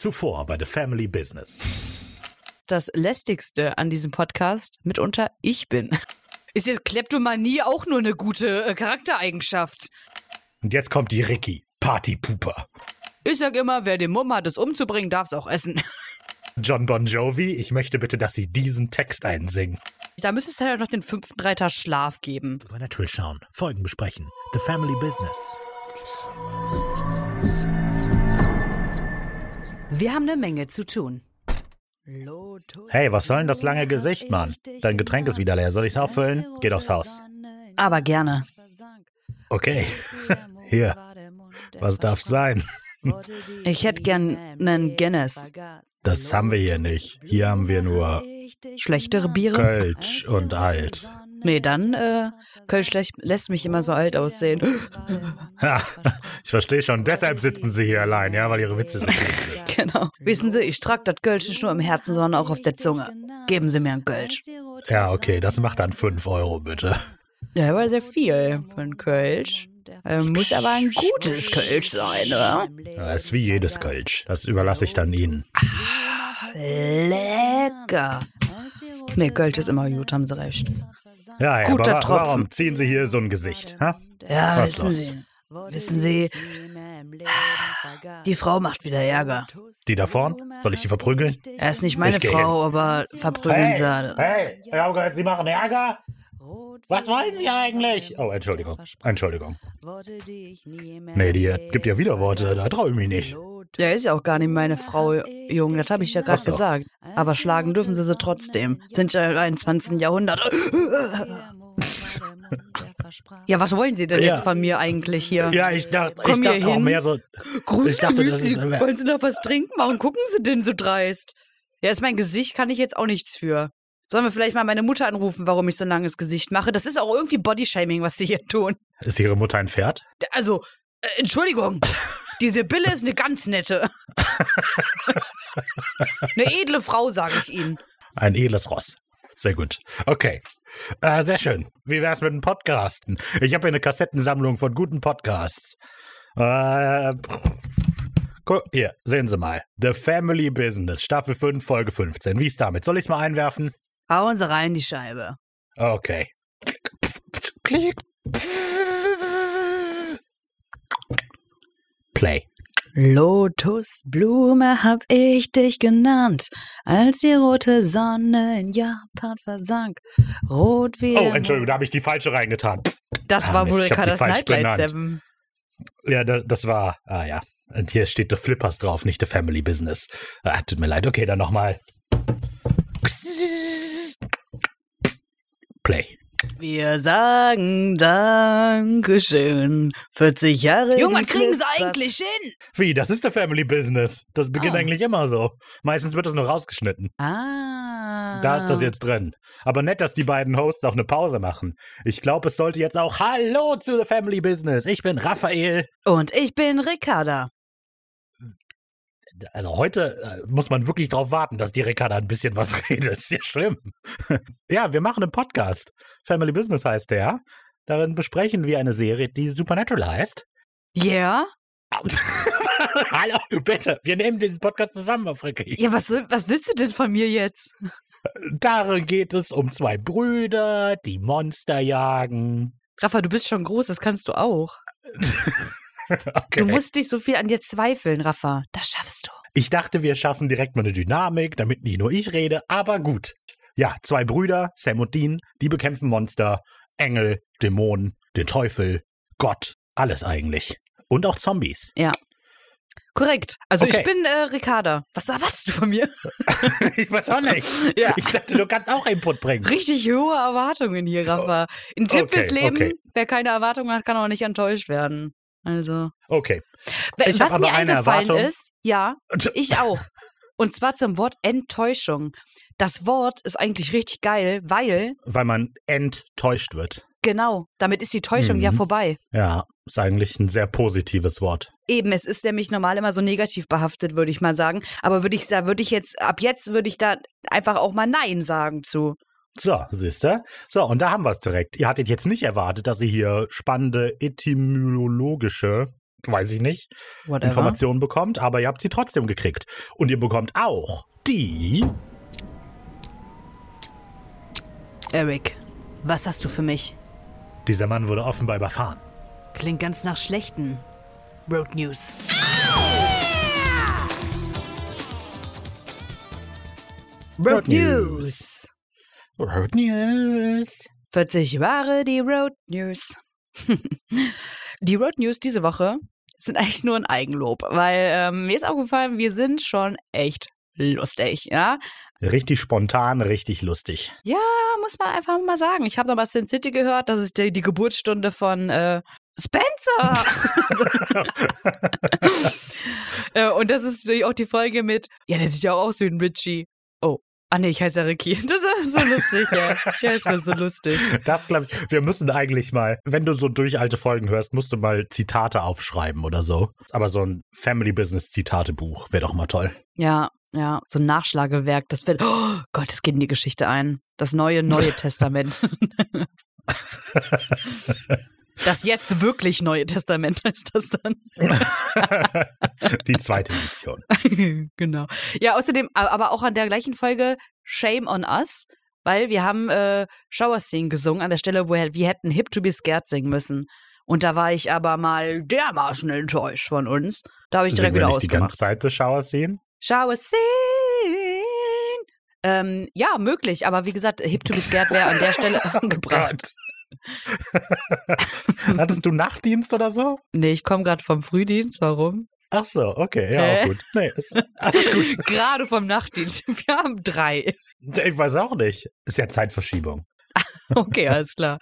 Zuvor bei The Family Business. Das lästigste an diesem Podcast mitunter ich bin. Ist jetzt Kleptomanie auch nur eine gute äh, Charaktereigenschaft? Und jetzt kommt die Ricky, Partypooper. Ich sag immer, wer den Mumm hat, es umzubringen, darf es auch essen. John Bon Jovi, ich möchte bitte, dass Sie diesen Text einsingen. Da müsste es halt noch den fünften Reiter Schlaf geben. Supernatural schauen, Folgen besprechen. The Family Business. Wir haben eine Menge zu tun. Hey, was soll denn das lange Gesicht, Mann? Dein Getränk ist wieder leer. Soll ich's auffüllen? Geht aufs Haus. Aber gerne. Okay. Hier. Was darf's sein? Ich hätte gern einen Guinness. Das haben wir hier nicht. Hier haben wir nur Schlechtere Biere? Kölsch und alt. Nee, dann, äh, Kölsch lässt- mich immer so alt aussehen. Ha, ich verstehe schon. Deshalb sitzen Sie hier allein, ja, weil Ihre Witze so gut sind. genau. Wissen Sie, ich trage das Kölsch nicht nur im Herzen, sondern auch auf der Zunge. Geben Sie mir ein Kölsch. Ja, okay, das macht dann 5 Euro, bitte. Ja, aber sehr viel für ein Kölsch. Ähm, muss aber ein gutes Kölsch sein, oder? Ja, ist wie jedes Kölsch. Das überlasse ich dann Ihnen. Lecker. Nee, Kölsch ist immer gut, haben Sie recht. Ja, ja Guter aber Tropfen. warum ziehen Sie hier so ein Gesicht? Ha? Ja, Was wissen los? Sie. Wissen Sie, die Frau macht wieder Ärger. Die da vorn? Soll ich die verprügeln? Er ist nicht meine Ich Frau, aber verprügeln Sie. hey, ich habe gehört, Sie machen Ärger? Was wollen Sie eigentlich? Oh, Entschuldigung. Entschuldigung. Nee, die gibt ja wieder Worte, da traue ich mich nicht. Ja, ist ja auch gar nicht meine Frau, Jung, das habe ich ja gerade gesagt. Aber schlagen dürfen sie sie trotzdem. Sind ja im 21. Jahrhundert. Ja, was wollen Sie denn Ja. jetzt von mir eigentlich hier? Ja, ich dachte, Komm ich dachte auch hin. mehr so. Grüß ich dachte, das Müsli, ist- wollen Sie noch was trinken? Warum gucken Sie denn so dreist? Ja, ist mein Gesicht, kann ich jetzt auch nichts für. Sollen wir vielleicht mal meine Mutter anrufen, warum ich so ein langes Gesicht mache? Das ist auch irgendwie Bodyshaming, was Sie hier tun. Ist Ihre Mutter ein Pferd? Also, äh, Entschuldigung. Diese Bille ist eine ganz nette. eine edle Frau, sage ich Ihnen. Ein edles Ross. Sehr gut. Okay. Äh, sehr schön. Wie wär's mit dem Podcasten? Ich habe hier eine Kassettensammlung von guten Podcasts. Äh, hier, sehen Sie mal. The Family Business, Staffel 5, Folge 15. Wie ist damit? Soll ich's mal einwerfen? Hauen Sie rein, die Scheibe. Okay. Klick. Play. Lotusblume hab ich dich genannt, als die rote Sonne in Japan versank. Rot wie Oh, Entschuldigung, da habe ich die falsche reingetan. Das Ah, war Mist, falsch Nightlight benannt. Seven. Ja, da, das war, ah ja. Und hier steht The Flippers drauf, nicht The Family Business. Ah, tut mir leid. Okay, dann nochmal. Play. Wir sagen Dankeschön. 40 Jahre. Junge, was kriegen sie eigentlich hin? Wie, das ist The Family Business. Das beginnt Ah. eigentlich immer so. Meistens wird das nur rausgeschnitten. Ah. Da ist das jetzt drin. Aber nett, dass die beiden Hosts auch eine Pause machen. Ich glaube, es sollte jetzt auch Hallo zu The Family Business. Ich bin Raphael. Und ich bin Ricarda. Also heute äh, muss man wirklich drauf warten, dass die Ricarda ein bisschen was redet. Ist ja schlimm. ja, wir machen einen Podcast. Family Business heißt der. Darin besprechen wir eine Serie, die Supernatural heißt. Ja? Hallo, bitte. Wir nehmen diesen Podcast zusammen auf Ricky. Ja, was, was willst du denn von mir jetzt? Darin geht es um zwei Brüder, die Monster jagen. Rafa, du bist schon groß, das kannst du auch. Okay. Du musst nicht so viel an dir zweifeln, Rafa. Das schaffst du. Ich dachte, wir schaffen direkt mal eine Dynamik, damit nicht nur ich rede, aber gut. Ja, zwei Brüder, Sam und Dean, die bekämpfen Monster, Engel, Dämonen, den Teufel, Gott, alles eigentlich. Und auch Zombies. Korrekt. Also Okay. ich bin äh, Ricarda. Was erwartest du von mir? ich weiß auch nicht. Ja. Ich dachte, du kannst auch Input bringen. Richtig hohe Erwartungen hier, Rafa. Ein Tipp Okay, fürs Leben, okay. wer keine Erwartungen hat, kann auch nicht enttäuscht werden. Also. Okay. Ich Was mir eingefallen Erwartung. ist, ja, ich auch. Und zwar zum Wort Enttäuschung. Das Wort ist eigentlich richtig geil, weil, Weil man enttäuscht wird. genau, damit ist die Täuschung ja Mhm. vorbei. Ja, ist eigentlich ein sehr positives Wort. Eben, es ist nämlich normal immer so negativ behaftet, würde ich mal sagen. Aber würde ich, da würde ich jetzt, ab jetzt würde ich da einfach auch mal Nein sagen zu. So, siehst du? So, und da haben wir es direkt. Ihr hattet jetzt nicht erwartet, dass ihr hier spannende etymologische weiß ich nicht, Whatever. Informationen bekommt, aber ihr habt sie trotzdem gekriegt. Und ihr bekommt auch die. Eric, was hast du für mich? Dieser Mann wurde offenbar überfahren. Klingt ganz nach schlechten Road News. Road News. Road News. 40 Jahre die Road News. die Road News diese Woche sind eigentlich nur ein Eigenlob, weil ähm, mir ist aufgefallen, wir sind schon echt lustig, ja. Richtig spontan, richtig lustig. Ja, muss man einfach mal sagen. Ich habe noch mal Sin City gehört, das ist die, die Geburtsstunde von äh, Spencer. äh, und das ist natürlich auch die Folge mit, ja, der sieht ja auch aus wie ein Richie. Ah nee, ich heiße ja Ricky. Das ist so lustig, ja. Ja, ist so lustig. Das glaube ich. Wir müssen eigentlich mal, wenn du so durch alte Folgen hörst, musst du mal Zitate aufschreiben oder so. Aber so ein Family Business Zitatebuch wäre doch mal toll. Ja, ja, so ein Nachschlagewerk, das wird, oh Gott, es geht in die Geschichte ein. Das neue, neue Testament. Das jetzt wirklich Neue Testament heißt das dann. Die zweite Edition. genau. Ja, außerdem, aber auch an der gleichen Folge Shame on Us, weil wir haben äh, Shower Scene gesungen an der Stelle, wo wir hätten Hip to be Scared singen müssen. Und da war ich aber mal dermaßen enttäuscht von uns. Da habe ich direkt Singen wir wieder nicht die ausgemacht. ganze Zeit das Shower Scene? Shower Scene. Ähm, ja, möglich, aber wie gesagt, Hip to be Scared wäre an der Stelle angebracht. Hattest du Nachtdienst oder so? Nee, ich komme gerade vom Frühdienst. Warum? Ach so, okay, ja, auch gut. Nee, ist alles gut. Gerade vom Nachtdienst. Wir haben drei. Ich weiß auch nicht. Ist ja Zeitverschiebung. Okay, alles klar.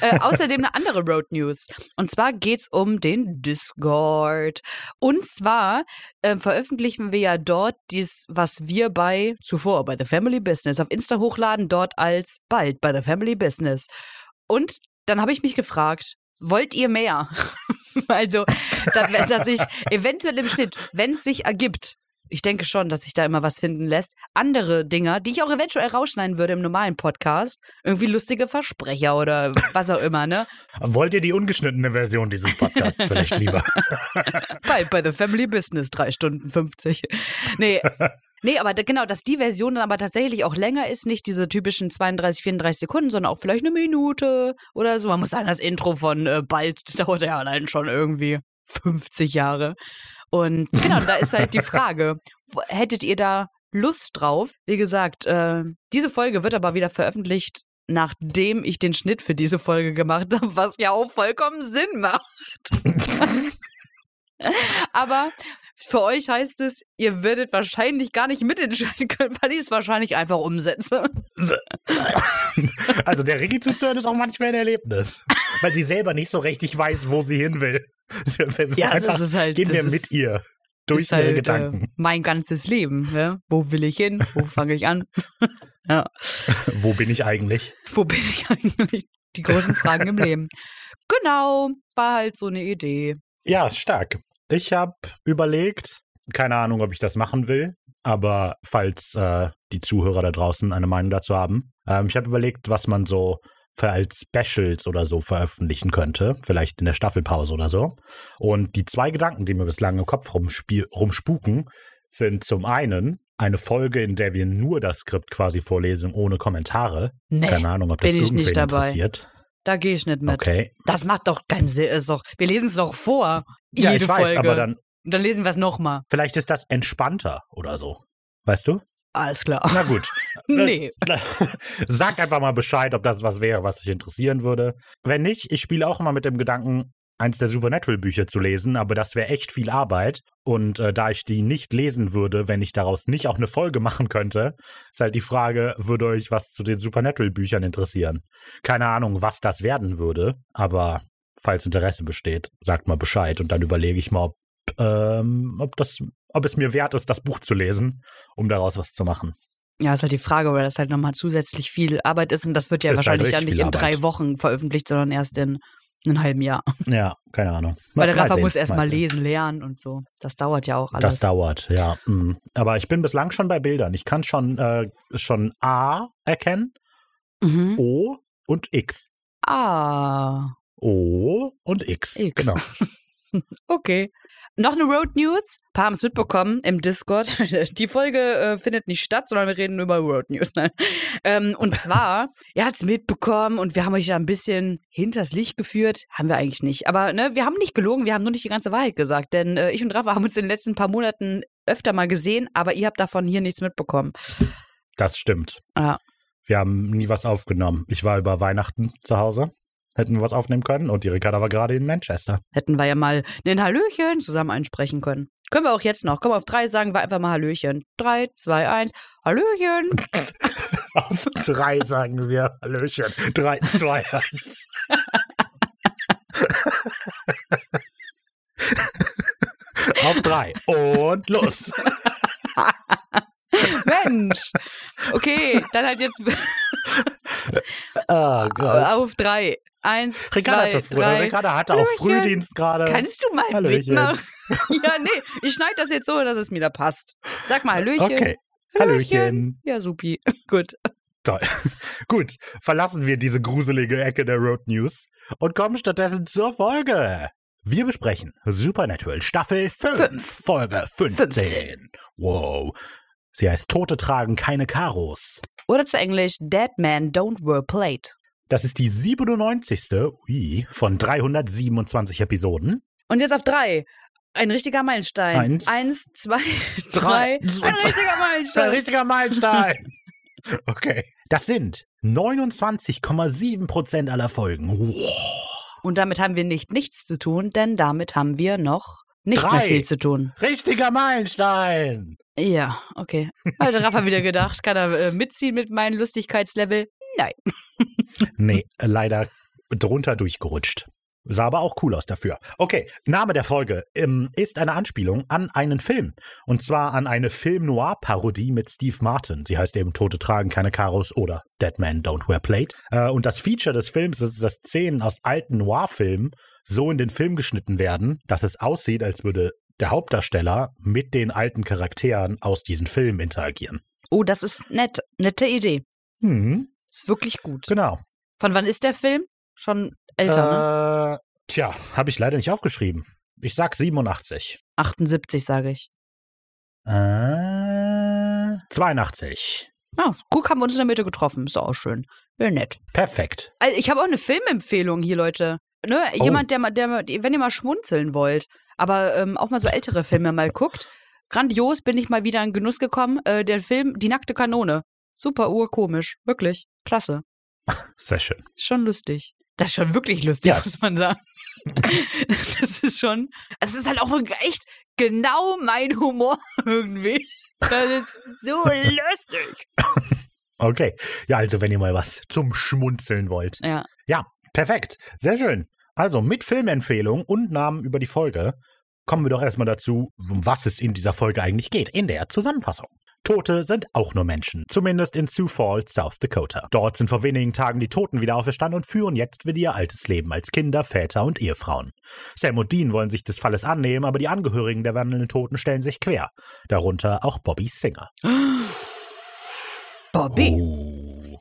Äh, außerdem eine andere Road News. Und zwar geht es um den Discord. Und zwar äh, veröffentlichen wir ja dort dies, was wir bei zuvor bei The Family Business auf Insta hochladen, dort als bald bei The Family Business. Und dann habe ich mich gefragt, wollt ihr mehr? also, dass, ich eventuell im Schnitt, wenn es sich ergibt, ich denke schon, dass sich da immer was finden lässt. Andere Dinger, die ich auch eventuell rausschneiden würde im normalen Podcast. Irgendwie lustige Versprecher oder was auch immer, ne? Wollt ihr die ungeschnittene Version dieses Podcasts vielleicht lieber? Bei, bei The Family Business, drei Stunden 50. Nee, nee, aber genau, dass die Version dann aber tatsächlich auch länger ist, nicht diese typischen 32, 34 Sekunden, sondern auch vielleicht eine Minute oder so. Man muss sagen, das Intro von äh, bald, das dauert ja allein schon irgendwie 50 Jahre. Und genau, da ist halt die Frage, hättet ihr da Lust drauf? Wie gesagt, äh, diese Folge wird aber wieder veröffentlicht, nachdem ich den Schnitt für diese Folge gemacht habe, was ja auch vollkommen Sinn macht. aber für euch heißt es, ihr werdet wahrscheinlich gar nicht mitentscheiden können, weil ich es wahrscheinlich einfach umsetze. Also der Ricky zuzuhören ist auch manchmal ein Erlebnis. Weil sie selber nicht so richtig weiß, wo sie hin will. Ja, Einfach das ist halt. gehen wir mit ihr durch ist ihre halt, Gedanken. Äh, mein ganzes Leben. Ja? Wo will ich hin? Wo fange ich an? ja. Wo bin ich eigentlich? Wo bin ich eigentlich? Die großen Fragen im Leben. Genau, war halt so eine Idee. Ja, stark. Ich habe überlegt, keine Ahnung, ob ich das machen will, aber falls äh, die Zuhörer da draußen eine Meinung dazu haben, ähm, ich habe überlegt, was man so für als Specials oder so veröffentlichen könnte, vielleicht in der Staffelpause oder so. Und die zwei Gedanken, die mir bislang im Kopf rumspuken, sind zum einen eine Folge, in der wir nur das Skript quasi vorlesen, ohne Kommentare. Nee, Keine Ahnung, ob das bin ich nicht dabei. interessiert. da gehe ich nicht mit. Okay. Das macht doch keinen Sinn. Ist doch, wir lesen es doch vor. Ja, jede ich weiß, Folge. aber dann, Und dann lesen wir es nochmal. vielleicht ist das entspannter oder so. Weißt du? Alles klar. Na gut. Nee. Sag einfach mal Bescheid, ob das was wäre, was dich interessieren würde. Wenn nicht, ich spiele auch immer mit dem Gedanken, eins der Supernatural-Bücher zu lesen, aber das wäre echt viel Arbeit. Und äh, da ich die nicht lesen würde, wenn ich daraus nicht auch eine Folge machen könnte, ist halt die Frage, würde euch was zu den Supernatural-Büchern interessieren? Keine Ahnung, was das werden würde, aber falls Interesse besteht, sagt mal Bescheid und dann überlege ich mal, ob, ähm, ob, das, ob es mir wert ist, das Buch zu lesen, um daraus was zu machen. Ja, ist halt die Frage, weil das halt nochmal zusätzlich viel Arbeit ist und das wird ja Ist halt wahrscheinlich ja richtig nicht in drei Arbeit. Wochen veröffentlicht, sondern erst in einem halben Jahr. Ja, keine Ahnung. Weil der Rafa sehen, muss erst mal sehen. lesen, lernen und so. Das dauert ja auch alles. Das dauert, ja. mm. Aber ich bin bislang schon bei Bildern. Ich kann schon, äh, schon A erkennen, Mhm. O und X. Ah, O und X. X. Genau. Okay. Noch eine Road News. Ein paar haben es mitbekommen im Discord. Die Folge äh, findet nicht statt, sondern wir reden nur über Road News. Nein. Ähm, und zwar, ihr hat es mitbekommen und wir haben euch da ein bisschen hinters Licht geführt. Haben wir eigentlich nicht. Aber ne, wir haben nicht gelogen, wir haben nur nicht die ganze Wahrheit gesagt. Denn äh, ich und Rafa haben uns in den letzten paar Monaten öfter mal gesehen, aber ihr habt davon hier nichts mitbekommen. Das stimmt. Ja. Wir haben nie was aufgenommen. Ich war über Weihnachten zu Hause. Hätten wir was aufnehmen können und die Ricarda war gerade in Manchester. Hätten wir ja mal den Hallöchen zusammen einsprechen können. Können wir auch jetzt noch. Komm auf drei, sagen wir einfach mal Hallöchen. Drei, zwei, eins. Hallöchen. Auf drei sagen wir Hallöchen. Drei, zwei, eins. Auf drei. Und los. Mensch. Okay, dann halt jetzt Oh Gott. auf drei. Eins, Ricarda zwei, hatte, früh, drei. Ricarda hatte auch Hallöchen. Frühdienst gerade. Kannst du mal Hallöchen. mitmachen? ja, nee. Ich schneide das jetzt so, dass es mir da passt. Sag mal Hallöchen. Okay. Hallöchen. Ja, supi. Gut. Toll. Gut, verlassen wir diese gruselige Ecke der Road News und kommen stattdessen zur Folge. Wir besprechen Supernatural Staffel 5, Fünf. Folge 15. 15. Wow. Sie heißt Tote tragen keine Karos. Oder zu Englisch Dead Man Don't Wear Plate. Das ist die 97. Ui, von 327 Episoden. Und jetzt auf drei. Ein richtiger Meilenstein. Eins. Eins, zwei, Drei. drei. Ein richtiger Ein Meilenstein. richtiger Meilenstein. Okay. Das sind 29,7% aller Folgen. Wow. Und damit haben wir nicht nichts zu tun, denn damit haben wir noch nicht Drei. mehr viel zu tun. Richtiger Meilenstein. Ja, okay. Hat der Rafa wieder gedacht, kann er äh, mitziehen mit meinem Lustigkeitslevel? Nein. Nee, leider drunter durchgerutscht. Sah aber auch cool aus dafür. Okay, Name der Folge ähm, ist eine Anspielung an einen Film. Und zwar an eine Film-Noir-Parodie mit Steve Martin. Sie heißt eben Tote tragen keine Karos oder Dead Men Don't Wear Plate. Äh, und das Feature des Films ist, dass Szenen aus alten Noir-Filmen so in den Film geschnitten werden, dass es aussieht, als würde der Hauptdarsteller mit den alten Charakteren aus diesen Filmen interagieren. Oh, das ist nett. Nette Idee. Hm, Ist wirklich gut. genau. Von wann ist der Film? Schon älter, ne? Äh, tja, habe ich leider nicht aufgeschrieben. Ich sag 87. 78, sage ich. Äh, 82. Ja, guck, haben wir uns in der Mitte getroffen. Ist auch schön. Wäre nett. Perfekt. Also, ich habe auch eine Filmempfehlung hier, Leute. Ne? Oh. Jemand, der, mal- der, wenn ihr mal schmunzeln wollt, aber ähm, auch mal so ältere Filme mal guckt. Grandios bin ich mal wieder in Genuss gekommen. Äh, der Film Die nackte Kanone. Super urkomisch. Wirklich. Klasse. Sehr schön. Schon lustig. Das ist schon wirklich lustig, Ja. muss man sagen. das ist schon. Es ist halt auch echt genau mein Humor irgendwie. Das ist so lustig. Okay. Ja, also wenn ihr mal was zum Schmunzeln wollt. Ja. Ja, perfekt. Sehr schön. Also mit Filmempfehlung und Namen über die Folge kommen wir doch erstmal dazu, um was es in dieser Folge eigentlich geht, in der Zusammenfassung. Tote sind auch nur Menschen, zumindest in Sioux Falls, South Dakota. Dort sind vor wenigen Tagen die Toten wieder auferstanden und führen jetzt wieder ihr altes Leben als Kinder, Väter und Ehefrauen. Sam und Dean wollen sich des Falles annehmen, aber die Angehörigen der wandelnden Toten stellen sich quer. Darunter auch Bobby Singer. Bobby. Oh.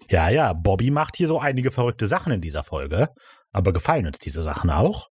Ja, ja, Bobby macht hier so einige verrückte Sachen in dieser Folge. Aber gefallen uns diese Sachen auch?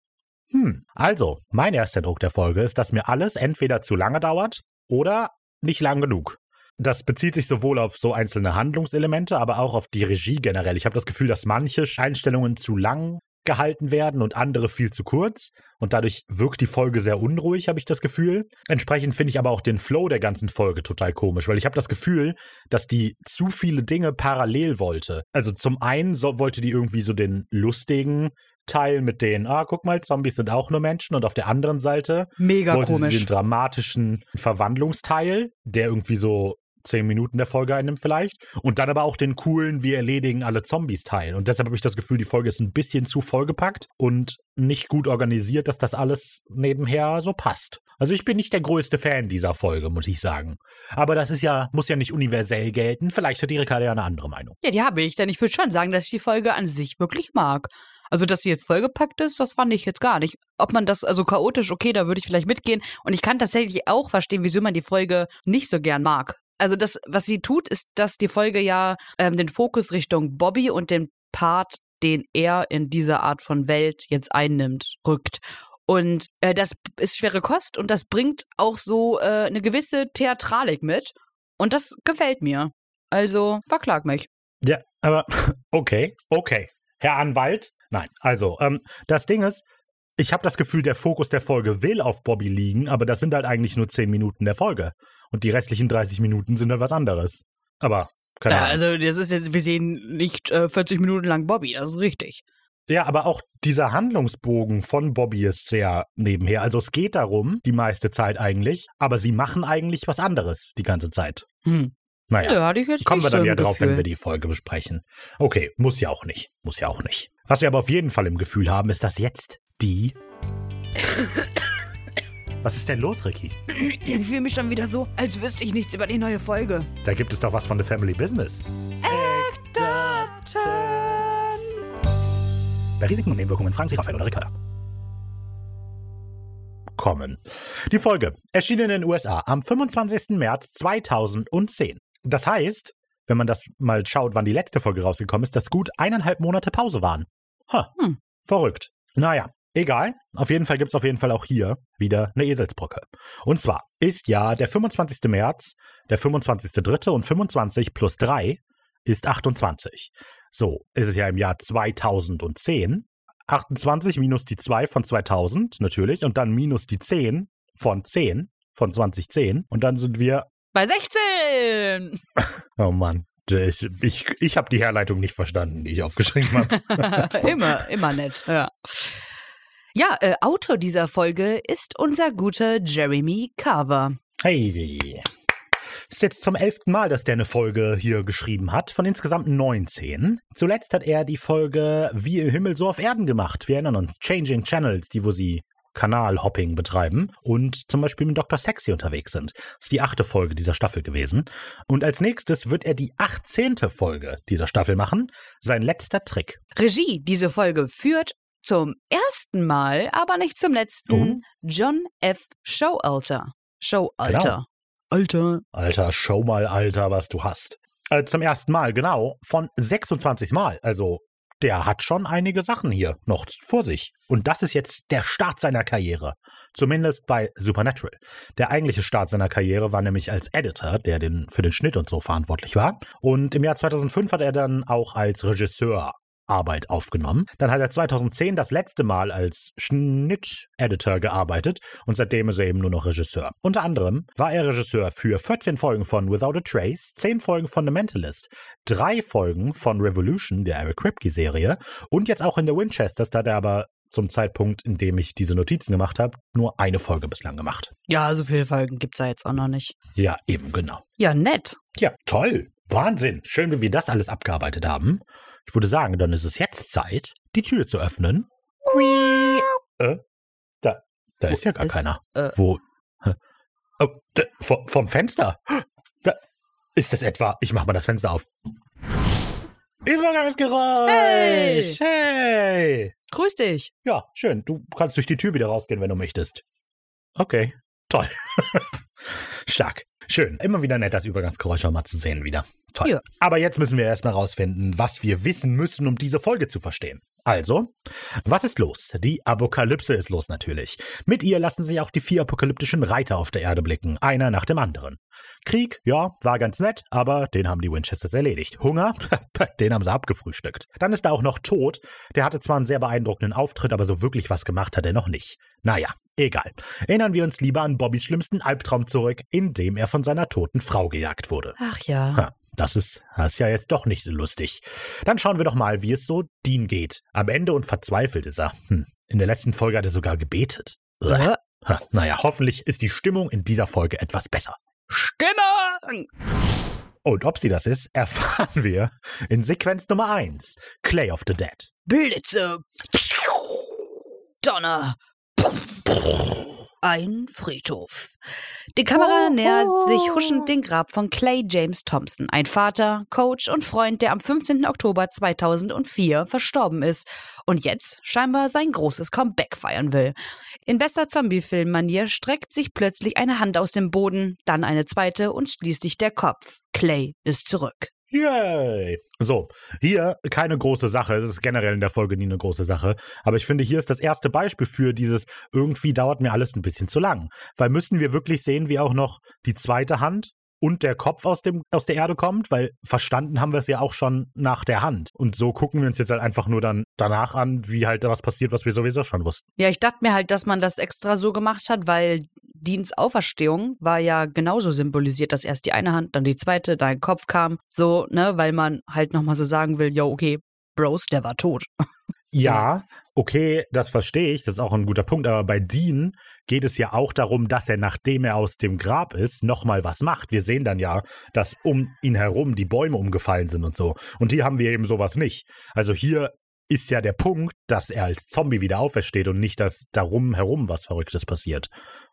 Hm, also, mein erster Druck der Folge ist, dass mir alles entweder zu lange dauert oder nicht lang genug. Das bezieht sich sowohl auf so einzelne Handlungselemente, aber auch auf die Regie generell. Ich habe das Gefühl, dass manche Einstellungen zu lang gehalten werden und andere viel zu kurz. Und dadurch wirkt die Folge sehr unruhig, habe ich das Gefühl. Entsprechend finde ich aber auch den Flow der ganzen Folge total komisch, weil ich habe das Gefühl, dass die zu viele Dinge parallel wollte. Also zum einen so, wollte die irgendwie so den lustigen Teil mit den, ah, guck mal, Zombies sind auch nur Menschen. Und auf der anderen Seite Mega wollte sie komisch. den dramatischen Verwandlungsteil, der irgendwie so zehn Minuten der Folge einnimmt vielleicht. Und dann aber auch den coolen, wir erledigen alle Zombies Teil. Und deshalb habe ich das Gefühl, die Folge ist ein bisschen zu vollgepackt und nicht gut organisiert, dass das alles nebenher so passt. Also ich bin nicht der größte Fan dieser Folge, muss ich sagen. Aber das ist ja, muss ja nicht universell gelten. Vielleicht hat die Ricarda ja eine andere Meinung. Ja, die habe ich, denn ich würde schon sagen, dass ich die Folge an sich wirklich mag. Also, dass sie jetzt vollgepackt ist, das fand ich jetzt gar nicht. Ob man das, also chaotisch, okay, da würde ich vielleicht mitgehen. Und ich kann tatsächlich auch verstehen, wieso man die Folge nicht so gern mag. Also, das, was sie tut, ist, dass die Folge ja ähm, den Fokus Richtung Bobby und den Part, den er in dieser Art von Welt jetzt einnimmt, rückt. Und äh, das ist schwere Kost und das bringt auch so äh, eine gewisse Theatralik mit. Und das gefällt mir. Also verklag mich. Ja, aber okay, okay. Herr Anwalt? Nein, also, ähm, das Ding ist, ich habe das Gefühl, der Fokus der Folge will auf Bobby liegen, aber das sind halt eigentlich nur 10 Minuten der Folge. Und die restlichen 30 Minuten sind halt was anderes. Aber, keine Ja, Ahnung. also das ist jetzt, wir sehen nicht äh, 40 Minuten lang Bobby, das ist richtig. Ja, aber auch dieser Handlungsbogen von Bobby ist sehr nebenher. Also es geht darum, die meiste Zeit eigentlich, aber sie machen eigentlich was anderes die ganze Zeit. Hm. Naja. Ja, hatte ich jetzt Kommen wir dann so ja im drauf, wenn Gefühl. wir die Folge besprechen. Okay, muss ja auch nicht. Muss ja auch nicht. Was wir aber auf jeden Fall im Gefühl haben, ist, dass jetzt die. Was ist denn los, Ricky? Ich fühle mich schon wieder so, als wüsste ich nichts über die neue Folge. Da gibt es doch was von The Family Business. Bei Risiken und Nebenwirkungen fragen Sie Raphael oder Ricarda. Kommen. Die Folge erschien in den USA am 25. März 2010. Das heißt, wenn man das mal schaut, wann die letzte Folge rausgekommen ist, dass gut eineinhalb Monate Pause waren. Ha, Hm. verrückt. Naja, egal. Auf jeden Fall gibt es auf jeden Fall auch hier wieder eine Eselsbrücke. Und zwar ist ja der 25. März, der 25.3. und 25 plus 3 ist 28. So ist es ja im Jahr 2010. 28 minus die 2 von 2000 natürlich und dann minus die 10 von 10 von 2010 und dann sind wir, Bei 16! oh Mann, ich, ich, ich habe die Herleitung nicht verstanden, die ich aufgeschrieben habe. immer, immer nett, ja. Ja, äh, Autor dieser Folge ist unser guter Jeremy Carver. Hey, ist jetzt zum elften Mal, dass der eine Folge hier geschrieben hat, von insgesamt 19. Zuletzt hat er die Folge Wie im Himmel so auf Erden gemacht. Wir erinnern uns, Changing Channels, die wo sie Kanalhopping betreiben und zum Beispiel mit Dr. Sexy unterwegs sind. Das ist die achte Folge dieser Staffel gewesen. Und als nächstes wird er die 18. Folge dieser Staffel machen. Sein letzter Trick. Regie diese Folge führt zum ersten Mal, aber nicht zum letzten, John F. Showalter. Showalter. Genau. Alter. Alter, schau mal, Alter, was du hast. Äh, zum ersten Mal, genau, von 26 Mal. Also, der hat schon einige Sachen hier noch vor sich. Und das ist jetzt der Start seiner Karriere. Zumindest bei Supernatural. Der eigentliche Start seiner Karriere war nämlich als Editor, der den, für den Schnitt und so verantwortlich war. Und im Jahr 2005 hat er dann auch als Regisseur Arbeit aufgenommen. Dann hat er 2010 das letzte Mal als Schnitteditor gearbeitet und seitdem ist er eben nur noch Regisseur. Unter anderem war er Regisseur für 14 Folgen von Without a Trace, 10 Folgen von The Mentalist, drei Folgen von Revolution, der Eric Kripke-Serie und jetzt auch in The Winchesters, da hat er aber zum Zeitpunkt, in dem ich diese Notizen gemacht habe, nur eine Folge bislang gemacht. Ja, so viele Folgen gibt's da jetzt auch noch nicht. Ja, eben, genau. Ja, nett. Ja, toll. Wahnsinn. Schön, wie wir das alles abgearbeitet haben. Ich würde sagen, dann ist es jetzt Zeit, die Tür zu öffnen. Äh, da, da ist ja gar ist, keiner. äh, Wo? Oh, da, vom, vom Fenster. Da, ist das etwa? Ich mach mal das Fenster auf. Übergangsgeräusch. Hey. hey. Grüß dich. Ja, schön. Du kannst durch die Tür wieder rausgehen, wenn du möchtest. Okay, toll. Stark. Schön. Immer wieder nett, das Übergangsgeräusch mal zu sehen wieder. Toll. Ja. Aber jetzt müssen wir erstmal rausfinden, was wir wissen müssen, um diese Folge zu verstehen. Also, was ist los? Die Apokalypse ist los natürlich. Mit ihr lassen sich auch die vier apokalyptischen Reiter auf der Erde blicken, einer nach dem anderen. Krieg, ja, war ganz nett, aber den haben die Winchesters erledigt. Hunger, den haben sie abgefrühstückt. Dann ist da auch noch Tod. Der hatte zwar einen sehr beeindruckenden Auftritt, aber so wirklich was gemacht hat er noch nicht. Naja, egal. Erinnern wir uns lieber an Bobbys schlimmsten Albtraum zurück, in dem er von seiner toten Frau gejagt wurde. Ach ja. Ha, das ist, das ist ja jetzt doch nicht so lustig. Dann schauen wir doch mal, wie es so Dean geht. Am Ende und verzweifelt ist er. Hm. In der letzten Folge hat er sogar gebetet. Äh, Ha, naja, hoffentlich ist die Stimmung in dieser Folge etwas besser. Stimmung! Und ob sie das ist, erfahren wir in Sequenz Nummer 1. Clay of the Dead. Blitze. Donner. Ein Friedhof. Die Kamera nähert sich huschend dem Grab von Clay James Thompson, ein Vater, Coach und Freund, der am 15. Oktober 2004 verstorben ist und jetzt scheinbar sein großes Comeback feiern will. In bester Zombie-Film-Manier streckt sich plötzlich eine Hand aus dem Boden, dann eine zweite und schließlich der Kopf. Clay ist zurück. Yay! So, hier keine große Sache. Es ist generell in der Folge nie eine große Sache. Aber ich finde, hier ist das erste Beispiel für dieses, irgendwie dauert mir alles ein bisschen zu lang. Weil müssen wir wirklich sehen, wie auch noch die zweite Hand und der Kopf aus, dem, aus der Erde kommt, weil verstanden haben wir es ja auch schon nach der Hand. Und so gucken wir uns jetzt halt einfach nur dann danach an, wie halt was passiert, was wir sowieso schon wussten. Ja, ich dachte mir halt, dass man das extra so gemacht hat, weil Deans Auferstehung war ja genauso symbolisiert, dass erst die eine Hand, dann die zweite, dein Kopf kam. So, ne, weil man halt nochmal so sagen will, yo, okay, Bros, der war tot. Ja, okay, das verstehe ich, das ist auch ein guter Punkt, aber bei Dean geht es ja auch darum, dass er, nachdem er aus dem Grab ist, nochmal was macht. Wir sehen dann ja, dass um ihn herum die Bäume umgefallen sind und so. Und hier haben wir eben sowas nicht. Also hier ist ja der Punkt, dass er als Zombie wieder aufersteht und nicht, dass darum herum was Verrücktes passiert.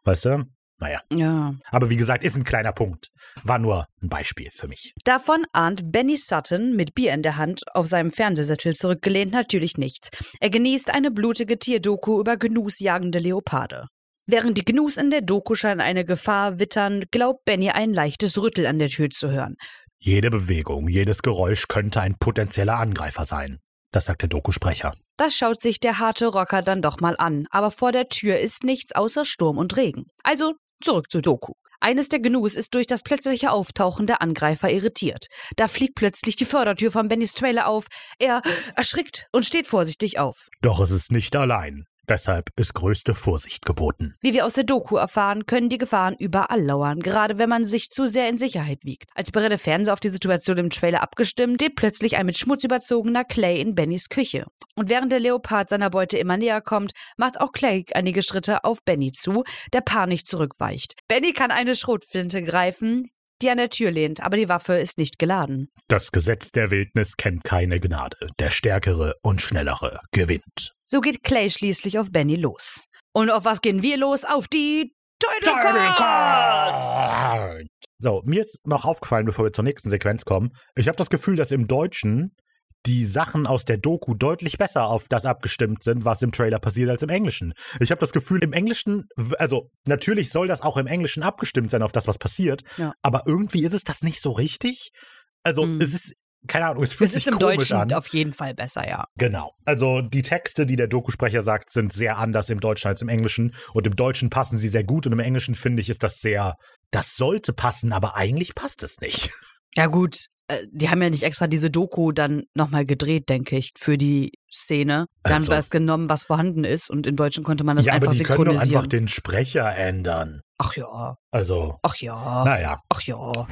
Weißt du? Naja. Ja. Aber wie gesagt, ist ein kleiner Punkt. War nur ein Beispiel für mich. Davon ahnt Benny Sutton mit Bier in der Hand auf seinem Fernsehsessel zurückgelehnt natürlich nichts. Er genießt eine blutige Tierdoku über genussjagende Leoparde. Während die Gnus in der Doku scheinen eine Gefahr wittern, glaubt Benny ein leichtes Rüttel an der Tür zu hören. Jede Bewegung, jedes Geräusch könnte ein potenzieller Angreifer sein. Das sagt der Doku-Sprecher. Das schaut sich der harte Rocker dann doch mal an, aber vor der Tür ist nichts außer Sturm und Regen. Also zurück zur Doku. Eines der Gnus ist durch das plötzliche Auftauchen der Angreifer irritiert. Da fliegt plötzlich die Fördertür von Bennys Trailer auf. Er erschrickt und steht vorsichtig auf. Doch es ist nicht allein. Deshalb ist größte Vorsicht geboten. Wie wir aus der Doku erfahren, können die Gefahren überall lauern, gerade wenn man sich zu sehr in Sicherheit wiegt. Als der Fernseher auf die Situation im Trailer abgestimmt, steht plötzlich ein mit Schmutz überzogener Clay in Bennys Küche. Und während der Leopard seiner Beute immer näher kommt, macht auch Clay einige Schritte auf Benny zu, der panisch zurückweicht. Benny kann eine Schrotflinte greifen, die an der Tür lehnt, aber die Waffe ist nicht geladen. Das Gesetz der Wildnis kennt keine Gnade. Der Stärkere und Schnellere gewinnt. So geht Clay schließlich auf Benny los. Und auf was gehen wir los? Auf die Title Card! So, mir ist noch aufgefallen, bevor wir zur nächsten Sequenz kommen. Ich habe das Gefühl, dass im Deutschen die Sachen aus der Doku deutlich besser auf das abgestimmt sind, was im Trailer passiert, als im Englischen. Ich habe das Gefühl, im Englischen, also natürlich soll das auch im Englischen abgestimmt sein auf das, was passiert, Ja. aber irgendwie ist es das nicht so richtig. Also Mm. es ist, keine Ahnung, es fühlt Es sich ist im komisch Deutschen an. auf jeden Fall besser, ja. Genau. Also die Texte, die der Dokusprecher sagt, sind sehr anders im Deutschen als im Englischen. Und im Deutschen passen sie sehr gut und im Englischen finde ich, ist das sehr, das sollte passen, aber eigentlich passt es nicht. Ja, gut. Äh, Die haben ja nicht extra diese Doku dann nochmal gedreht, denke ich, für die Szene. Dann Also- was genommen, was vorhanden ist. Und im Deutschen konnte man das ja, aber einfach die können doch synchronisieren. einfach den Sprecher ändern. Ach ja, Also, ach ja, naja. ach ja.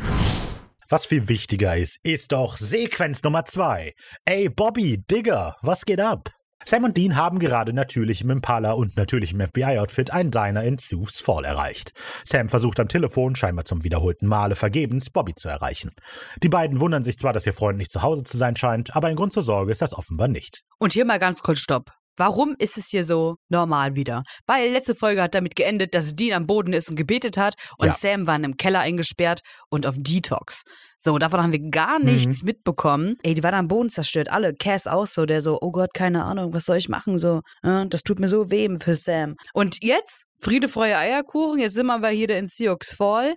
Was viel wichtiger ist, ist doch Sequenz Nummer zwei. Ey, Bobby, Digger, was geht ab? Sam und Dean haben gerade natürlich im Impala und natürlich im FBI-Outfit ein Diner in Sioux Fall erreicht. Sam versucht am Telefon, scheinbar zum wiederholten Male vergebens, Bobby zu erreichen. Die beiden wundern sich zwar, dass ihr Freund nicht zu Hause zu sein scheint, aber ein Grund zur Sorge ist das offenbar nicht. Und hier mal ganz kurz Stopp. Warum ist es hier so normal wieder? Weil letzte Folge hat damit geendet, dass Dean am Boden ist und gebetet hat und Ja. Sam war in einem Keller eingesperrt und auf Detox. So, davon haben wir gar Mhm. nichts mitbekommen. Ey, die waren am Boden zerstört, alle. Cass auch so, der so, oh Gott, keine Ahnung, was soll ich machen? So, äh, das tut mir so weh für Sam. Und jetzt, Friede, Freie, Eierkuchen, jetzt sind wir hier in Sioux Fall.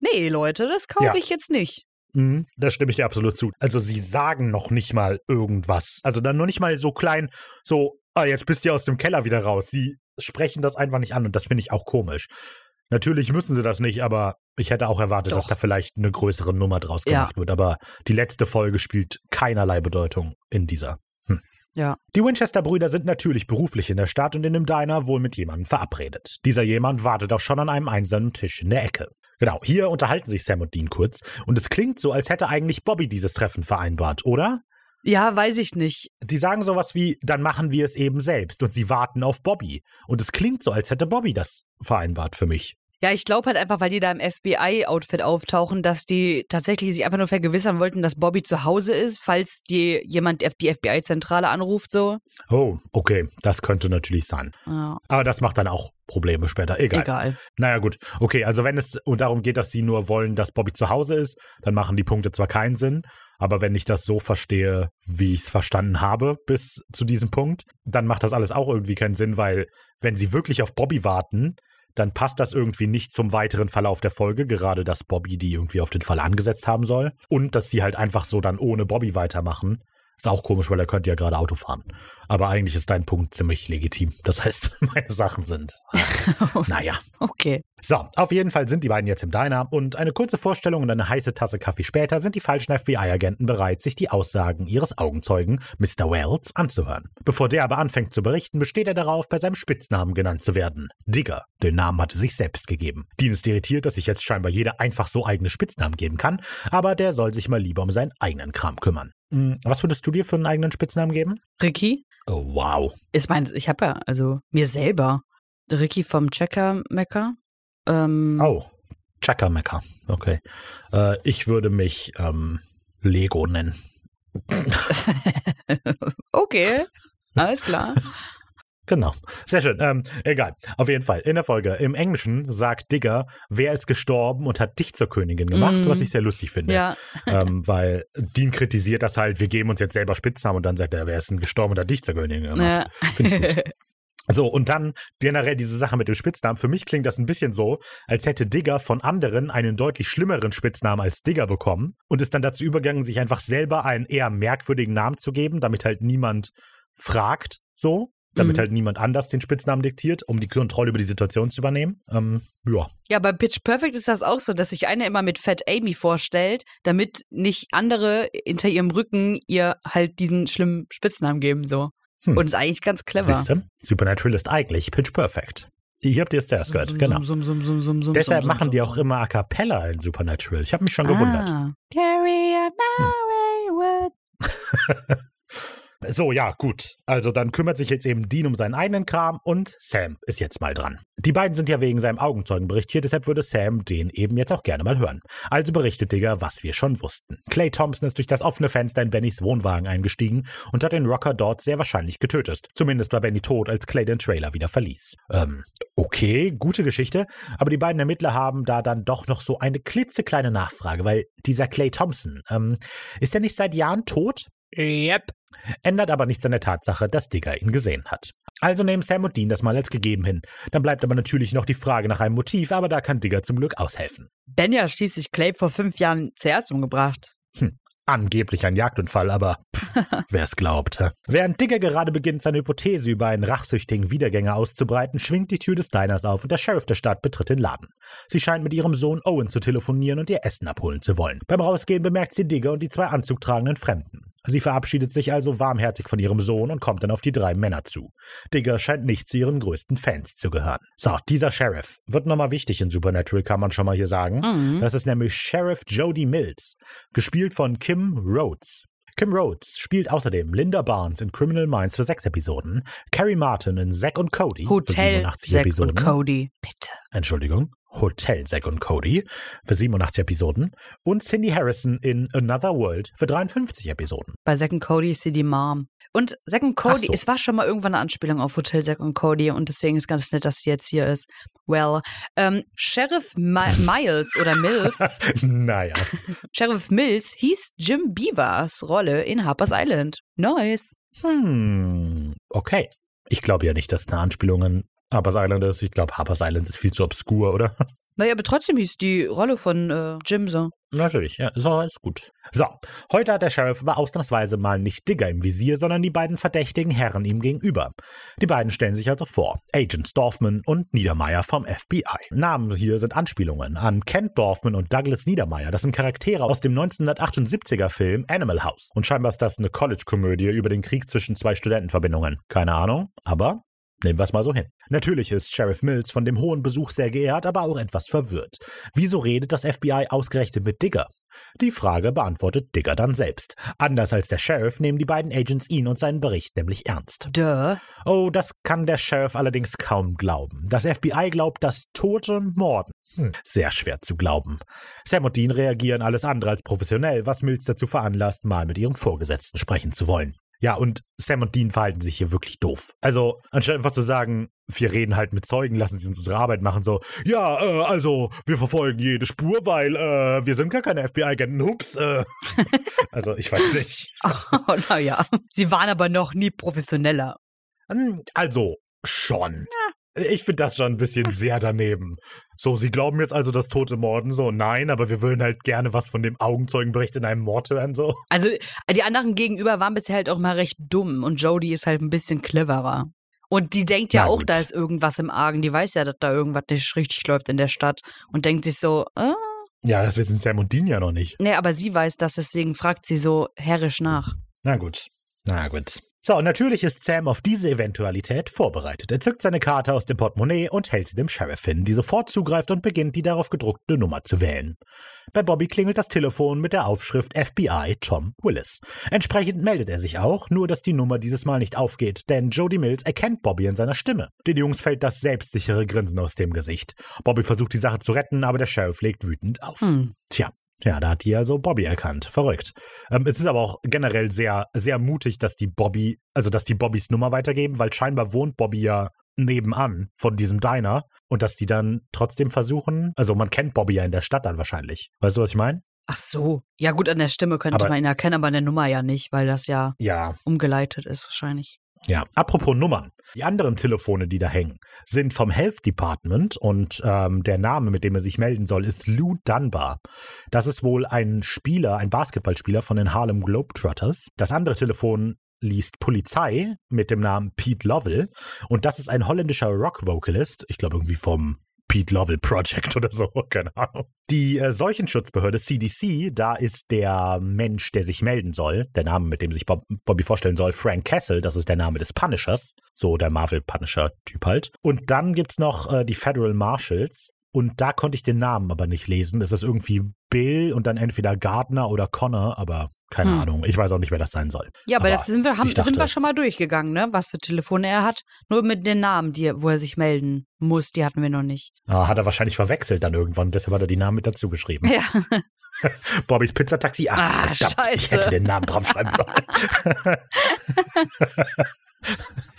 Nee, Leute, das kaufe Ja. ich jetzt nicht. Mhm, da stimme ich dir absolut zu. Also sie sagen noch nicht mal irgendwas. Also dann noch nicht mal so klein, so, ah, jetzt bist du aus dem Keller wieder raus. Sie sprechen das einfach nicht an und das finde ich auch komisch. Natürlich müssen sie das nicht, aber ich hätte auch erwartet, dass Doch. da vielleicht eine größere Nummer draus Ja. gemacht wird. Aber die letzte Folge spielt keinerlei Bedeutung in dieser. Hm. Ja. Die Winchester-Brüder sind natürlich beruflich in der Stadt und in dem Diner wohl mit jemandem verabredet. Dieser jemand wartet auch schon an einem einsamen Tisch in der Ecke. Genau, hier unterhalten sich Sam und Dean kurz und es klingt so, als hätte eigentlich Bobby dieses Treffen vereinbart, oder? Ja, weiß ich nicht. Die sagen sowas wie, dann machen wir es eben selbst und sie warten auf Bobby. Und es klingt so, als hätte Bobby das vereinbart für mich. Ja, ich glaube halt einfach, weil die da im FBI-Outfit auftauchen, dass die tatsächlich sich einfach nur vergewissern wollten, dass Bobby zu Hause ist, falls die jemand die FBI-Zentrale anruft, so. Oh, okay, das könnte natürlich sein. Ja, Aber das macht dann auch Probleme später. Egal. egal. Naja, gut. Okay, also wenn es darum geht, dass sie nur wollen, dass Bobby zu Hause ist, dann machen die Punkte zwar keinen Sinn, aber wenn ich das so verstehe, wie ich es verstanden habe bis zu diesem Punkt, dann macht das alles auch irgendwie keinen Sinn, weil wenn sie wirklich auf Bobby warten, dann passt das irgendwie nicht zum weiteren Verlauf der Folge, gerade dass Bobby die irgendwie auf den Fall angesetzt haben soll. Und dass sie halt einfach so dann ohne Bobby weitermachen. Ist auch komisch, weil er könnte ja gerade Auto fahren. Aber eigentlich ist dein Punkt ziemlich legitim. Das heißt, meine Sachen sind. Äh, naja. Okay. So, auf jeden Fall sind die beiden jetzt im Diner und eine kurze Vorstellung und eine heiße Tasse Kaffee später sind die falschen FBI-Agenten bereit, sich die Aussagen ihres Augenzeugen, Mr. Wells, anzuhören. Bevor der aber anfängt zu berichten, besteht er darauf, bei seinem Spitznamen genannt zu werden. Digger. Den Namen hatte sich selbst gegeben. Dean ist irritiert, dass sich jetzt scheinbar jeder einfach so eigene Spitznamen geben kann, aber der soll sich mal lieber um seinen eigenen Kram kümmern. Hm, Was würdest du dir für einen eigenen Spitznamen geben? Ricky? Oh, wow. Ich meine, ich habe ja, also mir selber. Ricky vom Checker Mecker. Ähm, Oh, Chakamecker. Okay. Äh, ich würde mich ähm, Lego nennen. okay. Alles klar. Genau. Sehr schön. Ähm, egal. Auf jeden Fall. In der Folge. Im Englischen sagt Digger, wer ist gestorben und hat dich zur Königin gemacht, Mhm. was ich sehr lustig finde. Ja. Ähm, weil Dean kritisiert das halt, wir geben uns jetzt selber Spitznamen und dann sagt er, wer ist denn gestorben und hat dich zur Königin gemacht. ja. Finde ich gut. So, und dann generell diese Sache mit dem Spitznamen. Für mich klingt das ein bisschen so, als hätte Digger von anderen einen deutlich schlimmeren Spitznamen als Digger bekommen und ist dann dazu übergegangen, sich einfach selber einen eher merkwürdigen Namen zu geben, damit halt niemand fragt, so. Damit Mhm. halt niemand anders den Spitznamen diktiert, um die Kontrolle über die Situation zu übernehmen. Ähm, ja. Ja, bei Pitch Perfect ist das auch so, dass sich eine immer mit Fat Amy vorstellt, damit nicht andere hinter ihrem Rücken ihr halt diesen schlimmen Spitznamen geben, so. Hm. Und ist eigentlich ganz clever. Siehst du? Supernatural ist eigentlich Pitch Perfect. Ihr habt ihr es zuerst gehört, genau. Deshalb machen die auch immer A Cappella in Supernatural. Ich habe mich schon gewundert. Ah. Carry on my wayward So, ja, gut. Also dann kümmert sich jetzt eben Dean um seinen eigenen Kram und Sam ist jetzt mal dran. Die beiden sind ja wegen seinem Augenzeugenbericht hier, deshalb würde Sam den eben jetzt auch gerne mal hören. Also berichtet Digger, was wir schon wussten. Clay Thompson ist durch das offene Fenster in Bennys Wohnwagen eingestiegen und hat den Rocker dort sehr wahrscheinlich getötet. Zumindest war Benny tot, als Clay den Trailer wieder verließ. Ähm, okay, gute Geschichte, aber die beiden Ermittler haben da dann doch noch so eine klitzekleine Nachfrage, weil dieser Clay Thompson, ähm, ist er nicht seit Jahren tot? Yep. Ändert aber nichts an der Tatsache, dass Digger ihn gesehen hat. Also nehmen Sam und Dean das mal als gegeben hin. Dann bleibt aber natürlich noch die Frage nach einem Motiv, aber da kann Digger zum Glück aushelfen. Ben ja schließlich Clay vor fünf Jahren zuerst umgebracht. Angeblich ein Jagdunfall, aber wer es glaubt. Während Digger gerade beginnt, seine Hypothese über einen rachsüchtigen Wiedergänger auszubreiten, schwingt die Tür des Diners auf und der Sheriff der Stadt betritt den Laden. Sie scheint mit ihrem Sohn Owen zu telefonieren und ihr Essen abholen zu wollen. Beim Rausgehen bemerkt sie Digger und die zwei anzugtragenden Fremden. Sie verabschiedet sich also warmherzig von ihrem Sohn und kommt dann auf die drei Männer zu. Digger scheint nicht zu ihren größten Fans zu gehören. So, dieser Sheriff wird nochmal wichtig in Supernatural, kann man schon mal hier sagen. Mhm. Das ist nämlich Sheriff Jody Mills, gespielt von Kim Rhodes. Kim Rhodes spielt außerdem Linda Barnes in Criminal Minds für sechs Episoden, Carrie Martin in Zack und Cody für Hotel 87 Zack Episoden. und Cody. Bitte. Entschuldigung, Hotel Zack und Cody für 87 Episoden und Cindy Harrison in Another World für 53 Episoden. Bei Zack und Cody ist sie die Mom. Und Zack und Cody, so. es war schon mal irgendwann eine Anspielung auf Hotel Zack und Cody und deswegen ist ganz nett, dass sie jetzt hier ist. Well, ähm, Sheriff Mi Miles oder Mills, naja, Sheriff Mills hieß Jim Beavers Rolle in Harper's Island. Nice. hm, okay. Ich glaube ja nicht, dass eine Anspielung an Harper's Island ist. Ich glaube, Harper's Island ist viel zu obskur, oder? Naja, aber trotzdem hieß die Rolle von äh, Jim so. Natürlich, ja, ist alles gut. So, heute hat der Sheriff aber ausnahmsweise mal nicht Digger im Visier, sondern die beiden verdächtigen Herren ihm gegenüber. Die beiden stellen sich also vor, Agents Dorfman und Niedermeyer vom FBI. Namen hier sind Anspielungen an Kent Dorfman und Douglas Niedermeyer. Das sind Charaktere aus dem 1978er Film Animal House. Und scheinbar ist das eine College-Komödie über den Krieg zwischen zwei Studentenverbindungen. Keine Ahnung, aber Nehmen wir es mal so hin. Natürlich ist Sheriff Mills von dem hohen Besuch sehr geehrt, aber auch etwas verwirrt. Wieso redet das FBI ausgerechnet mit Digger? Die Frage beantwortet Digger dann selbst. Anders als der Sheriff nehmen die beiden Agents ihn und seinen Bericht nämlich ernst. Duh. Oh, das kann der Sheriff allerdings kaum glauben. Das FBI glaubt, dass Tote morden. Hm, sehr schwer zu glauben. Sam und Dean reagieren alles andere als professionell, was Mills dazu veranlasst, mal mit ihrem Vorgesetzten sprechen zu wollen. Ja, und Sam und Dean verhalten sich hier wirklich doof. Also, anstatt einfach zu sagen, wir reden halt mit Zeugen, lassen sie uns unsere Arbeit machen, so, ja, äh, also, wir verfolgen jede Spur, weil, äh, wir sind gar keine FBI-Agenten, hups, äh. also, ich weiß nicht. Oh, naja. Sie waren aber noch nie professioneller. Hm, Also, schon. Ich finde das schon ein bisschen sehr daneben. So, Sie glauben jetzt also, dass Tote morden? So, nein, aber wir würden halt gerne was von dem Augenzeugenbericht in einem Mord hören, so. Also, die anderen gegenüber waren bisher halt auch mal recht dumm und Jodie ist halt ein bisschen cleverer. Und die denkt ja Na auch, gut. da ist irgendwas im Argen. Die weiß ja, dass da irgendwas nicht richtig läuft in der Stadt und denkt sich so, äh, Ja, das wissen Sam und Dean ja noch nicht. nee, aber sie weiß das, deswegen fragt sie so herrisch nach. Na gut. Na gut. So, und natürlich ist Sam auf diese Eventualität vorbereitet. Er zückt seine Karte aus dem Portemonnaie und hält sie dem Sheriff hin, die sofort zugreift und beginnt, die darauf gedruckte Nummer zu wählen. Bei Bobby klingelt das Telefon mit der Aufschrift FBI Tom Willis. Entsprechend meldet er sich auch, nur dass die Nummer dieses Mal nicht aufgeht, denn Jody Mills erkennt Bobby in seiner Stimme. Den Jungs fällt das selbstsichere Grinsen aus dem Gesicht. Bobby versucht die Sache zu retten, aber der Sheriff legt wütend auf. Hm. Tja, ja, da hat die also Bobby erkannt. Verrückt. Ähm, es ist aber auch generell sehr, sehr mutig, dass die Bobby, also dass die Bobbys Nummer weitergeben, weil scheinbar wohnt Bobby ja nebenan von diesem Diner und dass die dann trotzdem versuchen, also man kennt Bobby ja in der Stadt dann wahrscheinlich. Weißt du, was ich meine? Ach so. Ja, gut, an der Stimme könnte Aber- man ihn erkennen, aber an der Nummer ja nicht, weil das ja Ja, umgeleitet ist wahrscheinlich. Ja, apropos Nummern. Die anderen Telefone, die da hängen, sind vom Health Department und ähm, der Name, mit dem er sich melden soll, ist Lou Dunbar. Das ist wohl ein Spieler, ein Basketballspieler von den Harlem Globetrotters. Das andere Telefon liest Polizei mit dem Namen Pete Lovell und das ist ein holländischer Rock-Vocalist, ich glaube irgendwie vom Pete Lovell Project oder so, keine Ahnung. Die äh, Seuchenschutzbehörde CDC, da ist der Mensch, der sich melden soll, der Name, mit dem sich Bob, Bobby vorstellen soll, Frank Castle, das ist der Name des Punishers, so der Marvel-Punisher-Typ halt. Und dann gibt's noch äh, die Federal Marshals. Und da konnte ich den Namen aber nicht lesen. Das ist irgendwie Bill und dann entweder Gardner oder Connor, aber keine Hm. Ahnung. Ich weiß auch nicht, wer das sein soll. Ja, aber, Aber das sind wir, haben, ich dachte- sind wir schon mal durchgegangen, ne? Was für Telefone er hat. Nur mit den Namen, die, wo er sich melden muss, die hatten wir noch nicht. Ah, hat er wahrscheinlich verwechselt dann irgendwann, deshalb hat er die Namen mit dazu geschrieben. Ja. Bobbys Pizzataxi. Ah, Ah, verdammt, ich scheiße. hätte den Namen draufschreiben sollen.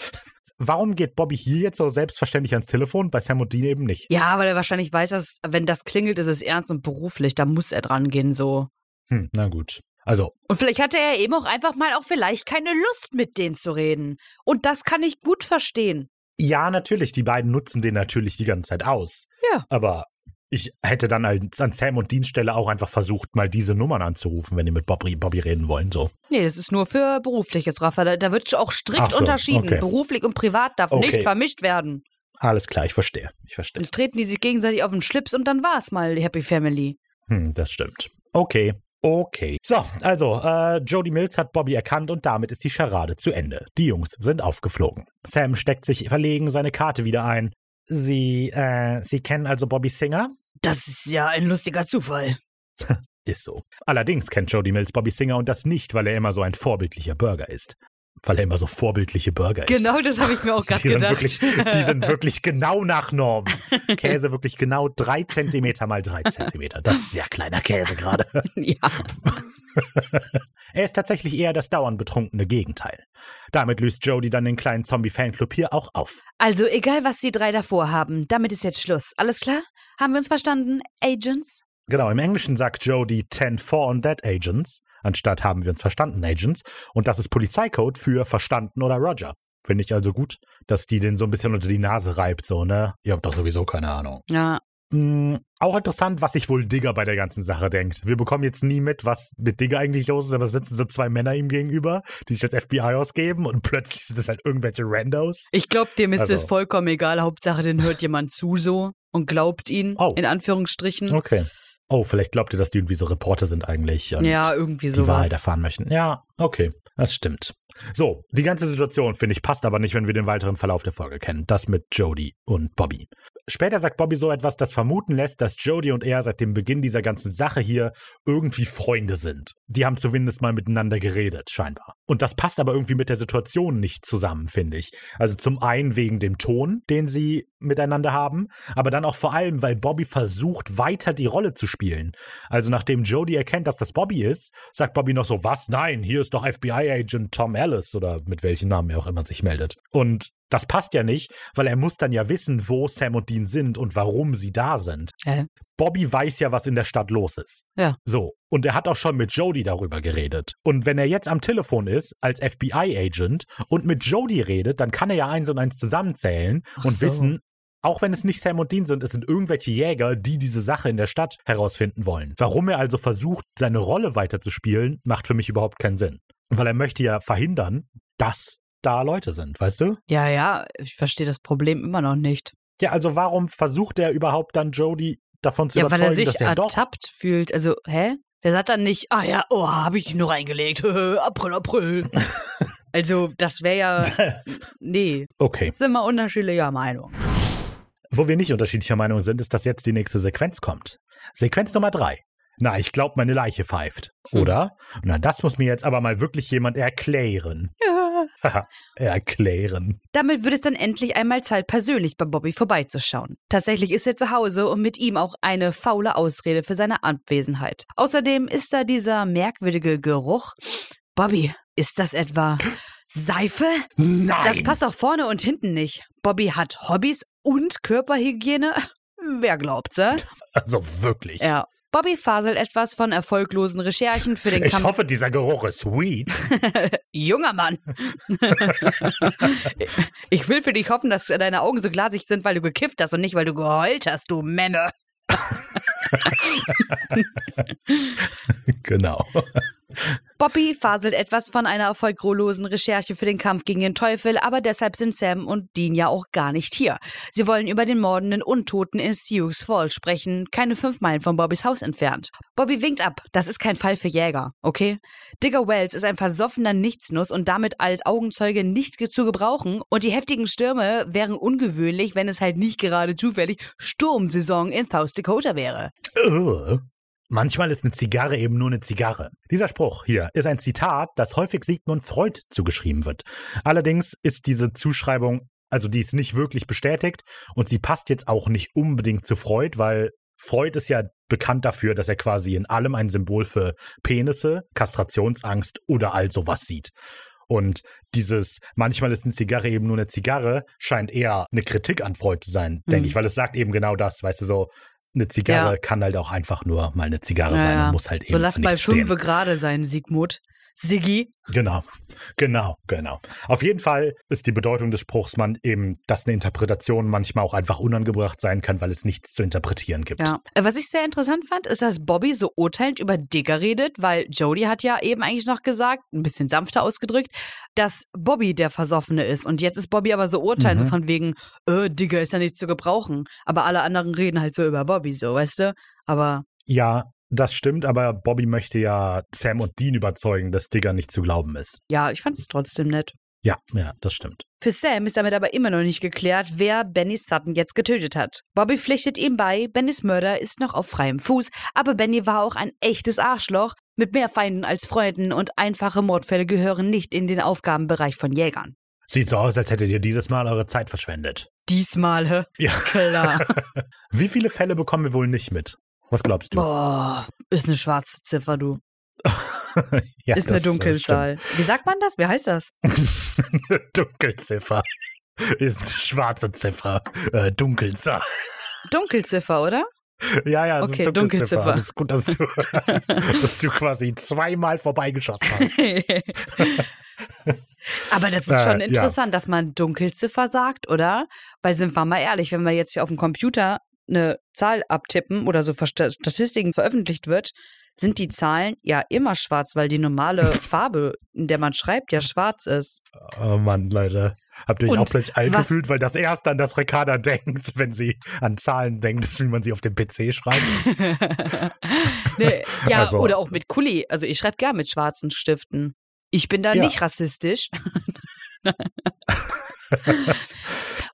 Warum geht Bobby hier jetzt so selbstverständlich ans Telefon, bei Sam und Dean eben nicht? Ja, weil er wahrscheinlich weiß, dass, wenn das klingelt, ist es ernst und beruflich. Da muss er dran gehen, so. Hm, na gut. Also, Und vielleicht hatte er eben auch einfach mal auch vielleicht keine Lust, mit denen zu reden. Und das kann ich gut verstehen. ja, natürlich, die beiden nutzen den natürlich die ganze Zeit aus. Ja. Aber ich hätte dann als, an Sam und Deans Stelle auch einfach versucht, mal diese Nummern anzurufen, wenn die mit Bobby, Bobby reden wollen. So. Nee, das ist nur für berufliches, Rafa. Da, da wird auch strikt so, unterschieden. okay. Beruflich und privat darf Okay. nicht vermischt werden. Alles klar, ich verstehe. Ich verstehe. Sonst treten die sich gegenseitig auf den Schlips und dann war es mal die Happy Family. Hm, das stimmt. Okay. Okay. So, also, äh, Jody Mills hat Bobby erkannt und damit ist die Scharade zu Ende. Die Jungs sind aufgeflogen. Sam steckt sich verlegen seine Karte wieder ein. Sie, äh, Sie kennen also Bobby Singer? Das ist ja ein lustiger Zufall. Ist so. Allerdings kennt Jody Mills Bobby Singer und das nicht, weil er immer so ein vorbildlicher Burger ist. Weil er immer so vorbildliche Burger ist. Genau, das habe ich mir auch gerade gedacht. wirklich, die sind wirklich genau nach Norm. Käse wirklich genau drei Zentimeter mal drei Zentimeter. Das ist ja kleiner Käse gerade. ja. Er ist tatsächlich eher das dauernd betrunkene Gegenteil. Damit löst Jody dann den kleinen Zombie-Fanclub hier auch auf. Also, egal was die drei davor haben, damit ist jetzt Schluss. Alles klar? Haben wir uns verstanden, Agents? Genau, im Englischen sagt Jody 10-4 on Dead Agents, anstatt haben wir uns verstanden Agents. Und das ist Polizeicode für verstanden oder Roger. Finde ich also gut, dass die den so ein bisschen unter die Nase reibt, so, ne? Ihr habt doch sowieso keine Ahnung. Ja. Mm, auch interessant, was sich wohl Digger bei der ganzen Sache denkt. Wir bekommen jetzt nie mit, was mit Digger eigentlich los ist, aber es sitzen so zwei Männer ihm gegenüber, die sich als FBI ausgeben und plötzlich sind das halt irgendwelche Randos. Ich glaube, dem ist Also- es vollkommen egal. Hauptsache, den hört jemand zu so und glaubt ihn, Oh. in Anführungsstrichen. Okay. Oh, vielleicht glaubt ihr, dass die irgendwie so Reporter sind eigentlich und Ja, irgendwie die sowas. Wahrheit erfahren möchten. Ja, okay, das stimmt. So, die ganze Situation, finde ich, passt aber nicht, wenn wir den weiteren Verlauf der Folge kennen. Das mit Jody und Bobby. Später sagt Bobby so etwas, das vermuten lässt, dass Jody und er seit dem Beginn dieser ganzen Sache hier irgendwie Freunde sind. Die haben zumindest mal miteinander geredet, scheinbar. Und das passt aber irgendwie mit der Situation nicht zusammen, finde ich. Also zum einen wegen dem Ton, den sie miteinander haben, aber dann auch vor allem, weil Bobby versucht, weiter die Rolle zu spielen. Also nachdem Jody erkennt, dass das Bobby ist, sagt Bobby noch so, was? Nein, hier ist doch FBI-Agent Tom Ellis oder mit welchem Namen er auch immer sich meldet. Und das passt ja nicht, weil er muss dann ja wissen, wo Sam und Dean sind und warum sie da sind. Hä? Bobby weiß ja, was in der Stadt los ist. Ja. So. Und er hat auch schon mit Jody darüber geredet. Und wenn er jetzt am Telefon ist, als FBI-Agent, und mit Jody redet, dann kann er ja eins und eins zusammenzählen Ach und so. wissen, auch wenn es nicht Sam und Dean sind, es sind irgendwelche Jäger, die diese Sache in der Stadt herausfinden wollen. Warum er also versucht, seine Rolle weiterzuspielen, macht für mich überhaupt keinen Sinn. Weil er möchte ja verhindern, dass da Leute sind, weißt du? Ja, ja, ich verstehe das Problem immer noch nicht. Ja, also warum versucht er überhaupt dann Jody davon zu Ja, weil überzeugen, er sich dass er doch ertappt fühlt. Also, hä? Der sagt dann nicht, ah ja, oh, habe ich nur reingelegt. April, April. also, das wäre ja. Nee, Okay. sind wir unterschiedlicher Meinung. Wo wir nicht unterschiedlicher Meinung sind, ist, dass jetzt die nächste Sequenz kommt. Sequenz Nummer drei. Na, ich glaube, meine Leiche pfeift. Hm. Oder? Na, das muss mir jetzt aber mal wirklich jemand erklären. Haha, erklären. Damit wird es dann endlich einmal Zeit, persönlich bei Bobby vorbeizuschauen. Tatsächlich ist er zu Hause und mit ihm auch eine faule Ausrede für seine Abwesenheit. Außerdem ist da dieser merkwürdige Geruch. Bobby, ist das etwa Seife? Nein! Das passt auch vorne und hinten nicht. Bobby hat Hobbys und Körperhygiene? Wer glaubt's, äh? Also wirklich. Ja. Bobby faselt etwas von erfolglosen Recherchen für den ich Kampf. hoffe, dieser Geruch ist sweet. Junger Mann. ich will für dich hoffen, dass deine Augen so glasig sind, weil du gekifft hast und nicht, weil du geheult hast, du Memme. genau. Bobby faselt etwas von einer erfolglosen Recherche für den Kampf gegen den Teufel, aber deshalb sind Sam und Dean ja auch gar nicht hier. Sie wollen über den mordenden Untoten in Sioux Falls sprechen, keine fünf Meilen von Bobbys Haus entfernt. Bobby winkt ab, das ist kein Fall für Jäger, okay? Digger Wells ist ein versoffener Nichtsnuss und damit als Augenzeuge nicht zu gebrauchen und die heftigen Stürme wären ungewöhnlich, wenn es halt nicht gerade zufällig Sturmsaison in South Dakota wäre. Äh. Manchmal ist eine Zigarre eben nur eine Zigarre. Dieser Spruch hier ist ein Zitat, das häufig Sigmund Freud zugeschrieben wird. Allerdings ist diese Zuschreibung, also die ist nicht wirklich bestätigt und sie passt jetzt auch nicht unbedingt zu Freud, weil Freud ist ja bekannt dafür, dass er quasi in allem ein Symbol für Penisse, Kastrationsangst oder all sowas sieht. Und dieses, manchmal ist eine Zigarre eben nur eine Zigarre, scheint eher eine Kritik an Freud zu sein, denke Mhm. ich, weil es sagt eben genau das, weißt du, so, eine Zigarre Ja. kann halt auch einfach nur mal eine Zigarre Ja, sein und muss halt eben So lass mal fünfe gerade sein, Sigmund. Siggi. Genau, genau, genau. Auf jeden Fall ist die Bedeutung des Spruchs man eben, dass eine Interpretation manchmal auch einfach unangebracht sein kann, weil es nichts zu interpretieren gibt. Ja. Äh, Was ich sehr interessant fand, ist, dass Bobby so urteilend über Digger redet, weil Jody hat ja eben eigentlich noch gesagt, ein bisschen sanfter ausgedrückt, dass Bobby der Versoffene ist. Und jetzt ist Bobby aber so urteilend, Mhm. so von wegen, äh, Digger ist ja nicht zu gebrauchen. Aber alle anderen reden halt so über Bobby, so, weißt du? Aber Ja, das stimmt, aber Bobby möchte ja Sam und Dean überzeugen, dass Digger nicht zu glauben ist. ja, ich fand es trotzdem nett. Ja, ja, das stimmt. Für Sam ist damit aber immer noch nicht geklärt, wer Benny Sutton jetzt getötet hat. Bobby pflichtet ihm bei, Bennys Mörder ist noch auf freiem Fuß, aber Benny war auch ein echtes Arschloch mit mehr Feinden als Freunden und einfache Mordfälle gehören nicht in den Aufgabenbereich von Jägern. Sieht so aus, als hättet ihr dieses Mal eure Zeit verschwendet. Diesmal, hä? Ja. Klar. Wie viele Fälle bekommen wir wohl nicht mit? Was glaubst du? Boah, ist eine schwarze Ziffer, du. ja, ist eine äh, Dunkelzahl. Wie sagt man das? Wie heißt das? Eine Dunkelziffer. Ist eine schwarze Ziffer. Äh, Dunkelzahl. Dunkelziffer, oder? Ja, ja, es Okay, ist Dunkelziffer. Dunkelziffer. Das ist gut, dass du, dass du quasi zweimal vorbeigeschossen hast. Aber das ist Äh, schon ja. interessant, dass man Dunkelziffer sagt, oder? Weil sind wir mal ehrlich, wenn wir jetzt hier auf dem Computer eine Zahl abtippen oder so Statistiken veröffentlicht wird, sind die Zahlen ja immer schwarz, weil die normale Farbe, in der man schreibt, ja schwarz ist. Oh Mann, Leute. Habt ihr euch auch plötzlich alt gefühlt, weil das erst an das Ricarda denkt, wenn sie an Zahlen denkt, wie man sie auf dem PC schreibt? nee, ja, Also- oder auch mit Kuli. Also ich schreibe gern mit schwarzen Stiften. Ich bin da Ja. nicht rassistisch.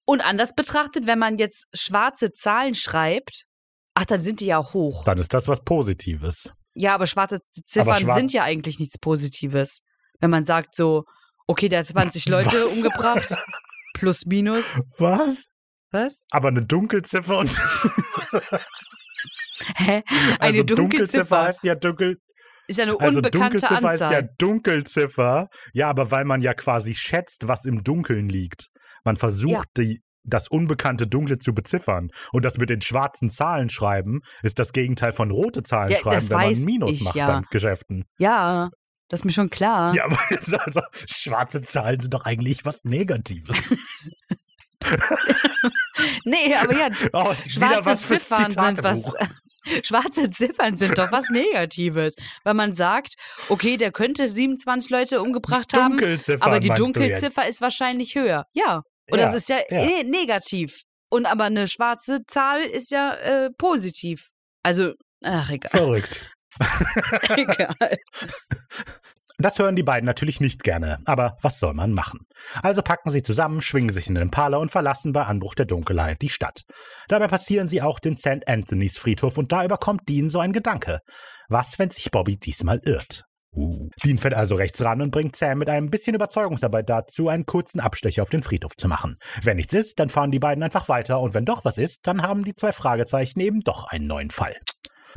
Und anders betrachtet, wenn man jetzt schwarze Zahlen schreibt, ach, dann sind die ja hoch. Dann ist das was Positives. Ja, aber schwarze Ziffern schwar- sind ja eigentlich nichts Positives. Wenn man sagt so, okay, der hat 20 Leute Was? umgebracht, plus minus. Was? Was? Aber eine Dunkelziffer und Hä? Eine also Dunkelziffer heißt ja dunkel, ist ja eine also unbekannte Dunkelziffer heißt Anzahl. ja Dunkelziffer. Ja, aber weil man ja quasi schätzt, was im Dunkeln liegt. Man versucht die das unbekannte Dunkle zu beziffern. Und das mit den schwarzen Zahlen schreiben ist das Gegenteil von rote Zahlen Ja, schreiben, wenn man Minus ich, macht ja. beim Geschäften. Ja, das ist mir schon klar. Ja, aber also, schwarze Zahlen sind doch eigentlich was Negatives. Nee, aber ja, Oh, schwarze was Ziffern sind was. Schwarze Ziffern sind doch was Negatives, weil man sagt, okay, der könnte 27 Leute umgebracht haben, aber die Dunkelziffer ist wahrscheinlich höher. Ja, und Ja, das ist ja, ja. ne- negativ. Und aber eine schwarze Zahl ist ja äh, positiv. Also, ach egal. Verrückt. egal. Das hören die beiden natürlich nicht gerne, aber was soll man machen? Also packen sie zusammen, schwingen sich in den Impala und verlassen bei Anbruch der Dunkelheit die Stadt. Dabei passieren sie auch den St. Anthony's Friedhof und da überkommt Dean so ein Gedanke. Was, wenn sich Bobby diesmal irrt? Uh. Dean fährt also rechts ran und bringt Sam mit einem bisschen Überzeugungsarbeit dazu, einen kurzen Abstecher auf den Friedhof zu machen. Wenn nichts ist, dann fahren die beiden einfach weiter und wenn doch was ist, dann haben die zwei Fragezeichen eben doch einen neuen Fall.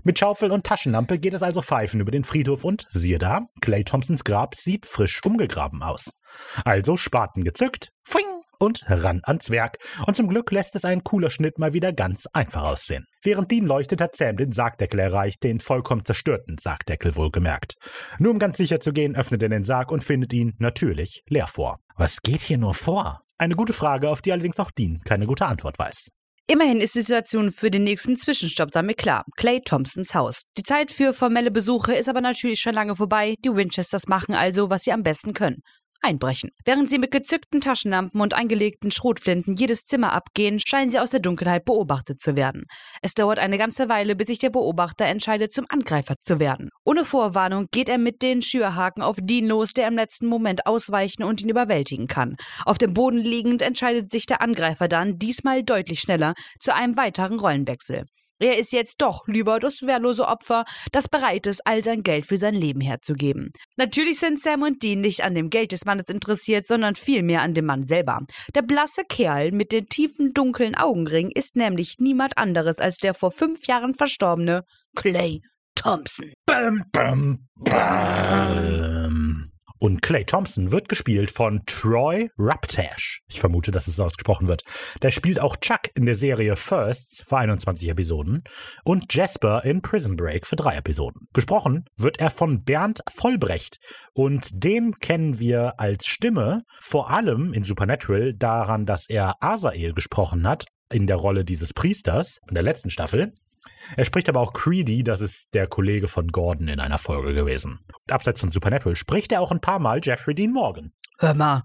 Mit Schaufel und Taschenlampe geht es also pfeifen über den Friedhof und siehe da, Clay Thompsons Grab sieht frisch umgegraben aus. Also Spaten gezückt, fing und ran ans Werk. Und zum Glück lässt es ein cooler Schnitt mal wieder ganz einfach aussehen. Während Dean leuchtet, hat Sam den Sargdeckel erreicht, den vollkommen zerstörten Sargdeckel wohlgemerkt. Nur um ganz sicher zu gehen, öffnet er den Sarg und findet ihn natürlich leer vor. Was geht hier nur vor? Eine gute Frage, auf die allerdings auch Dean keine gute Antwort weiß. Immerhin ist die Situation für den nächsten Zwischenstopp damit klar. Clay Thompsons Haus. Die Zeit für formelle Besuche ist aber natürlich schon lange vorbei. Die Winchesters machen also, was sie am besten können. Einbrechen. Während sie mit gezückten Taschenlampen und eingelegten Schrotflinten jedes Zimmer abgehen, scheinen sie aus der Dunkelheit beobachtet zu werden. Es dauert eine ganze Weile, bis sich der Beobachter entscheidet, zum Angreifer zu werden. Ohne Vorwarnung geht er mit den Schürhaken auf Dean los, der im letzten Moment ausweichen und ihn überwältigen kann. Auf dem Boden liegend entscheidet sich der Angreifer dann, diesmal deutlich schneller, zu einem weiteren Rollenwechsel. Er ist jetzt doch lieber das wehrlose Opfer, das bereit ist, all sein Geld für sein Leben herzugeben. Natürlich sind Sam und Dean nicht an dem Geld des Mannes interessiert, sondern vielmehr an dem Mann selber. Der blasse Kerl mit den tiefen, dunklen Augenringen ist nämlich niemand anderes als der vor fünf Jahren verstorbene Clay Thompson. Bam, bam, bam. Und Clay Thompson wird gespielt von Troy Raptash. Ich vermute, dass es ausgesprochen wird. Der spielt auch Chuck in der Serie Firsts für 21 Episoden und Jasper in Prison Break für drei Episoden. Gesprochen wird er von Bernd Vollbrecht. Und den kennen wir als Stimme vor allem in Supernatural daran, dass er Asael gesprochen hat in der Rolle dieses Priesters in der letzten Staffel. Er spricht aber auch Creedy, das ist der Kollege von Gordon in einer Folge gewesen. Und abseits von Supernatural spricht er auch ein paar Mal Jeffrey Dean Morgan. Hör mal.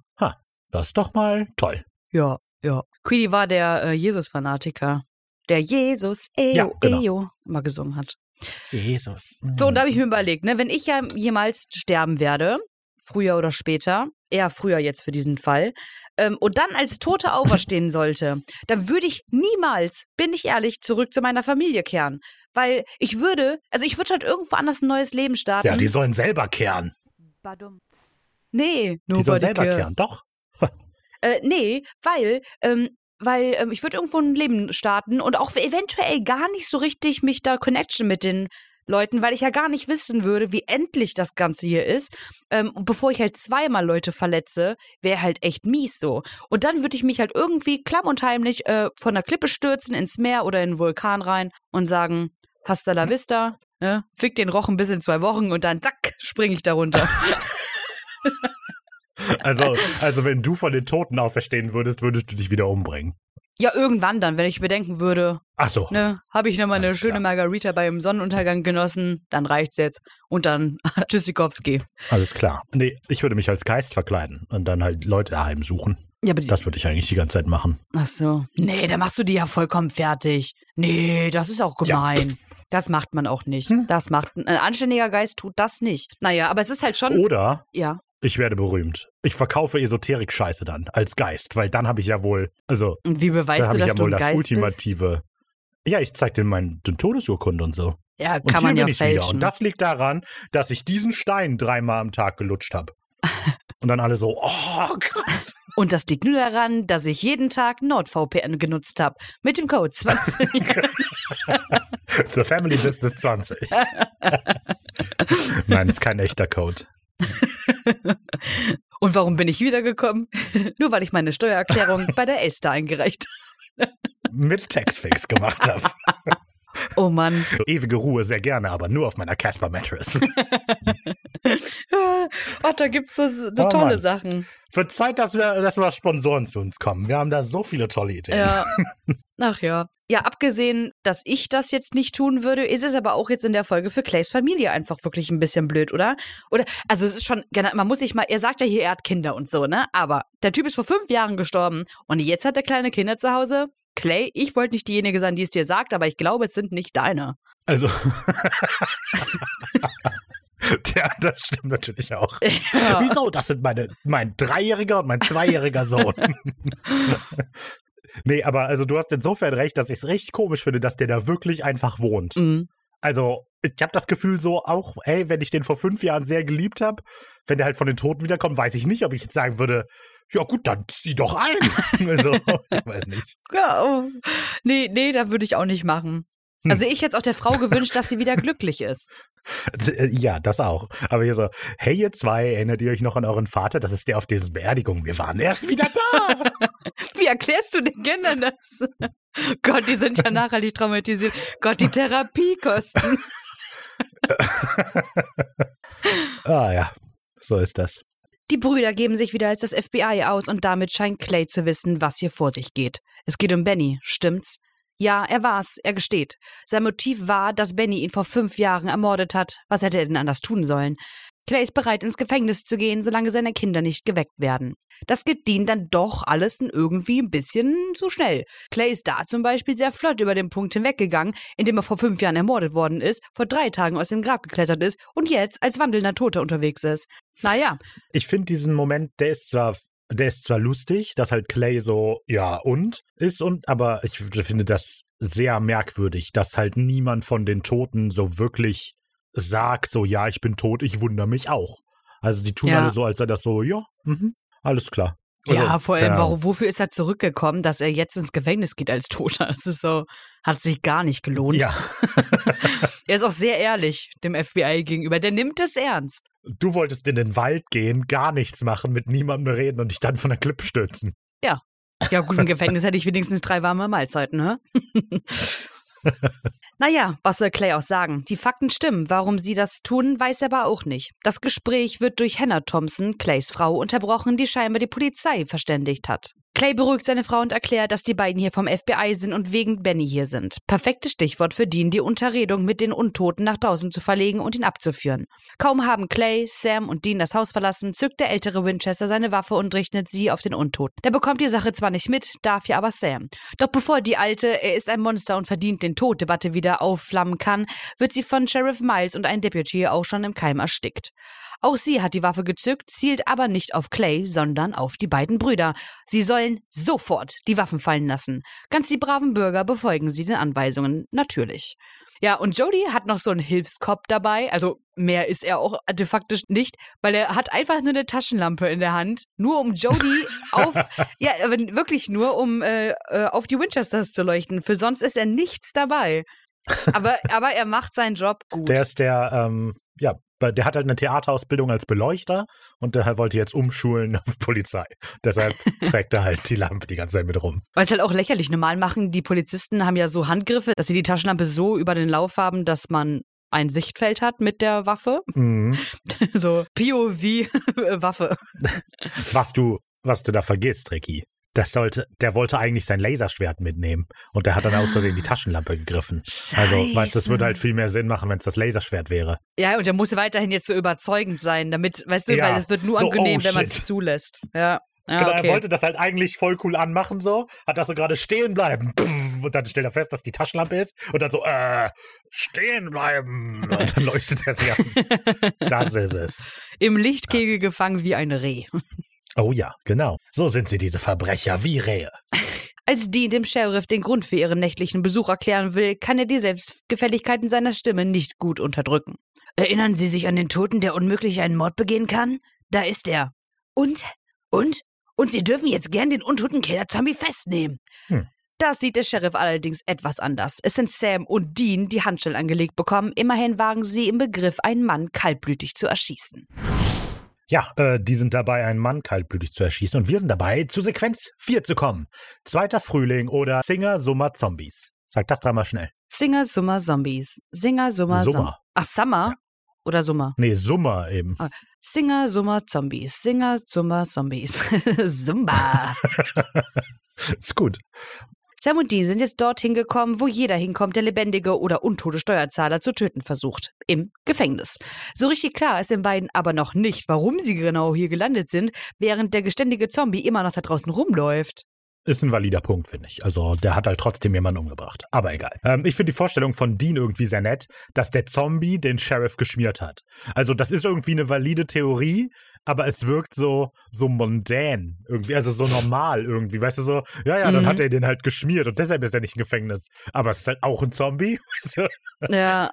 Das ist doch mal toll. Ja, ja. Queenie war der äh, Jesus-Fanatiker, der Jesus, Eyo, Ja, genau. Eyo, immer gesungen hat. Jesus. So, und da habe ich mir überlegt, ne, wenn ich ja jemals sterben werde, früher oder später, eher früher jetzt für diesen Fall, ähm, und dann als Tote auferstehen sollte, dann würde ich niemals, bin ich ehrlich, zurück zu meiner Familie kehren. Weil ich würde, also ich würde halt irgendwo anders ein neues Leben starten. Ja, die sollen selber kehren. nee, Die sollen selber cares. kehren. Doch. Äh, nee, weil, ähm, weil ähm, ich würde irgendwo ein Leben starten und auch eventuell gar nicht so richtig mich da connection mit den Leuten, weil ich ja gar nicht wissen würde, wie endlich das Ganze hier ist. Ähm, und bevor ich halt zweimal Leute verletze, wäre halt echt mies so. Und dann würde ich mich halt irgendwie klamm und heimlich äh, von der Klippe stürzen ins Meer oder in den Vulkan rein und sagen, hasta la vista, ne? fick den Rochen bis in zwei Wochen und dann zack, springe ich da runter. Also, also, wenn du von den Toten auferstehen würdest, würdest du dich wieder umbringen. Ja, irgendwann dann, wenn ich bedenken würde, Ach so. Ne, habe ich nochmal eine schöne klar. Margarita beim Sonnenuntergang genossen, dann reicht's jetzt. Und dann Tschüssikowski. Alles klar. Nee, ich würde mich als Geist verkleiden und dann halt Leute daheim suchen. Ja, aber Das würde ich eigentlich die ganze Zeit machen. ach so. Nee, da machst du die ja vollkommen fertig. Nee, das ist auch gemein. Das macht man auch nicht. Hm. Das macht ein anständiger Geist tut das nicht. Naja, aber es ist halt schon. Oder Ja. Ich werde berühmt. Ich verkaufe Esoterik-Scheiße dann als Geist, weil dann habe ich ja wohl, also Und wie beweist du, dass ja du wohl ein das Geist bist? ultimative. Ja, ich zeig dir meine Todesurkunde und so. Ja, kann man ja ich wieder. fälschen. Und das liegt daran, dass ich diesen Stein dreimal am Tag gelutscht habe. Und dann alle so, oh, krass. Und das liegt nur daran, dass ich jeden Tag NordVPN genutzt habe. Mit dem Code 20. The Family Business 20. Nein, ist kein echter Code. Und warum bin ich wiedergekommen? Nur weil ich meine Steuererklärung bei der Elster eingereicht Mit Textfix gemacht habe. Oh Mann. Ewige Ruhe sehr gerne, aber nur auf meiner Casper Mattress. Ach, da gibt's so, so Oh tolle Mann. Sachen. Wird Zeit, dass wir, dass wir Sponsoren zu uns kommen. Wir haben da so viele tolle Ideen. Ja. Ach ja. Ja, abgesehen, dass ich das jetzt nicht tun würde, ist es aber auch jetzt in der Folge für Clays Familie einfach wirklich ein bisschen blöd, oder? Oder, also es ist schon, man muss sich mal, er sagt ja hier, er hat Kinder und so, ne? Aber der Typ ist vor fünf Jahren gestorben und jetzt hat er kleine Kinder zu Hause. Clay, ich wollte nicht diejenige sein, die es dir sagt, aber ich glaube, es sind nicht deine. Also. ja, das stimmt natürlich auch. Ja. Wieso? Das sind meine, mein dreijähriger und mein zweijähriger Sohn. nee, aber also du hast insofern recht, dass ich es richtig komisch finde, dass der da wirklich einfach wohnt. Mhm. Also, ich habe das Gefühl so auch, ey, wenn ich den vor fünf Jahren sehr geliebt habe, wenn der halt von den Toten wiederkommt, weiß ich nicht, ob ich jetzt sagen würde, ja gut, dann zieh doch ein. also, ich weiß nicht. Ja, oh. nee, nee, da würde ich auch nicht machen. Hm. Also ich hätte es auch der Frau gewünscht, dass sie wieder glücklich ist. Äh, Ja, das auch. Aber hier so, hey ihr zwei, erinnert ihr euch noch an euren Vater? Das ist der auf diesen Beerdigungen. Wir waren erst wieder da. Wie erklärst du den Kindern das? Gott, die sind ja nachhaltig traumatisiert. Gott, die Therapiekosten. ah ja, so ist das. Die Brüder geben sich wieder als das FBI aus und damit scheint Clay zu wissen, was hier vor sich geht. Es geht um Benny, stimmt's? Ja, er war's, er gesteht. Sein Motiv war, dass Benny ihn vor fünf Jahren ermordet hat. Was hätte er denn anders tun sollen? Clay ist bereit, ins Gefängnis zu gehen, solange seine Kinder nicht geweckt werden. Das geht Dean dann doch alles irgendwie ein bisschen zu schnell. Clay ist da zum Beispiel sehr flott über den Punkt hinweggegangen, in dem er vor fünf Jahren ermordet worden ist, vor drei Tagen aus dem Grab geklettert ist und jetzt als wandelnder Toter unterwegs ist. Naja, Ich finde diesen Moment, der ist zwar, der ist zwar lustig, dass halt Clay so, ja, und ist und, aber ich finde das sehr merkwürdig, dass halt niemand von den Toten so wirklich sagt, so, ja, ich bin tot, ich wundere mich auch. Also die tun Ja. alle so, als sei das so, ja, mhm, alles klar. Ja, Also, vor allem, warum, wofür ist er zurückgekommen, dass er jetzt ins Gefängnis geht als Toter? Das ist so, hat sich gar nicht gelohnt. Ja, Er ist auch sehr ehrlich dem FBI gegenüber. Der nimmt es ernst. du wolltest in den Wald gehen, gar nichts machen, mit niemandem reden und dich dann von der Klippe stürzen. Ja, gut, im Gefängnis hätte ich wenigstens drei warme Mahlzeiten, ne? Naja, was soll Clay auch sagen? Die Fakten stimmen. Warum sie das tun, weiß er aber auch nicht. Das Gespräch wird durch Hannah Thompson, Clays Frau, unterbrochen, die scheinbar die Polizei verständigt hat. Clay beruhigt seine Frau und erklärt, dass die beiden hier vom FBI sind und wegen Benny hier sind. Perfektes Stichwort für Dean, die Unterredung mit den Untoten nach draußen zu verlegen und ihn abzuführen. Kaum haben Clay, Sam und Dean das Haus verlassen, zückt der ältere Winchester seine Waffe und richtet sie auf den Untoten. Der bekommt die Sache zwar nicht mit, dafür aber Sam. Doch bevor die alte, er ist ein Monster und verdient den Tod, Debatte wieder aufflammen kann, wird sie von Sheriff Miles und ein Deputy auch schon im Keim erstickt. Auch sie hat die Waffe gezückt, zielt aber nicht auf Clay, sondern auf die beiden Brüder. Sie sollen sofort die Waffen fallen lassen. Ganz die braven Bürger befolgen sie den Anweisungen, natürlich. Ja, und Jody hat noch so einen Hilfskopf dabei. Also mehr ist er auch de facto nicht, weil er hat einfach nur eine Taschenlampe in der Hand, nur um Jody auf, ja, aber wirklich nur um äh, äh, auf die Winchesters zu leuchten. Für sonst ist er nichts dabei. Aber, aber er macht seinen Job gut. Der ist der, ähm, ja, der hat halt eine Theaterausbildung als Beleuchter und der wollte jetzt umschulen auf Polizei. Deshalb trägt er halt die Lampe die ganze Zeit mit rum. Weil es halt auch lächerlich. Normal machen die Polizisten haben ja so Handgriffe, dass sie die Taschenlampe so über den Lauf haben, dass man ein Sichtfeld hat mit der Waffe. Mhm. so POV-Waffe. Was du, was du da vergisst, Ricky. Das sollte, der wollte eigentlich sein Laserschwert mitnehmen und der hat dann aus Versehen die Taschenlampe gegriffen. Also, weißt du, es würde halt viel mehr Sinn machen, wenn es das Laserschwert wäre. Ja, und der muss weiterhin jetzt so überzeugend sein, damit, weißt du, Ja. weil es wird nur So, angenehm, oh, wenn man es zulässt. Ja. Ja, genau, okay. er wollte das halt eigentlich voll cool anmachen, so, hat das so gerade stehen bleiben. Und dann stellt er fest, dass die Taschenlampe ist und dann so, äh, stehen bleiben. Und dann leuchtet er sie an. Das ist es. Im Lichtkegel gefangen wie ein Reh. Oh ja, genau. So sind sie, diese Verbrecher, wie Rehe. Als Dean dem Sheriff den Grund für ihren nächtlichen Besuch erklären will, kann er die Selbstgefälligkeit in seiner Stimme nicht gut unterdrücken. Erinnern Sie sich an den Toten, der unmöglich einen Mord begehen kann? Da ist er. Und? Und? Und Sie dürfen jetzt gern den untoten Killer-Zombie festnehmen. Hm. Das sieht der Sheriff allerdings etwas anders. Es sind Sam und Dean, die Handschellen angelegt bekommen. Immerhin waren sie im Begriff, einen Mann kaltblütig zu erschießen. Ja, äh, die sind dabei, einen Mann kaltblütig zu erschießen und wir sind dabei, zu Sequenz 4 zu kommen. Zweiter Frühling oder Singer, Summer, Zombies. Sag das dreimal schnell. Singer, Summer, Zombies. Singer, Summer, Summer. Zombies. Ach, Summer? Oder Summer? Nee, Summer eben. Ah. Singer, Summer, Zombies. Singer, Summer, Zombies. Zumba. Ist gut. Sam und Dean sind jetzt dorthin gekommen, wo jeder hinkommt, der lebendige oder untote Steuerzahler zu töten versucht. Im Gefängnis. So richtig klar ist den beiden aber noch nicht, warum sie genau hier gelandet sind, während der geständige Zombie immer noch da draußen rumläuft. Ist ein valider Punkt, finde ich. Also, der hat halt trotzdem jemanden umgebracht. Aber egal. Ähm, ich finde die Vorstellung von Dean irgendwie sehr nett, dass der Zombie den Sheriff geschmiert hat. Also, das ist irgendwie eine valide Theorie, aber es wirkt so, so mondän irgendwie, also so normal irgendwie, weißt du, so, ja, ja, dann Mhm. hat er den halt geschmiert und deshalb ist er nicht im Gefängnis. Aber es ist halt auch ein Zombie? Ja,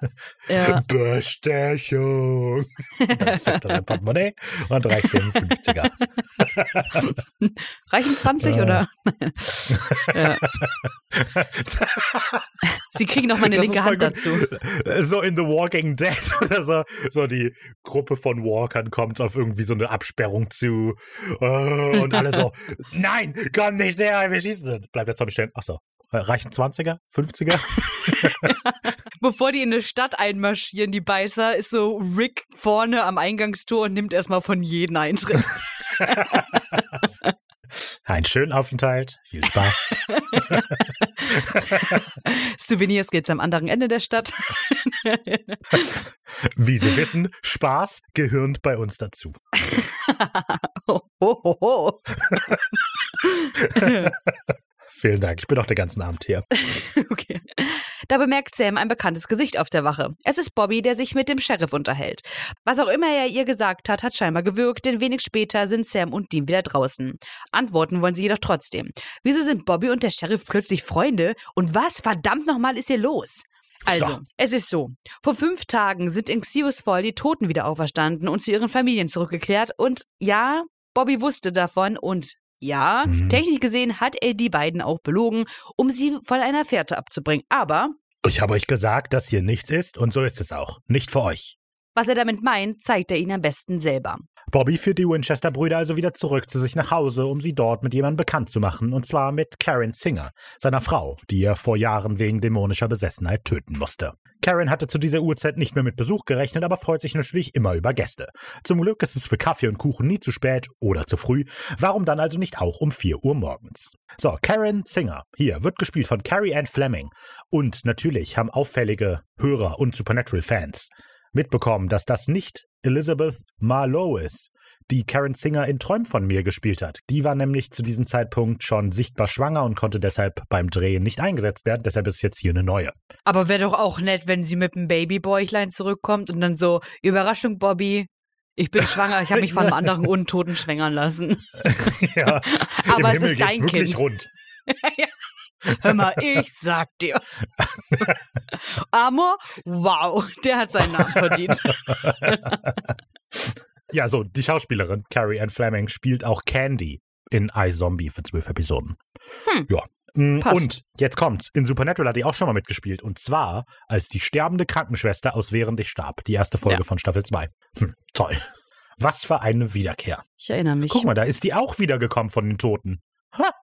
ja. Bestechung. Dann zückt er sein Portemonnaie und reicht ihm 50er. Reichen 20 Äh. oder? ja. Sie kriegen noch mal eine Das linke Hand dazu. So in The Walking Dead oder so. So die Gruppe von Walkern kommt auf irgendwie so eine Absperrung zu. äh, Und alle so, nein, komm nicht näher, wir schießen. Bleibt der Zombie stehen. Achso. Reichen 20er? 50er? Bevor die in eine Stadt einmarschieren, die Beißer, ist so Rick vorne am Eingangstor und nimmt erstmal von jedem Eintritt. Einen schönen Aufenthalt. Viel Spaß. Souvenirs geht's am anderen Ende der Stadt. Wie Sie wissen, Spaß gehirnt bei uns dazu. ho, ho, ho. Vielen Dank. Ich bin auch den ganzen Abend hier. Okay. Da bemerkt Sam ein bekanntes Gesicht auf der Wache. Es ist Bobby, der sich mit dem Sheriff unterhält. Was auch immer er ihr gesagt hat, hat scheinbar gewirkt, denn wenig später sind Sam und Dean wieder draußen. Antworten wollen sie jedoch trotzdem. Wieso sind Bobby und der Sheriff plötzlich Freunde? Und was verdammt nochmal ist hier los? Also, So. es ist so. Vor fünf Tagen sind in Xius Fall die Toten wieder auferstanden und zu ihren Familien zurückgekehrt. Und ja, Bobby wusste davon und ja, Mhm. technisch gesehen hat er die beiden auch belogen, um sie von einer Fährte abzubringen. Aber Ich habe euch gesagt, dass hier nichts ist und so ist es auch. Nicht für euch. Was er damit meint, zeigt er ihnen am besten selber. Bobby führt die Winchester-Brüder also wieder zurück zu sich nach Hause, um sie dort mit jemandem bekannt zu machen, und zwar mit Karen Singer, seiner Frau, die er vor Jahren wegen dämonischer Besessenheit töten musste. Karen hatte zu dieser Uhrzeit nicht mehr mit Besuch gerechnet, aber freut sich natürlich immer über Gäste. Zum Glück ist es für Kaffee und Kuchen nie zu spät oder zu früh. Warum dann also nicht auch um 4 Uhr morgens? So, Karen Singer, hier, wird gespielt von Carrie Ann Fleming. Und natürlich haben auffällige Hörer und Supernatural-Fans mitbekommen, dass das nicht Elizabeth Marlowe ist, die Karen Singer in Träumen von mir gespielt hat. Die war nämlich zu diesem Zeitpunkt schon sichtbar schwanger und konnte deshalb beim Drehen nicht eingesetzt werden. Deshalb ist jetzt hier eine neue. Aber wäre doch auch nett, wenn sie mit dem Babybäuchlein zurückkommt und dann so, Überraschung, Bobby, ich bin schwanger, ich habe mich von einem anderen Untoten schwängern lassen. ja, Aber es Himmel ist dein Kind. rund. Hör mal, ich sag dir. Amor, wow, der hat seinen Namen verdient. Ja, so, die Schauspielerin Carrie Ann Fleming spielt auch Candy in iZombie für zwölf Episoden. Hm. Ja. Mm, Passt. Und jetzt kommt's. In Supernatural hat die auch schon mal mitgespielt. Und zwar als die sterbende Krankenschwester aus Während ich starb. Die erste Folge Ja. von Staffel 2. Hm, toll. Was für eine Wiederkehr. Ich erinnere mich. Guck mal, da ist die auch wiedergekommen von den Toten.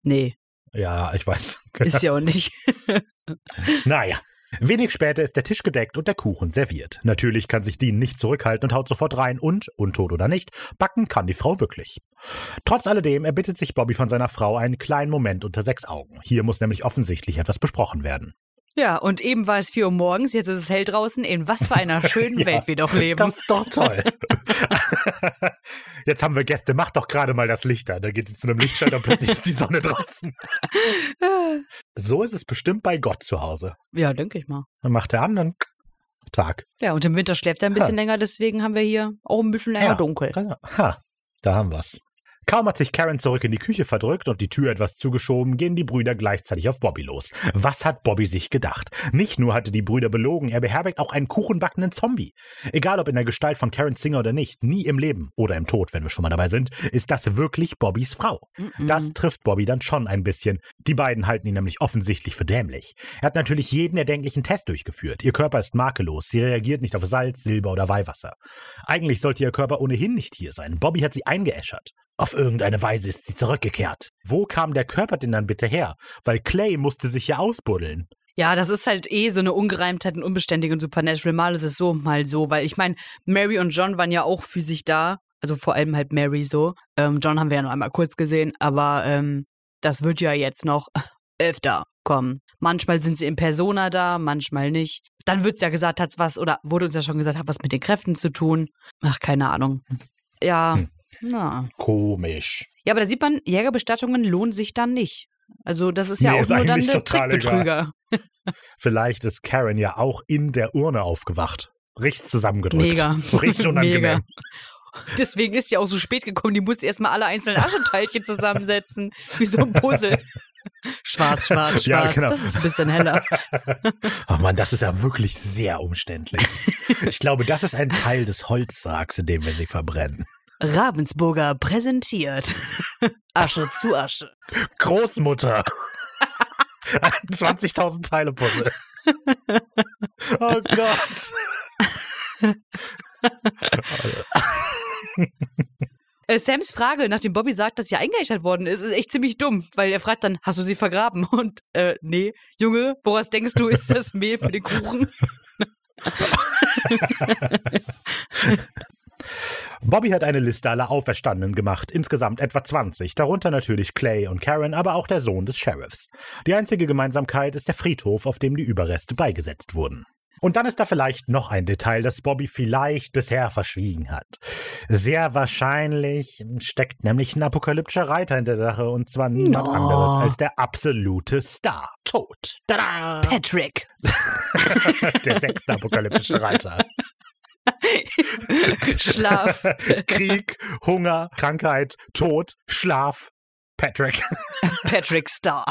Nee, Ja, ich weiß. ist ja auch nicht. Naja. Wenig später ist der Tisch gedeckt und der Kuchen serviert. Natürlich kann sich Dean nicht zurückhalten und haut sofort rein und, untot oder nicht, backen kann die Frau wirklich. Trotz alledem erbittet sich Bobby von seiner Frau einen kleinen Moment unter sechs Augen. Hier muss nämlich offensichtlich etwas besprochen werden. Ja, und eben war es 4 Uhr morgens, jetzt ist es hell draußen. In was für einer schönen Ja, Welt wir doch leben. Das ist doch toll. Jetzt haben wir Gäste, mach doch gerade mal das Licht an. Da geht es zu einem Lichtschalter und plötzlich ist die Sonne draußen. So ist es bestimmt bei Gott zu Hause. ja, denke ich mal. Dann macht er an, dann Tag. Ja, und im Winter schläft er ein bisschen länger, deswegen haben wir hier auch ein bisschen länger Ja. dunkel. Ha, da haben wir's. Kaum hat sich Karen zurück in die Küche verdrückt und die Tür etwas zugeschoben, gehen die Brüder gleichzeitig auf Bobby los. Was hat Bobby sich gedacht? Nicht nur hatte die Brüder belogen, er beherbergt auch einen kuchenbackenden Zombie. Egal ob in der Gestalt von Karen Singer oder nicht, nie im Leben oder im Tod, wenn wir schon mal dabei sind, ist das wirklich Bobbys Frau. Mhm. Das trifft Bobby dann schon ein bisschen. Die beiden halten ihn nämlich offensichtlich für dämlich. Er hat natürlich jeden erdenklichen Test durchgeführt. Ihr Körper ist makellos, sie reagiert nicht auf Salz, Silber oder Weihwasser. Eigentlich sollte ihr Körper ohnehin nicht hier sein. Bobby hat sie eingeäschert. Auf irgendeine Weise ist sie zurückgekehrt. Wo kam der Körper denn dann bitte her? Weil Clay musste sich ja ausbuddeln. Ja, das ist halt eh so eine Ungereimtheit und unbeständig und Supernatural. Mal ist es so, mal so. Weil ich meine, Mary und John waren ja auch physisch da. Also vor allem halt Mary so. Ähm, John haben wir ja noch einmal kurz gesehen, aber ähm, das wird ja jetzt noch öfter kommen. Manchmal sind sie in Persona da, manchmal nicht. Dann wird es ja gesagt, hat's was, oder wurde uns ja schon gesagt, hat was mit den Kräften zu tun. Ach, keine Ahnung. Ja, Hm. Na. Komisch. Ja, aber da sieht man, Jägerbestattungen lohnen sich dann nicht. Also das ist ja Nee, auch ist nur dann der Trickbetrüger. Vielleicht ist Karen ja auch in der Urne aufgewacht. Richtig zusammengedrückt. Mega. So richtig unangenehm. Mega. Deswegen ist sie auch so spät gekommen. Die musste erstmal alle einzelnen Aschenteilchen zusammensetzen. Wie so ein Puzzle. Schwarz, schwarz, schwarz. Ja, genau. Das ist ein bisschen heller. Oh Mann, das ist ja wirklich sehr umständlich. Ich glaube, das ist ein Teil des Holzsargs, in dem wir sie verbrennen. Ravensburger präsentiert. Asche zu Asche. Großmutter. Ein 20.000 Teile Puzzle. Oh Gott. Äh, Sams Frage, nachdem Bobby sagt, dass sie eingeäschert worden ist, ist echt ziemlich dumm, weil er fragt dann, hast du sie vergraben? Und, äh, nee, Junge, woraus denkst du, ist das Mehl für den Kuchen? Bobby hat eine Liste aller Auferstandenen gemacht, insgesamt etwa 20, darunter natürlich Clay und Karen, aber auch der Sohn des Sheriffs. Die einzige Gemeinsamkeit ist der Friedhof, auf dem die Überreste beigesetzt wurden. Und dann ist da vielleicht noch ein Detail, das Bobby vielleicht bisher verschwiegen hat. Sehr wahrscheinlich steckt nämlich ein apokalyptischer Reiter in der Sache und zwar niemand No. anderes als der absolute Star. Tod. Tada! Patrick. Der sechste apokalyptische Reiter. Schlaf. Krieg, Hunger, Krankheit, Tod, Schlaf. Patrick. Patrick Star.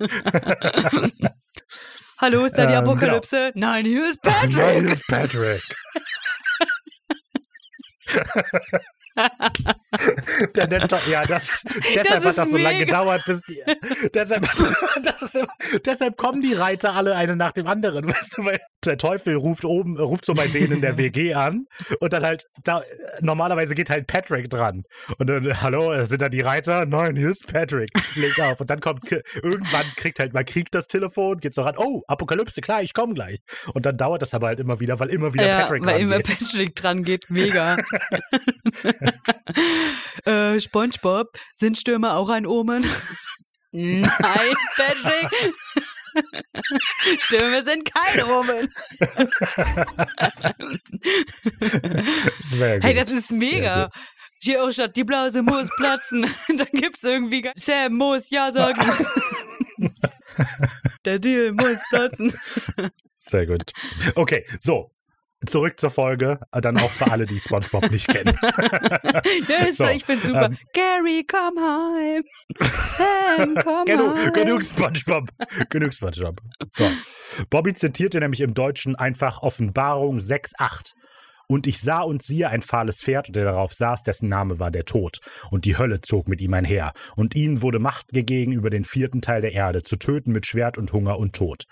Hallo, ist da die Ähm, Apokalypse? Nein, hier ist Nein, Patrick. ist Patrick. Der doch, ja, das, deshalb Das hat das so lange gedauert, bis die, deshalb, immer, deshalb kommen die Reiter alle eine nach dem anderen, weißt du, weil der Teufel ruft oben, ruft so bei denen in der WG an und dann halt, da, normalerweise geht halt Patrick dran und dann, hallo, sind da die Reiter? Nein, hier ist Patrick, legt auf und dann kommt, irgendwann kriegt halt mal Krieg das Telefon, geht so ran, oh, Apokalypse, klar, ich komme gleich und dann dauert das aber halt immer wieder, weil immer wieder ja, Patrick weil immer. Patrick dran geht. Mega. Äh, SpongeBob, sind Stürme auch ein Omen? Nein, Patrick. Stürme sind kein Omen. Sehr gut. Hey, das ist mega. Hier auch statt die Blase muss platzen. Dann gibt's irgendwie ge- Sam muss ja sagen. Der Deal muss platzen. Sehr gut. Okay, so. Zurück zur Folge, äh, dann auch für alle, die SpongeBob nicht kennen. So, so, ich bin super. ähm, Gary, komm heim. Sam, komm Genug, heim. genug SpongeBob. Genug SpongeBob. So. Bobby zitierte nämlich im Deutschen einfach Offenbarung 6,8. Und ich sah und siehe ein fahles Pferd, der darauf saß, dessen Name war der Tod. Und die Hölle zog mit ihm einher. Und ihnen wurde Macht gegeben, über den vierten Teil der Erde zu töten mit Schwert und Hunger und Tod.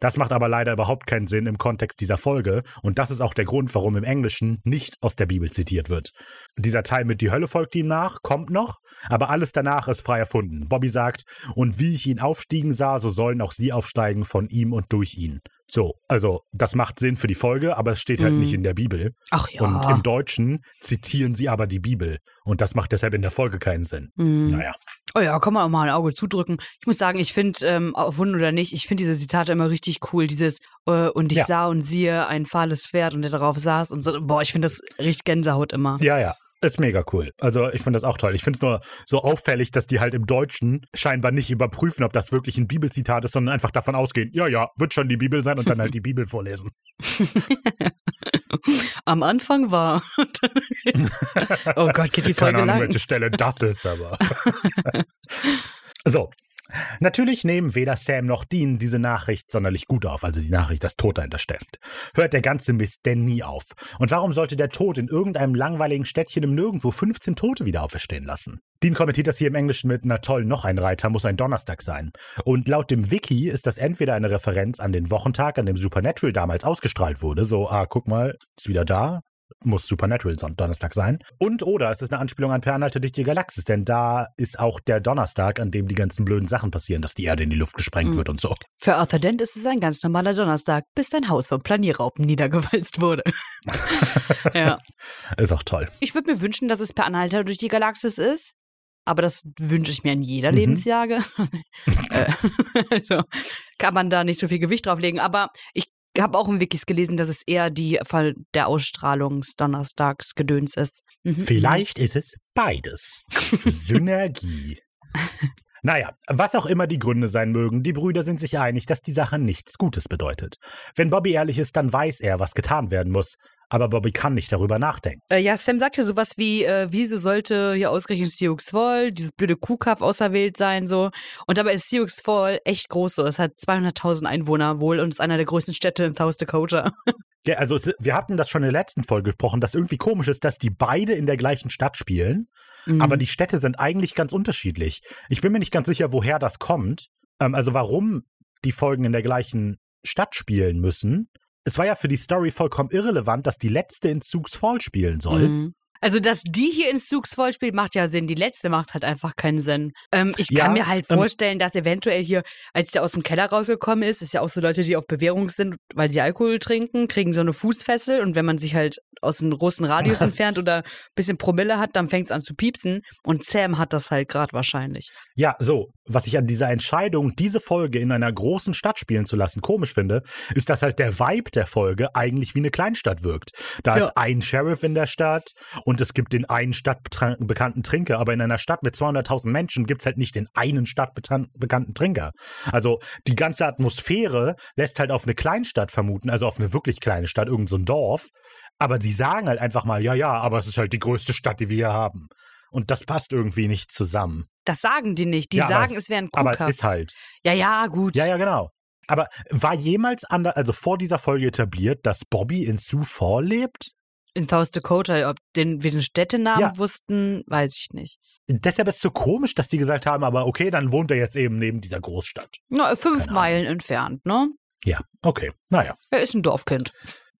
Das macht aber leider überhaupt keinen Sinn im Kontext dieser Folge. Und das ist auch der Grund, warum im Englischen nicht aus der Bibel zitiert wird. Dieser Teil mit die Hölle folgt ihm nach, kommt noch, aber alles danach ist frei erfunden. Bobby sagt, und wie ich ihn aufstiegen sah, so sollen auch sie aufsteigen von ihm und durch ihn. So, also das macht Sinn für die Folge, aber es steht halt Mhm. nicht in der Bibel. Ach ja. Und im Deutschen zitieren sie aber die Bibel. Und das macht deshalb in der Folge keinen Sinn. Mhm. Naja. Oh ja, kann man auch mal ein Auge zudrücken. Ich muss sagen, ich finde, ähm, auf Wunden oder nicht, ich finde diese Zitate immer richtig cool. Dieses, äh, und ich Ja. sah und siehe ein fahles Pferd und der darauf saß und so. Boah, ich finde das richtig Gänsehaut immer. Ja, ja. Ist mega cool. Also ich finde das auch toll. Ich finde es nur so auffällig, dass die halt im Deutschen scheinbar nicht überprüfen, ob das wirklich ein Bibelzitat ist, sondern einfach davon ausgehen, ja, ja, wird schon die Bibel sein und dann halt die Bibel vorlesen. Am Anfang war. oh Gott, geht die Folge Keine Ahnung, lang. welche Stelle das ist, aber. so. Natürlich nehmen weder Sam noch Dean diese Nachricht sonderlich gut auf, also die Nachricht, dass Tod dahinter steckt. Hört der ganze Mist denn nie auf? Und warum sollte der Tod in irgendeinem langweiligen Städtchen im Nirgendwo 15 Tote wieder auferstehen lassen? Dean kommentiert das hier im Englischen mit, na toll, noch ein Reiter muss ein Donnerstag sein. Und laut dem Wiki ist das entweder eine Referenz an den Wochentag, an dem Supernatural damals ausgestrahlt wurde, so, ah, guck mal, ist wieder da, muss Supernatural Donnerstag sein. Und oder es ist eine Anspielung an Per Anhalter durch die Galaxis, denn da ist auch der Donnerstag, an dem die ganzen blöden Sachen passieren, dass die Erde in die Luft gesprengt Mhm. wird und so. Für Arthur Dent ist es ein ganz normaler Donnerstag, bis sein Haus von Planierraupen niedergewalzt wurde. ja. Ist auch toll. Ich würde mir wünschen, dass es per Anhalter durch die Galaxis ist. Aber das wünsche ich mir in jeder Mhm. Lebensjahre. Äh, also kann man da nicht so viel Gewicht drauflegen. Aber ich habe auch im Wikis gelesen, dass es eher die Fall der Ausstrahlungsdonnerstagsgedöns ist. Mhm. Vielleicht ist es beides. Synergie. Naja, was auch immer die Gründe sein mögen, die Brüder sind sich einig, dass die Sache nichts Gutes bedeutet. Wenn Bobby ehrlich ist, dann weiß er, was getan werden muss. Aber Bobby kann nicht darüber nachdenken. Äh, ja, Sam sagt ja sowas wie, äh, wieso sollte hier ausgerechnet Sioux Fall, dieses blöde Kuhkaff auserwählt sein, so. Und dabei ist Sioux Fall echt groß, so. Es hat 200.000 Einwohner wohl und ist einer der größten Städte in South Dakota. Ja, also es, wir hatten das schon in der letzten Folge gesprochen, dass irgendwie komisch ist, dass die beide in der gleichen Stadt spielen, Mhm. aber die Städte sind eigentlich ganz unterschiedlich. Ich bin mir nicht ganz sicher, woher das kommt. Ähm, also warum die Folgen in der gleichen Stadt spielen müssen. Es war ja für die Story vollkommen irrelevant, dass die letzte in Sioux Fall spielen soll. Mhm. Also, dass die hier in Sioux Fall spielt, macht ja Sinn. Die letzte macht halt einfach keinen Sinn. Ähm, ich Ja, kann mir halt ähm, vorstellen, dass eventuell hier, als der aus dem Keller rausgekommen ist, ist ja auch so Leute, die auf Bewährung sind, weil sie Alkohol trinken, kriegen so eine Fußfessel und wenn man sich halt aus einem großen Radius entfernt oder ein bisschen Promille hat, dann fängt es an zu piepsen. Und Sam hat das halt gerade wahrscheinlich. Ja, so, was ich an dieser Entscheidung, diese Folge in einer großen Stadt spielen zu lassen, komisch finde, ist, dass halt der Vibe der Folge eigentlich wie eine Kleinstadt wirkt. Da Ja. ist ein Sheriff in der Stadt und es gibt den einen stadtbekannten Trinker, aber in einer Stadt mit 200.000 Menschen gibt es halt nicht den einen stadtbekannten Trinker. Also die ganze Atmosphäre lässt halt auf eine Kleinstadt vermuten, also auf eine wirklich kleine Stadt, irgend so ein Dorf. Aber sie sagen halt einfach mal, ja, ja, aber es ist halt die größte Stadt, die wir hier haben. Und das passt irgendwie nicht zusammen. Das sagen die nicht. Die Ja, sagen, es- es wäre ein Aber es ist halt. Ja, ja, gut. Ja, ja, genau. Aber war jemals ander, also vor dieser Folge etabliert, dass Bobby in Sioux Fall lebt? In South Dakota, ob den, wir den Städtenamen Ja. wussten, weiß ich nicht. Deshalb ist es so komisch, dass die gesagt haben, aber okay, dann wohnt er jetzt eben neben dieser Großstadt. Na, fünf. Meilen entfernt, ne? Ja, okay. Naja, Er ist ein Dorfkind.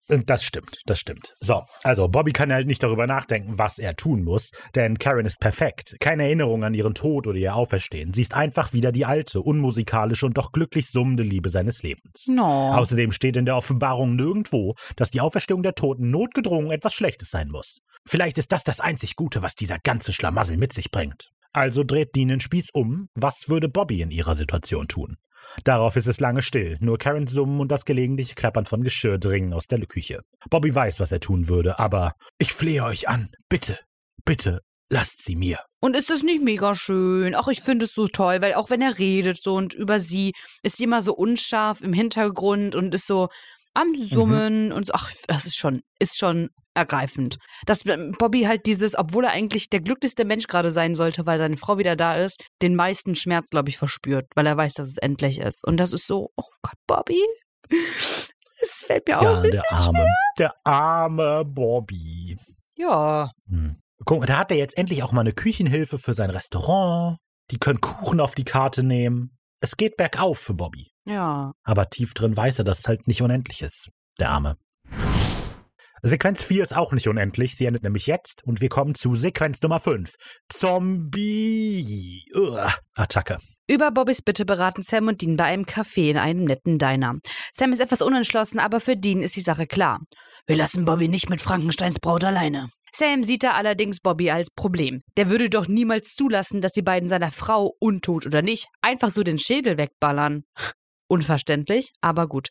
Äh, das stimmt, das stimmt. So, also Bobby kann halt nicht darüber nachdenken, was er tun muss, denn Karen ist perfekt. Keine Erinnerung an ihren Tod oder ihr Auferstehen. Sie ist einfach wieder die alte, unmusikalische und doch glücklich summende Liebe seines Lebens. No. Außerdem steht in der Offenbarung nirgendwo, dass die Auferstehung der Toten notgedrungen etwas Schlechtes sein muss. Vielleicht ist das das einzig Gute, was dieser ganze Schlamassel mit sich bringt. Also dreht Dean den Spieß um. Was würde Bobby in ihrer Situation tun? Darauf ist es lange still. Nur Karens Summen und das gelegentliche Klappern von Geschirr dringen aus der Küche. Bobby weiß, was er tun würde, aber ich flehe euch an. Bitte, bitte, lasst sie mir. Und ist das nicht mega schön? Ach, ich finde es so toll, weil auch wenn er redet so und über sie, ist sie immer so unscharf im Hintergrund und ist so am Summen und so. Ach, das ist schon, ist schon ergreifend. Dass ähm, Bobby halt dieses, obwohl er eigentlich der glücklichste Mensch gerade sein sollte, weil seine Frau wieder da ist, den meisten Schmerz, glaube ich, verspürt, weil er weiß, dass es endlich ist. Und das ist so, oh Gott, Bobby. Es fällt mir auch Ja, ein bisschen der arme, der arme Bobby. Ja. Hm. Guck, da hat er jetzt endlich auch mal eine Küchenhilfe für sein Restaurant. Die können Kuchen auf die Karte nehmen. Es geht bergauf für Bobby. Ja. Aber tief drin weiß er, dass es halt nicht unendlich ist. Der Arme. Sequenz 4 ist auch nicht unendlich. Sie endet nämlich jetzt und wir kommen zu Sequenz Nummer 5. Zombie. Uah. Attacke. Über Bobbys Bitte beraten Sam und Dean bei einem Café in einem netten Diner. Sam ist etwas unentschlossen, aber für Dean ist die Sache klar. Wir lassen Bobby nicht mit Frankensteins Braut alleine. Sam sieht da allerdings Bobby als Problem. Der würde doch niemals zulassen, dass die beiden seiner Frau, untot oder nicht, einfach so den Schädel wegballern. Unverständlich, aber gut.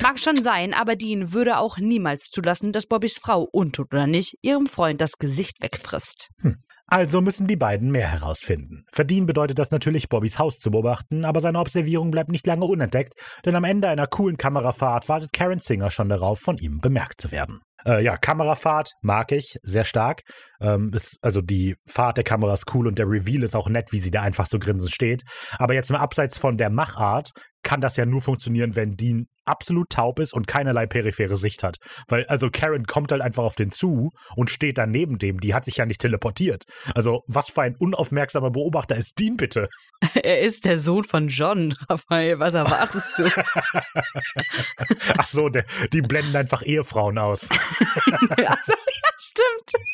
Mag schon sein, aber Dean würde auch niemals zulassen, dass Bobbys Frau, untot oder nicht, ihrem Freund das Gesicht wegfrisst. Hm. Also müssen die beiden mehr herausfinden. Für Dean bedeutet das natürlich, Bobbys Haus zu beobachten, aber seine Observierung bleibt nicht lange unentdeckt, denn am Ende einer coolen Kamerafahrt wartet Karen Singer schon darauf, von ihm bemerkt zu werden. Äh, ja, Kamerafahrt mag ich sehr stark. Ähm, ist, also die Fahrt der Kamera ist cool und der Reveal ist auch nett, wie sie da einfach so grinsend steht. Aber jetzt mal abseits von der Machart kann das ja nur funktionieren, wenn Dean absolut taub ist und keinerlei periphere Sicht hat. Weil, also Karen kommt halt einfach auf den zu und steht dann neben dem. Die hat sich ja nicht teleportiert. Also, was für ein unaufmerksamer Beobachter ist Dean bitte? Er ist der Sohn von John, Raphael. Was erwartest du? Ach so, der, die blenden einfach Ehefrauen aus. ja, stimmt.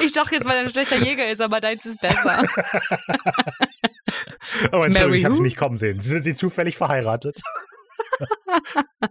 Ich dachte jetzt, weil er ein schlechter Jäger ist, aber deins ist besser. oh, Entschuldigung, ich habe es nicht kommen sehen. Sind Sie zufällig verheiratet?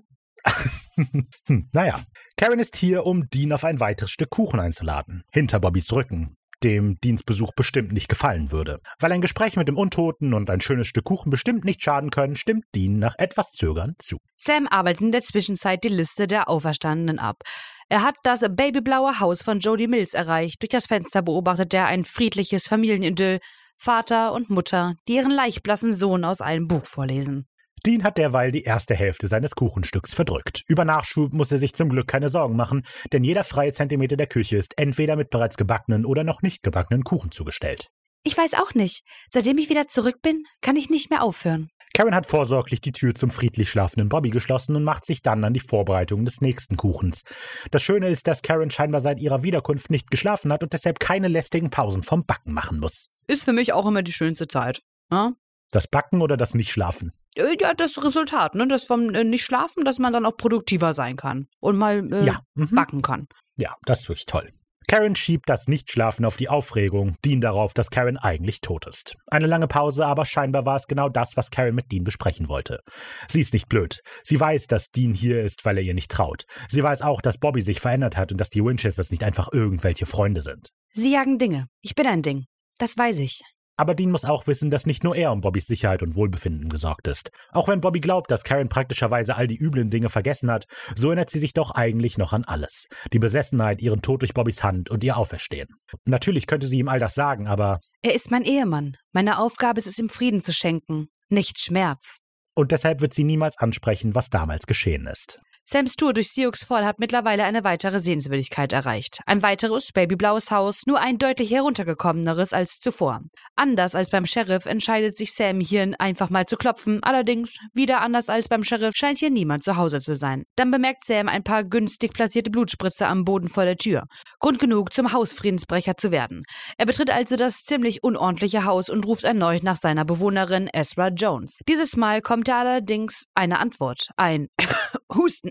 naja, Karen ist hier, um Dean auf ein weiteres Stück Kuchen einzuladen. Hinter Bobbys Rücken dem Dienstbesuch bestimmt nicht gefallen würde. Weil ein Gespräch mit dem Untoten und ein schönes Stück Kuchen bestimmt nicht schaden können, stimmt Dean nach etwas Zögern zu. Sam arbeitet in der Zwischenzeit die Liste der Auferstandenen ab. Er hat das babyblaue Haus von Jody Mills erreicht. Durch das Fenster beobachtet er ein friedliches Familienidyll. Vater und Mutter, die ihren leichtblassen Sohn aus einem Buch vorlesen. Dean hat derweil die erste Hälfte seines Kuchenstücks verdrückt. Über Nachschub muss er sich zum Glück keine Sorgen machen, denn jeder freie Zentimeter der Küche ist entweder mit bereits gebackenen oder noch nicht gebackenen Kuchen zugestellt. Ich weiß auch nicht. Seitdem ich wieder zurück bin, kann ich nicht mehr aufhören. Karen hat vorsorglich die Tür zum friedlich schlafenden Bobby geschlossen und macht sich dann an die Vorbereitung des nächsten Kuchens. Das Schöne ist, dass Karen scheinbar seit ihrer Wiederkunft nicht geschlafen hat und deshalb keine lästigen Pausen vom Backen machen muss. Ist für mich auch immer die schönste Zeit. Ja? Das Backen oder das Nicht-Schlafen? Äh, ja, das Resultat, ne? Das vom äh, Nicht-Schlafen, dass man dann auch produktiver sein kann und mal äh, ja. mhm. backen kann. Ja, das ist wirklich toll. Karen schiebt das Nichtschlafen auf die Aufregung, Dean darauf, dass Karen eigentlich tot ist. Eine lange Pause, aber scheinbar war es genau das, was Karen mit Dean besprechen wollte. Sie ist nicht blöd. Sie weiß, dass Dean hier ist, weil er ihr nicht traut. Sie weiß auch, dass Bobby sich verändert hat und dass die Winchesters nicht einfach irgendwelche Freunde sind. Sie jagen Dinge. Ich bin ein Ding. Das weiß ich. Aber Dean muss auch wissen, dass nicht nur er um Bobbys Sicherheit und Wohlbefinden gesorgt ist. Auch wenn Bobby glaubt, dass Karen praktischerweise all die üblen Dinge vergessen hat, so erinnert sie sich doch eigentlich noch an alles. Die Besessenheit, ihren Tod durch Bobbys Hand und ihr Auferstehen. Natürlich könnte sie ihm all das sagen, aber. Er ist mein Ehemann. Meine Aufgabe ist es, ihm Frieden zu schenken, nicht Schmerz. Und deshalb wird sie niemals ansprechen, was damals geschehen ist. Sams Tour durch Sioux Fall hat mittlerweile eine weitere Sehenswürdigkeit erreicht. Ein weiteres babyblaues Haus, nur ein deutlich heruntergekommeneres als zuvor. Anders als beim Sheriff entscheidet sich Sam hier einfach mal zu klopfen, allerdings wieder anders als beim Sheriff scheint hier niemand zu Hause zu sein. Dann bemerkt Sam ein paar günstig platzierte Blutspritzer am Boden vor der Tür. Grund genug, zum Hausfriedensbrecher zu werden. Er betritt also das ziemlich unordentliche Haus und ruft erneut nach seiner Bewohnerin Ezra Jones. Dieses Mal kommt er allerdings eine Antwort, ein Husten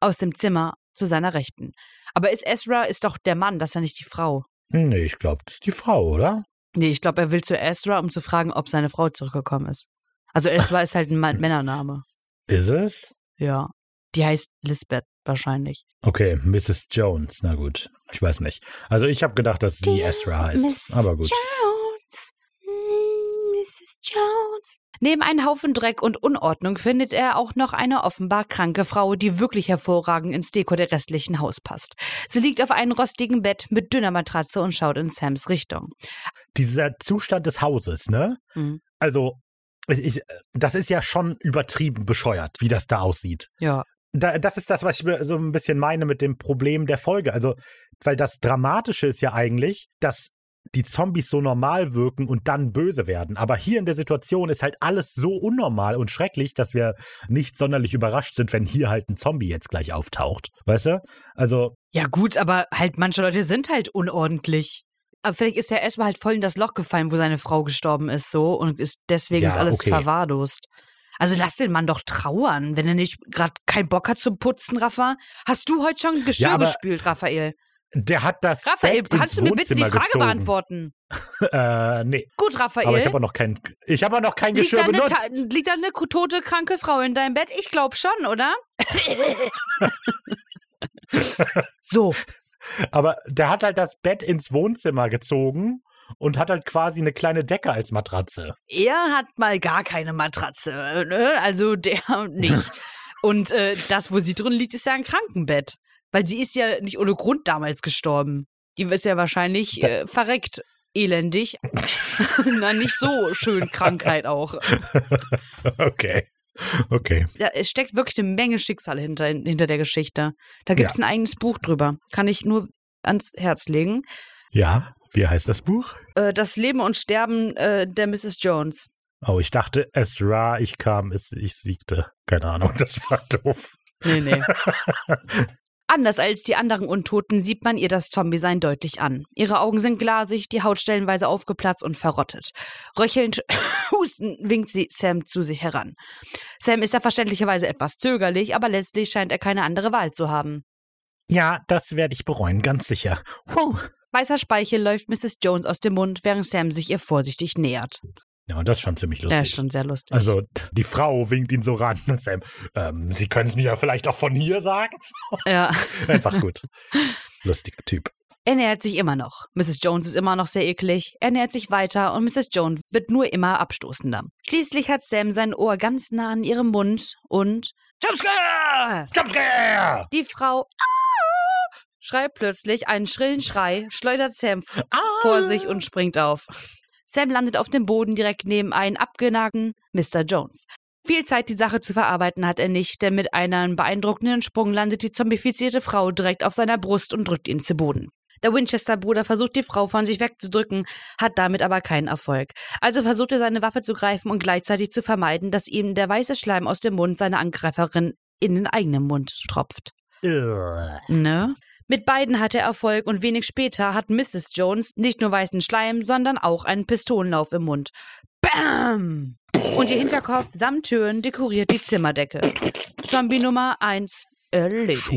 aus dem Zimmer zu seiner Rechten. Aber ist Ezra ist doch der Mann, das ist ja nicht die Frau. Nee, ich glaube, das ist die Frau, oder? Nee, ich glaube, er will zu Ezra, um zu fragen, ob seine Frau zurückgekommen ist. Also Ezra ist halt ein Männername. Ist es? Ja. Die heißt Lisbeth wahrscheinlich. Okay, Mrs. Jones. Na gut, ich weiß nicht. Also ich habe gedacht, dass sie Ezra heißt. Mrs. Aber gut. Jones. Jones. Neben einem Haufen Dreck und Unordnung findet er auch noch eine offenbar kranke Frau, die wirklich hervorragend ins Deko der restlichen Haus passt. Sie liegt auf einem rostigen Bett mit dünner Matratze und schaut in Sams Richtung. Dieser Zustand des Hauses, ne? Mhm. Also, ich, das ist ja schon übertrieben bescheuert, wie das da aussieht. Ja. Da, das ist das, was ich so ein bisschen meine mit dem Problem der Folge. Also, weil das Dramatische ist ja eigentlich, dass die Zombies so normal wirken und dann böse werden. Aber hier in der Situation ist halt alles so unnormal und schrecklich, dass wir nicht sonderlich überrascht sind, wenn hier halt ein Zombie jetzt gleich auftaucht. Weißt du? Also. Ja, gut, aber halt manche Leute sind halt unordentlich. Aber vielleicht ist er erstmal halt voll in das Loch gefallen, wo seine Frau gestorben ist, so und ist deswegen ja, ist alles okay. verwahrlost. Also lass den Mann doch trauern, wenn er nicht gerade keinen Bock hat zu putzen, Rafa. Hast du heute schon Geschirr ja, gespült, Raphael? Der hat das. Raphael, Bett kannst du mir bitte die Frage gezogen. beantworten? äh, nee. Gut, Raphael. Aber ich habe noch kein, ich habe noch kein Geschirr liegt benutzt. Da liegt da eine tote, kranke Frau in deinem Bett? Ich glaube schon, oder? so. Aber der hat halt das Bett ins Wohnzimmer gezogen und hat halt quasi eine kleine Decke als Matratze. Er hat mal gar keine Matratze, ne? Also der nicht. Und äh, das, wo sie drin liegt, ist ja ein Krankenbett. Weil sie ist ja nicht ohne Grund damals gestorben. Die ist ja wahrscheinlich äh, verreckt. Elendig. Na, nicht so schön Krankheit auch. okay. Okay. Da steckt wirklich eine Menge Schicksal hinter, hinter der Geschichte. Da gibt es Ja. ein eigenes Buch drüber. Kann ich nur ans Herz legen. Ja, wie heißt das Buch? Äh, das Leben und Sterben äh, der Mrs. Jones. Oh, ich dachte, es war, ich kam, es, ich siegte. Keine Ahnung, das war doof. Nee, nee. Anders als die anderen Untoten sieht man ihr das Zombie-Sein deutlich an. Ihre Augen sind glasig, die Haut stellenweise aufgeplatzt und verrottet. Röchelnd, hustend winkt sie Sam zu sich heran. Sam ist da verständlicherweise etwas zögerlich, aber letztlich scheint er keine andere Wahl zu haben. Ja, das werde ich bereuen, ganz sicher. Puh. Weißer Speichel läuft Mrs. Jones aus dem Mund, während Sam sich ihr vorsichtig nähert. Ja, und das ist schon ziemlich lustig. Das ist schon sehr lustig. Also, die Frau winkt ihn so ran und Sam, ähm, Sie können es mir ja vielleicht auch von hier sagen. ja. Einfach gut. Lustiger Typ. Er nähert sich immer noch. Mrs. Jones ist immer noch sehr eklig. Er nähert sich weiter und Mrs. Jones wird nur immer abstoßender. Schließlich hat Sam sein Ohr ganz nah an ihrem Mund und Jumpscare! Jumpscare! Die Frau "Ah!" schreit plötzlich einen schrillen Schrei, schleudert Sam vor sich und springt auf. Sam landet auf dem Boden direkt neben einen abgenagten Mr. Jones. Viel Zeit, die Sache zu verarbeiten, hat er nicht, denn mit einem beeindruckenden Sprung landet die zombifizierte Frau direkt auf seiner Brust und drückt ihn zu Boden. Der Winchester-Bruder versucht, die Frau von sich wegzudrücken, hat damit aber keinen Erfolg. Also versucht er, seine Waffe zu greifen und gleichzeitig zu vermeiden, dass ihm der weiße Schleim aus dem Mund seiner Angreiferin in den eigenen Mund tropft. Ugh. Ne? Mit beiden hat er Erfolg und wenig später hat Mrs. Jones nicht nur weißen Schleim, sondern auch einen Pistolenlauf im Mund. Bam! Und ihr Hinterkopf samt Türen dekoriert die Zimmerdecke. Zombie Nummer 1 erledigt.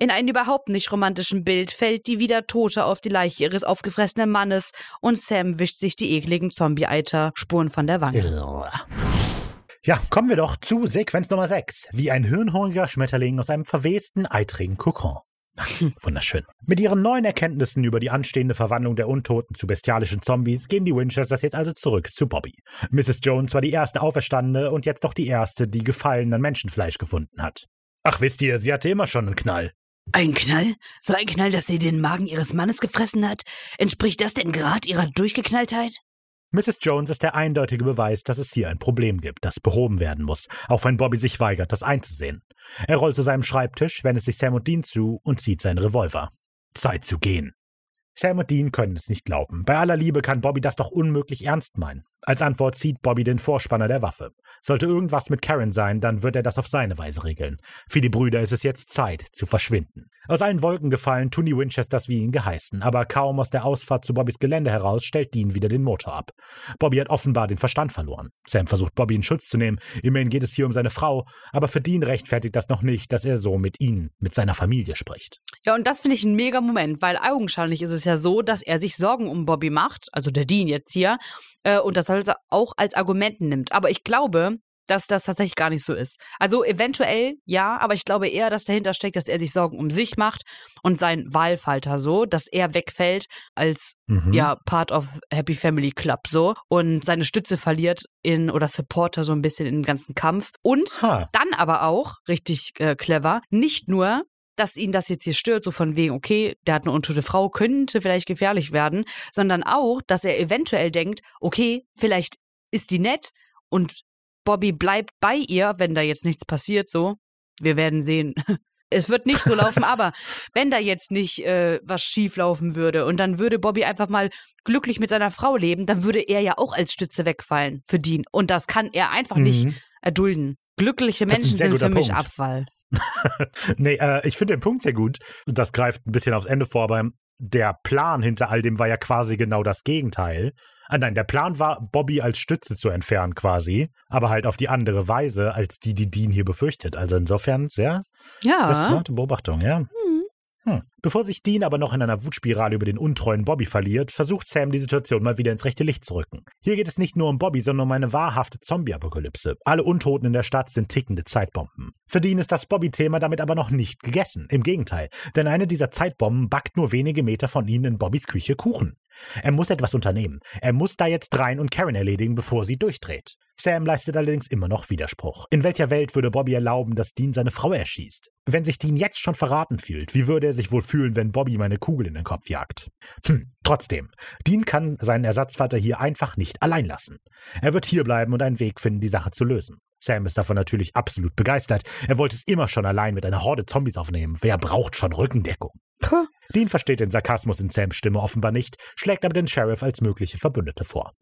In einem überhaupt nicht romantischen Bild fällt die wieder Tote auf die Leiche ihres aufgefressenen Mannes und Sam wischt sich die ekligen Zombie-Eiter-Spuren von der Wange. Ja, kommen wir doch zu Sequenz Nummer 6. Wie ein hirnhungriger Schmetterling aus einem verwesten, eitrigen Kokon. Wunderschön. Mit ihren neuen Erkenntnissen über die anstehende Verwandlung der Untoten zu bestialischen Zombies gehen die Winchesters jetzt also zurück zu Bobby. Mrs. Jones war die erste Auferstandene und jetzt doch die erste, die Gefallen an Menschenfleisch gefunden hat. Ach, wisst ihr, sie hatte immer schon einen Knall. Ein Knall? So ein Knall, dass sie den Magen ihres Mannes gefressen hat? Entspricht das denn Grad ihrer Durchgeknalltheit? Mrs. Jones ist der eindeutige Beweis, dass es hier ein Problem gibt, das behoben werden muss, auch wenn Bobby sich weigert, das einzusehen. Er rollt zu seinem Schreibtisch, wendet sich Sam und Dean zu und zieht seinen Revolver. Zeit zu gehen. Sam und Dean können es nicht glauben. Bei aller Liebe kann Bobby das doch unmöglich ernst meinen. Als Antwort zieht Bobby den Vorspanner der Waffe. Sollte irgendwas mit Karen sein, dann wird er das auf seine Weise regeln. Für die Brüder ist es jetzt Zeit, zu verschwinden. Aus allen Wolken gefallen tun die Winchesters wie ihnen geheißen, aber kaum aus der Ausfahrt zu Bobbys Gelände heraus stellt Dean wieder den Motor ab. Bobby hat offenbar den Verstand verloren. Sam versucht Bobby in Schutz zu nehmen, immerhin geht es hier um seine Frau, aber für Dean rechtfertigt das noch nicht, dass er so mit ihnen, mit seiner Familie spricht. Ja, und das finde ich ein mega Moment, weil augenscheinlich ist es ja so, dass er sich Sorgen um Bobby macht, also der Dean jetzt hier, äh, und das halt auch als Argument nimmt. Aber ich glaube, dass das tatsächlich gar nicht so ist. Also eventuell ja, aber ich glaube eher, dass dahinter steckt, dass er sich Sorgen um sich macht und sein Wahlfalter so, dass er wegfällt als Mhm. ja Part of Happy Family Club so und seine Stütze verliert in oder Supporter so ein bisschen in den ganzen Kampf und Ha. dann aber auch, richtig äh, clever, nicht nur, dass ihn das jetzt hier stört, so von wegen, okay, der hat eine untote Frau, könnte vielleicht gefährlich werden, sondern auch, dass er eventuell denkt, okay, vielleicht ist die nett und Bobby bleibt bei ihr, wenn da jetzt nichts passiert, so. Wir werden sehen. Es wird nicht so laufen, aber wenn da jetzt nicht äh, was schief laufen würde und dann würde Bobby einfach mal glücklich mit seiner Frau leben, dann würde er ja auch als Stütze wegfallen für Dean. Und das kann er einfach nicht Mhm. erdulden. Glückliche Menschen sind für mich Punkt. Abfall. Nee, äh, ich finde den Punkt sehr gut. Das greift ein bisschen aufs Ende vor, aber der Plan hinter all dem war ja quasi genau das Gegenteil. Ah, nein, der Plan war, Bobby als Stütze zu entfernen quasi, aber halt auf die andere Weise, als die, die Dean hier befürchtet. Also insofern sehr, sehr Ja. smarte Beobachtung, ja. Hm. Bevor sich Dean aber noch in einer Wutspirale über den untreuen Bobby verliert, versucht Sam die Situation mal wieder ins rechte Licht zu rücken. Hier geht es nicht nur um Bobby, sondern um eine wahrhafte Zombie-Apokalypse. Alle Untoten in der Stadt sind tickende Zeitbomben. Für Dean ist das Bobby-Thema damit aber noch nicht gegessen. Im Gegenteil, denn eine dieser Zeitbomben backt nur wenige Meter von ihnen in Bobbys Küche Kuchen. Er muss etwas unternehmen. Er muss da jetzt rein und Karen erledigen, bevor sie durchdreht. Sam leistet allerdings immer noch Widerspruch. In welcher Welt würde Bobby erlauben, dass Dean seine Frau erschießt? Wenn sich Dean jetzt schon verraten fühlt, wie würde er sich wohl fühlen, wenn Bobby meine Kugel in den Kopf jagt? Hm, trotzdem. Dean kann seinen Ersatzvater hier einfach nicht allein lassen. Er wird hierbleiben und einen Weg finden, die Sache zu lösen. Sam ist davon natürlich absolut begeistert. Er wollte es immer schon allein mit einer Horde Zombies aufnehmen. Wer braucht schon Rückendeckung? Puh. Dean versteht den Sarkasmus in Sams Stimme offenbar nicht, schlägt aber den Sheriff als mögliche Verbündete vor.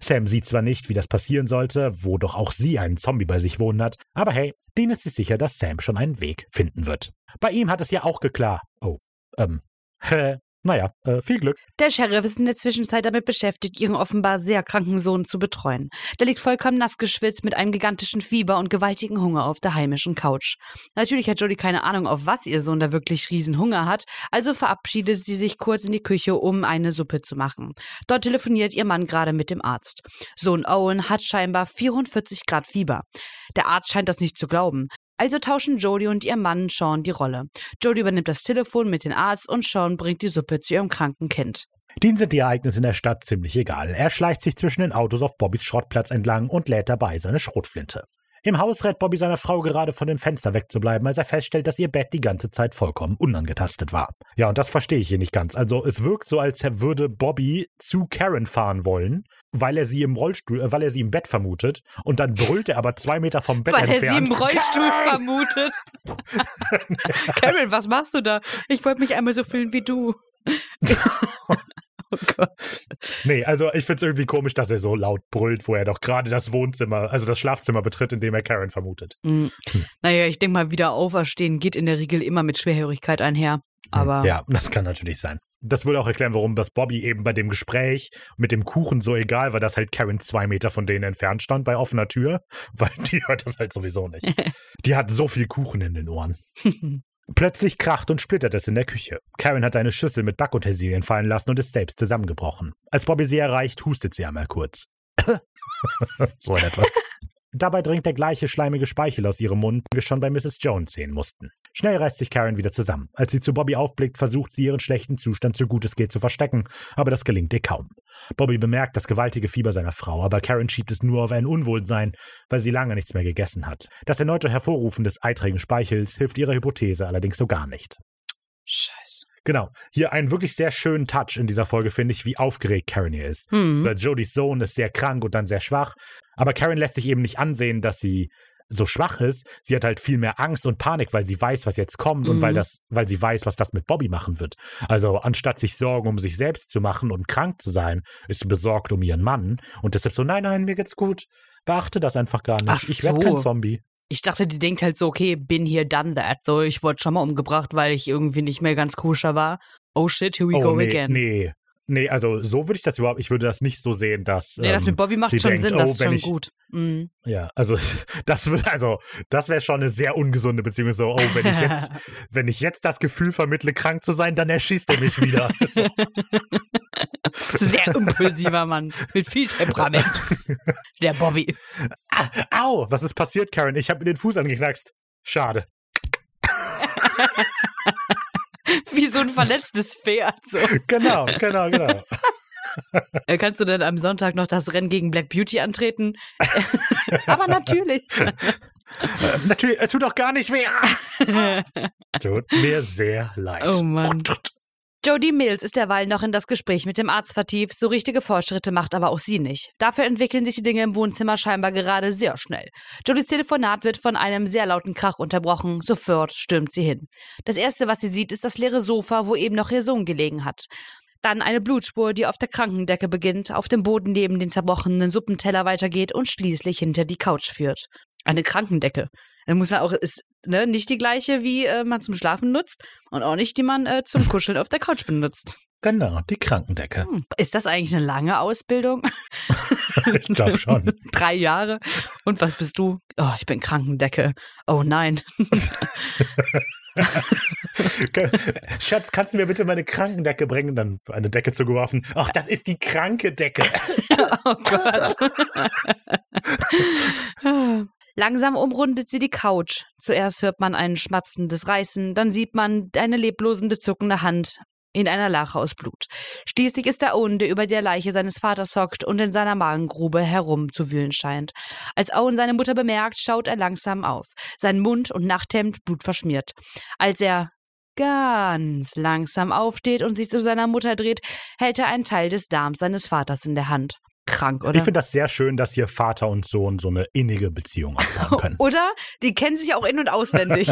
Sam sieht zwar nicht, wie das passieren sollte, wo doch auch sie einen Zombie bei sich wohnen hat, aber hey, Dean ist sich sicher, dass Sam schon einen Weg finden wird. Bei ihm hat es ja auch geklappt. Oh, ähm, hä? Naja, äh, viel Glück. Der Sheriff ist in der Zwischenzeit damit beschäftigt, ihren offenbar sehr kranken Sohn zu betreuen. Der liegt vollkommen nass geschwitzt mit einem gigantischen Fieber und gewaltigen Hunger auf der heimischen Couch. Natürlich hat Jodie keine Ahnung, auf was ihr Sohn da wirklich riesen Hunger hat, also verabschiedet sie sich kurz in die Küche, um eine Suppe zu machen. Dort telefoniert ihr Mann gerade mit dem Arzt. Sohn Owen hat scheinbar 44 Grad Fieber. Der Arzt scheint das nicht zu glauben. Also tauschen Jodie und ihr Mann Sean die Rolle. Jodie übernimmt das Telefon mit dem Arzt und Sean bringt die Suppe zu ihrem kranken Kind. Dean sind die Ereignisse in der Stadt ziemlich egal. Er schleicht sich zwischen den Autos auf Bobbys Schrottplatz entlang und lädt dabei seine Schrotflinte. Im Haus rät Bobby seiner Frau gerade von dem Fenster wegzubleiben, als er feststellt, dass ihr Bett die ganze Zeit vollkommen unangetastet war. Ja, und das verstehe ich hier nicht ganz. Also es wirkt so, als würde Bobby zu Karen fahren wollen, weil er sie im Rollstuhl, äh, weil er sie im Bett vermutet, und dann brüllt er aber zwei Meter vom Bett Weil er entfernt. sie im Rollstuhl vermutet. Karen, was machst du da? Ich wollte mich einmal so fühlen wie du. oh Gott. Nee, also ich finde es irgendwie komisch, dass er so laut brüllt, wo er doch gerade das Wohnzimmer, also das Schlafzimmer betritt, in dem er Karen vermutet. Mm. Naja, ich denke mal, wieder auferstehen geht in der Regel immer mit Schwerhörigkeit einher. Aber Ja, das kann natürlich sein. Das würde auch erklären, warum das Bobby eben bei dem Gespräch mit dem Kuchen so egal war, dass halt Karen zwei Meter von denen entfernt stand bei offener Tür, weil die hört das halt sowieso nicht. Die hat so viel Kuchen in den Ohren. Plötzlich kracht und splittert es in der Küche. Karen hat eine Schüssel mit Backutensilien fallen lassen und ist selbst zusammengebrochen. Als Bobby sie erreicht, hustet sie einmal kurz. so in etwa. Dabei dringt der gleiche schleimige Speichel aus ihrem Mund, wie wir schon bei Mrs. Jones sehen mussten. Schnell reißt sich Karen wieder zusammen. Als sie zu Bobby aufblickt, versucht sie ihren schlechten Zustand so gut es geht zu verstecken, aber das gelingt ihr kaum. Bobby bemerkt das gewaltige Fieber seiner Frau, aber Karen schiebt es nur auf ein Unwohlsein, weil sie lange nichts mehr gegessen hat. Das erneute Hervorrufen des eitrigen Speichels hilft ihrer Hypothese allerdings so gar nicht. Scheiße. Genau, hier einen wirklich sehr schönen Touch in dieser Folge, finde ich, wie aufgeregt Karen hier ist. Hm. Weil Jodys Sohn ist sehr krank und dann sehr schwach. Aber Karen lässt sich eben nicht ansehen, dass sie so schwach ist. Sie hat halt viel mehr Angst und Panik, weil sie weiß, was jetzt kommt und Mhm. weil, das, weil sie weiß, was das mit Bobby machen wird. Also anstatt sich Sorgen um sich selbst zu machen und krank zu sein, ist sie besorgt um ihren Mann. Und deshalb so, nein, nein, mir geht's gut. Beachte das einfach gar nicht. Ach ich werde so. kein Zombie. Ich dachte, die denkt halt so, okay, bin hier, done that. So, ich wurde schon mal umgebracht, weil ich irgendwie nicht mehr ganz koscher war. Oh shit, here we oh, go nee, again. nee. Nee, also so würde ich das überhaupt, ich würde das nicht so sehen, dass. Nee, das ähm, mit Bobby macht schon denkt, Sinn, das oh, ist wenn schon ich- gut. Mhm. Ja, also das würde, also das wäre schon eine sehr ungesunde Beziehung. So, oh, wenn ich jetzt, wenn ich jetzt das Gefühl vermittle, krank zu sein, dann erschießt er mich wieder. So, Sehr impulsiver Mann mit viel Temperament. Der Bobby. ah, au, was ist passiert, Karen? Ich habe mir den Fuß angeknackst. Schade. Wie so ein verletztes Pferd. So. Genau, genau, genau. Äh, Kannst du denn am Sonntag noch das Rennen gegen Black Beauty antreten? Aber natürlich. Äh, natürlich, er tut doch gar nicht weh. Tut mir sehr leid. Oh Mann. Jodie Mills ist derweil noch in das Gespräch mit dem Arzt vertieft, so richtige Fortschritte macht aber auch sie nicht. Dafür entwickeln sich die Dinge im Wohnzimmer scheinbar gerade sehr schnell. Jodies Telefonat wird von einem sehr lauten Krach unterbrochen, sofort stürmt sie hin. Das erste, was sie sieht, ist das leere Sofa, wo eben noch ihr Sohn gelegen hat. Dann eine Blutspur, die auf der Krankendecke beginnt, auf dem Boden neben den zerbrochenen Suppenteller weitergeht und schließlich hinter die Couch führt. Eine Krankendecke. Da muss man auch, ist ne, nicht die gleiche, wie äh, man zum Schlafen nutzt und auch nicht, die man äh, zum Kuscheln auf der Couch benutzt. Genau, die Krankendecke. Hm. Ist das eigentlich eine lange Ausbildung? Ich glaube schon. Drei Jahre? Und was bist du? Oh, ich bin Krankendecke. Oh nein. Schatz, kannst du mir bitte meine Krankendecke bringen? Dann eine Decke zugeworfen. Ach, das ist die kranke Decke. Oh Gott. Langsam umrundet sie die Couch. Zuerst hört man ein schmatzendes Reißen, dann sieht man eine leblosende, zuckende Hand in einer Lache aus Blut. Schließlich ist der Owen, der über der Leiche seines Vaters hockt und in seiner Magengrube herumzuwühlen scheint. Als Owen seine Mutter bemerkt, schaut er langsam auf. Sein Mund und Nachthemd blutverschmiert. Als er ganz langsam aufsteht und sich zu seiner Mutter dreht, hält er einen Teil des Darms seines Vaters in der Hand. Krank, oder? Ich finde das sehr schön, dass hier Vater und Sohn so eine innige Beziehung aufbauen können. oder? Die kennen sich auch in- und auswendig.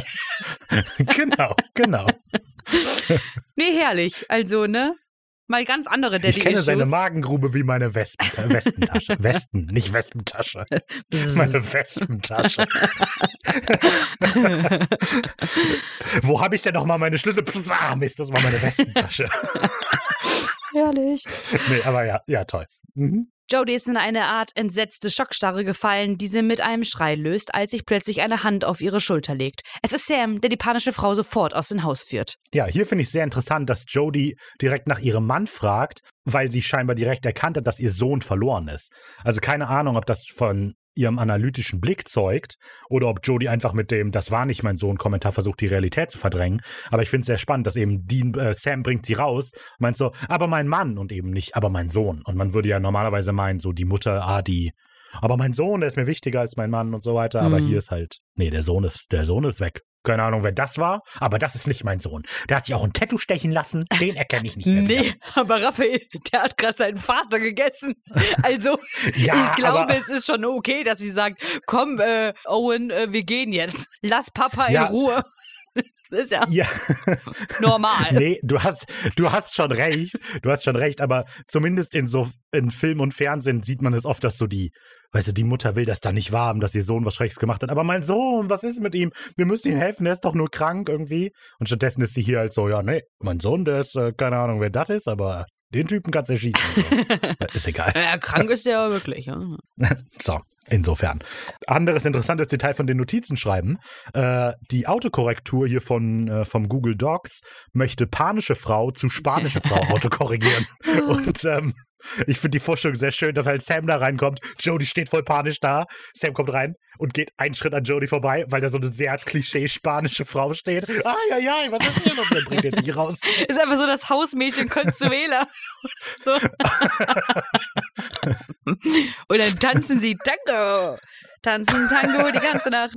genau, genau. nee, herrlich. Also, ne? Mal ganz andere Ich kenne seine. Magengrube wie meine Wespen, äh, Wespentasche. Westen, nicht Wespentasche. Meine Wespentasche. Wo habe ich denn noch mal meine Schlüssel? Pff, ah, Mist, das war meine Wespentasche. herrlich. nee, aber ja, ja, toll. Mhm. Jodie ist in eine Art entsetzte Schockstarre gefallen, die sie mit einem Schrei löst, als sich plötzlich eine Hand auf ihre Schulter legt. Es ist Sam, der die panische Frau sofort aus dem Haus führt. Ja, hier finde ich sehr interessant, dass Jodie direkt nach ihrem Mann fragt, weil sie scheinbar direkt erkannt hat, dass ihr Sohn verloren ist. Also keine Ahnung, ob das von ihrem analytischen Blick zeugt oder ob Jodie einfach mit dem Das war nicht mein Sohn Kommentar versucht, die Realität zu verdrängen. Aber ich finde es sehr spannend, dass eben Dean, äh, Sam bringt sie raus, meint so, aber mein Mann und eben nicht, aber mein Sohn. Und man würde ja normalerweise meinen, so die Mutter, ah, die, aber mein Sohn, der ist mir wichtiger als mein Mann und so weiter. Aber Mhm. hier ist halt, nee, der Sohn ist, der Sohn ist weg. Keine Ahnung, wer das war, aber das ist nicht mein Sohn. Der hat sich auch ein Tattoo stechen lassen, den erkenne ich nicht mehr. Nee, wieder. aber Raphael, der hat gerade seinen Vater gegessen. Also, Ja, ich glaube, es ist schon okay, dass sie sagt, komm, äh, Owen, äh, wir gehen jetzt. Lass Papa Ja. in Ruhe. Das ist ja Ja, normal. nee, du hast, du hast schon recht, du hast schon recht, aber zumindest in so, in Film und Fernsehen sieht man es oft, dass so die, weißt du, die Mutter will das da nicht wahr haben, dass ihr Sohn was Schreckliches gemacht hat, aber mein Sohn, was ist mit ihm? Wir müssen ihm helfen, der ist doch nur krank irgendwie. Und stattdessen ist sie hier halt so, ja, nee, mein Sohn, der ist, äh, keine Ahnung, wer das ist, aber den Typen kannst du erschießen. So. ist egal. Ja, krank ist der wirklich. Ja. So, insofern. Anderes interessantes Detail von den Notizen schreiben. Äh, die Autokorrektur hier von, äh, vom Google Docs möchte panische Frau zu spanische Frau autokorrigieren. Und ähm, ich finde die Vorstellung sehr schön, dass halt Sam da reinkommt. Jodie steht voll panisch da. Sam kommt rein und geht einen Schritt an Jodie vorbei, weil da so eine sehr klischee spanische Frau steht. Ah, ja, ja, was ist hier los? Dann bringt er die raus. Ist einfach so das Hausmädchen Consuela. So. Und dann tanzen sie Tango. Tanzen Tango die ganze Nacht.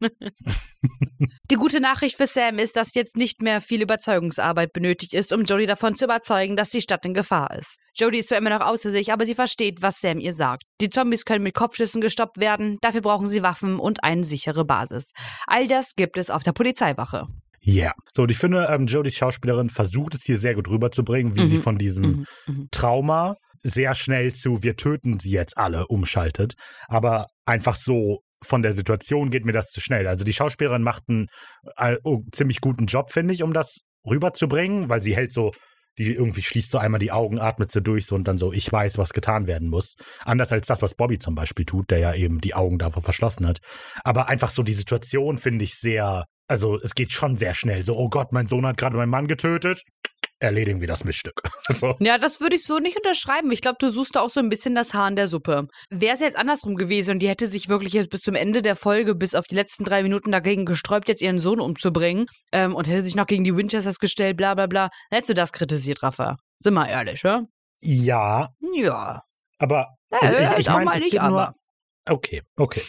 Die gute Nachricht für Sam ist, dass jetzt nicht mehr viel Überzeugungsarbeit benötigt ist, um Jodie davon zu überzeugen, dass die Stadt in Gefahr ist. Jodie ist zwar immer noch außer sich, aber sie versteht, was Sam ihr sagt. Die Zombies können mit Kopfschüssen gestoppt werden, dafür brauchen sie Waffen und eine sichere Basis. All das gibt es auf der Polizeiwache. Ja. Yeah. So, und ich finde, ähm, Jodies Schauspielerin versucht es hier sehr gut rüberzubringen, wie Mhm. sie von diesem Mhm, mhm. Trauma sehr schnell zu wir töten sie jetzt alle umschaltet. Aber einfach so von der Situation geht mir das zu schnell. Also die Schauspielerin macht einen äh, oh, ziemlich guten Job, finde ich, um das rüberzubringen, weil sie hält so, die irgendwie schließt so einmal die Augen, atmet so durch so und dann so, ich weiß, was getan werden muss. Anders als das, was Bobby zum Beispiel tut, der ja eben die Augen davor verschlossen hat. Aber einfach so die Situation finde ich sehr, also es geht schon sehr schnell. So, oh Gott, mein Sohn hat gerade meinen Mann getötet. Erledigen wir das Miststück. so. Ja, das würde ich so nicht unterschreiben. Ich glaube, du suchst da auch so ein bisschen das Haar in der Suppe. Wäre es jetzt andersrum gewesen und die hätte sich wirklich jetzt bis zum Ende der Folge, bis auf die letzten drei Minuten dagegen gesträubt, jetzt ihren Sohn umzubringen ähm, und hätte sich noch gegen die Winchesters gestellt, bla bla bla, dann hättest du das kritisiert, Rafa. Sind wir ehrlich, ja? Ja, Ja. aber Ja, Also ich auch mein, mal es nicht, geht nur- aber. okay, okay.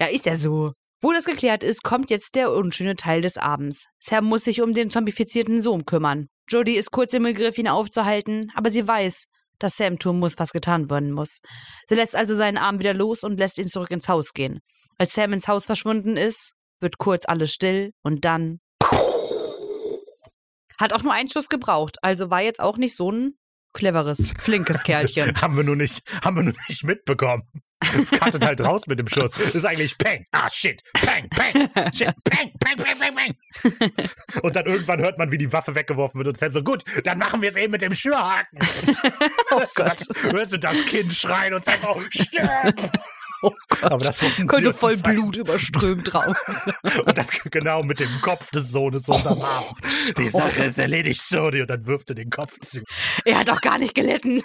Ja, ist ja so. Wo das geklärt ist, kommt jetzt der unschöne Teil des Abends. Sam muss sich um den zombifizierten Sohn kümmern. Jodie ist kurz im Begriff, ihn aufzuhalten, aber sie weiß, dass Sam tun muss, was getan werden muss. Sie lässt also seinen Arm wieder los und lässt ihn zurück ins Haus gehen. Als Sam ins Haus verschwunden ist, wird kurz alles still und dann. Hat auch nur einen Schuss gebraucht, also war jetzt auch nicht so ein cleveres, flinkes Kerlchen. haben wir nur nicht, haben wir nur nicht mitbekommen. Es kartet halt raus mit dem Schuss. Das ist eigentlich Peng. Ah, shit. Peng, Peng. Shit. Peng, Peng, Peng, Peng, Peng. Und dann irgendwann hört man, wie die Waffe weggeworfen wird und Sam so, gut, dann machen wir es eben mit dem Schürhaken. Oh hörst, du das, hörst du das Kind schreien und Sam so, stirb. Oh Gott. Aber das so voll Zeit. Blut überströmt raus. Und dann genau mit dem Kopf des Sohnes so unterm Arm. Die Sache ist erledigt, Jody. Und dann wirft er den Kopf zu. Er hat doch gar nicht gelitten.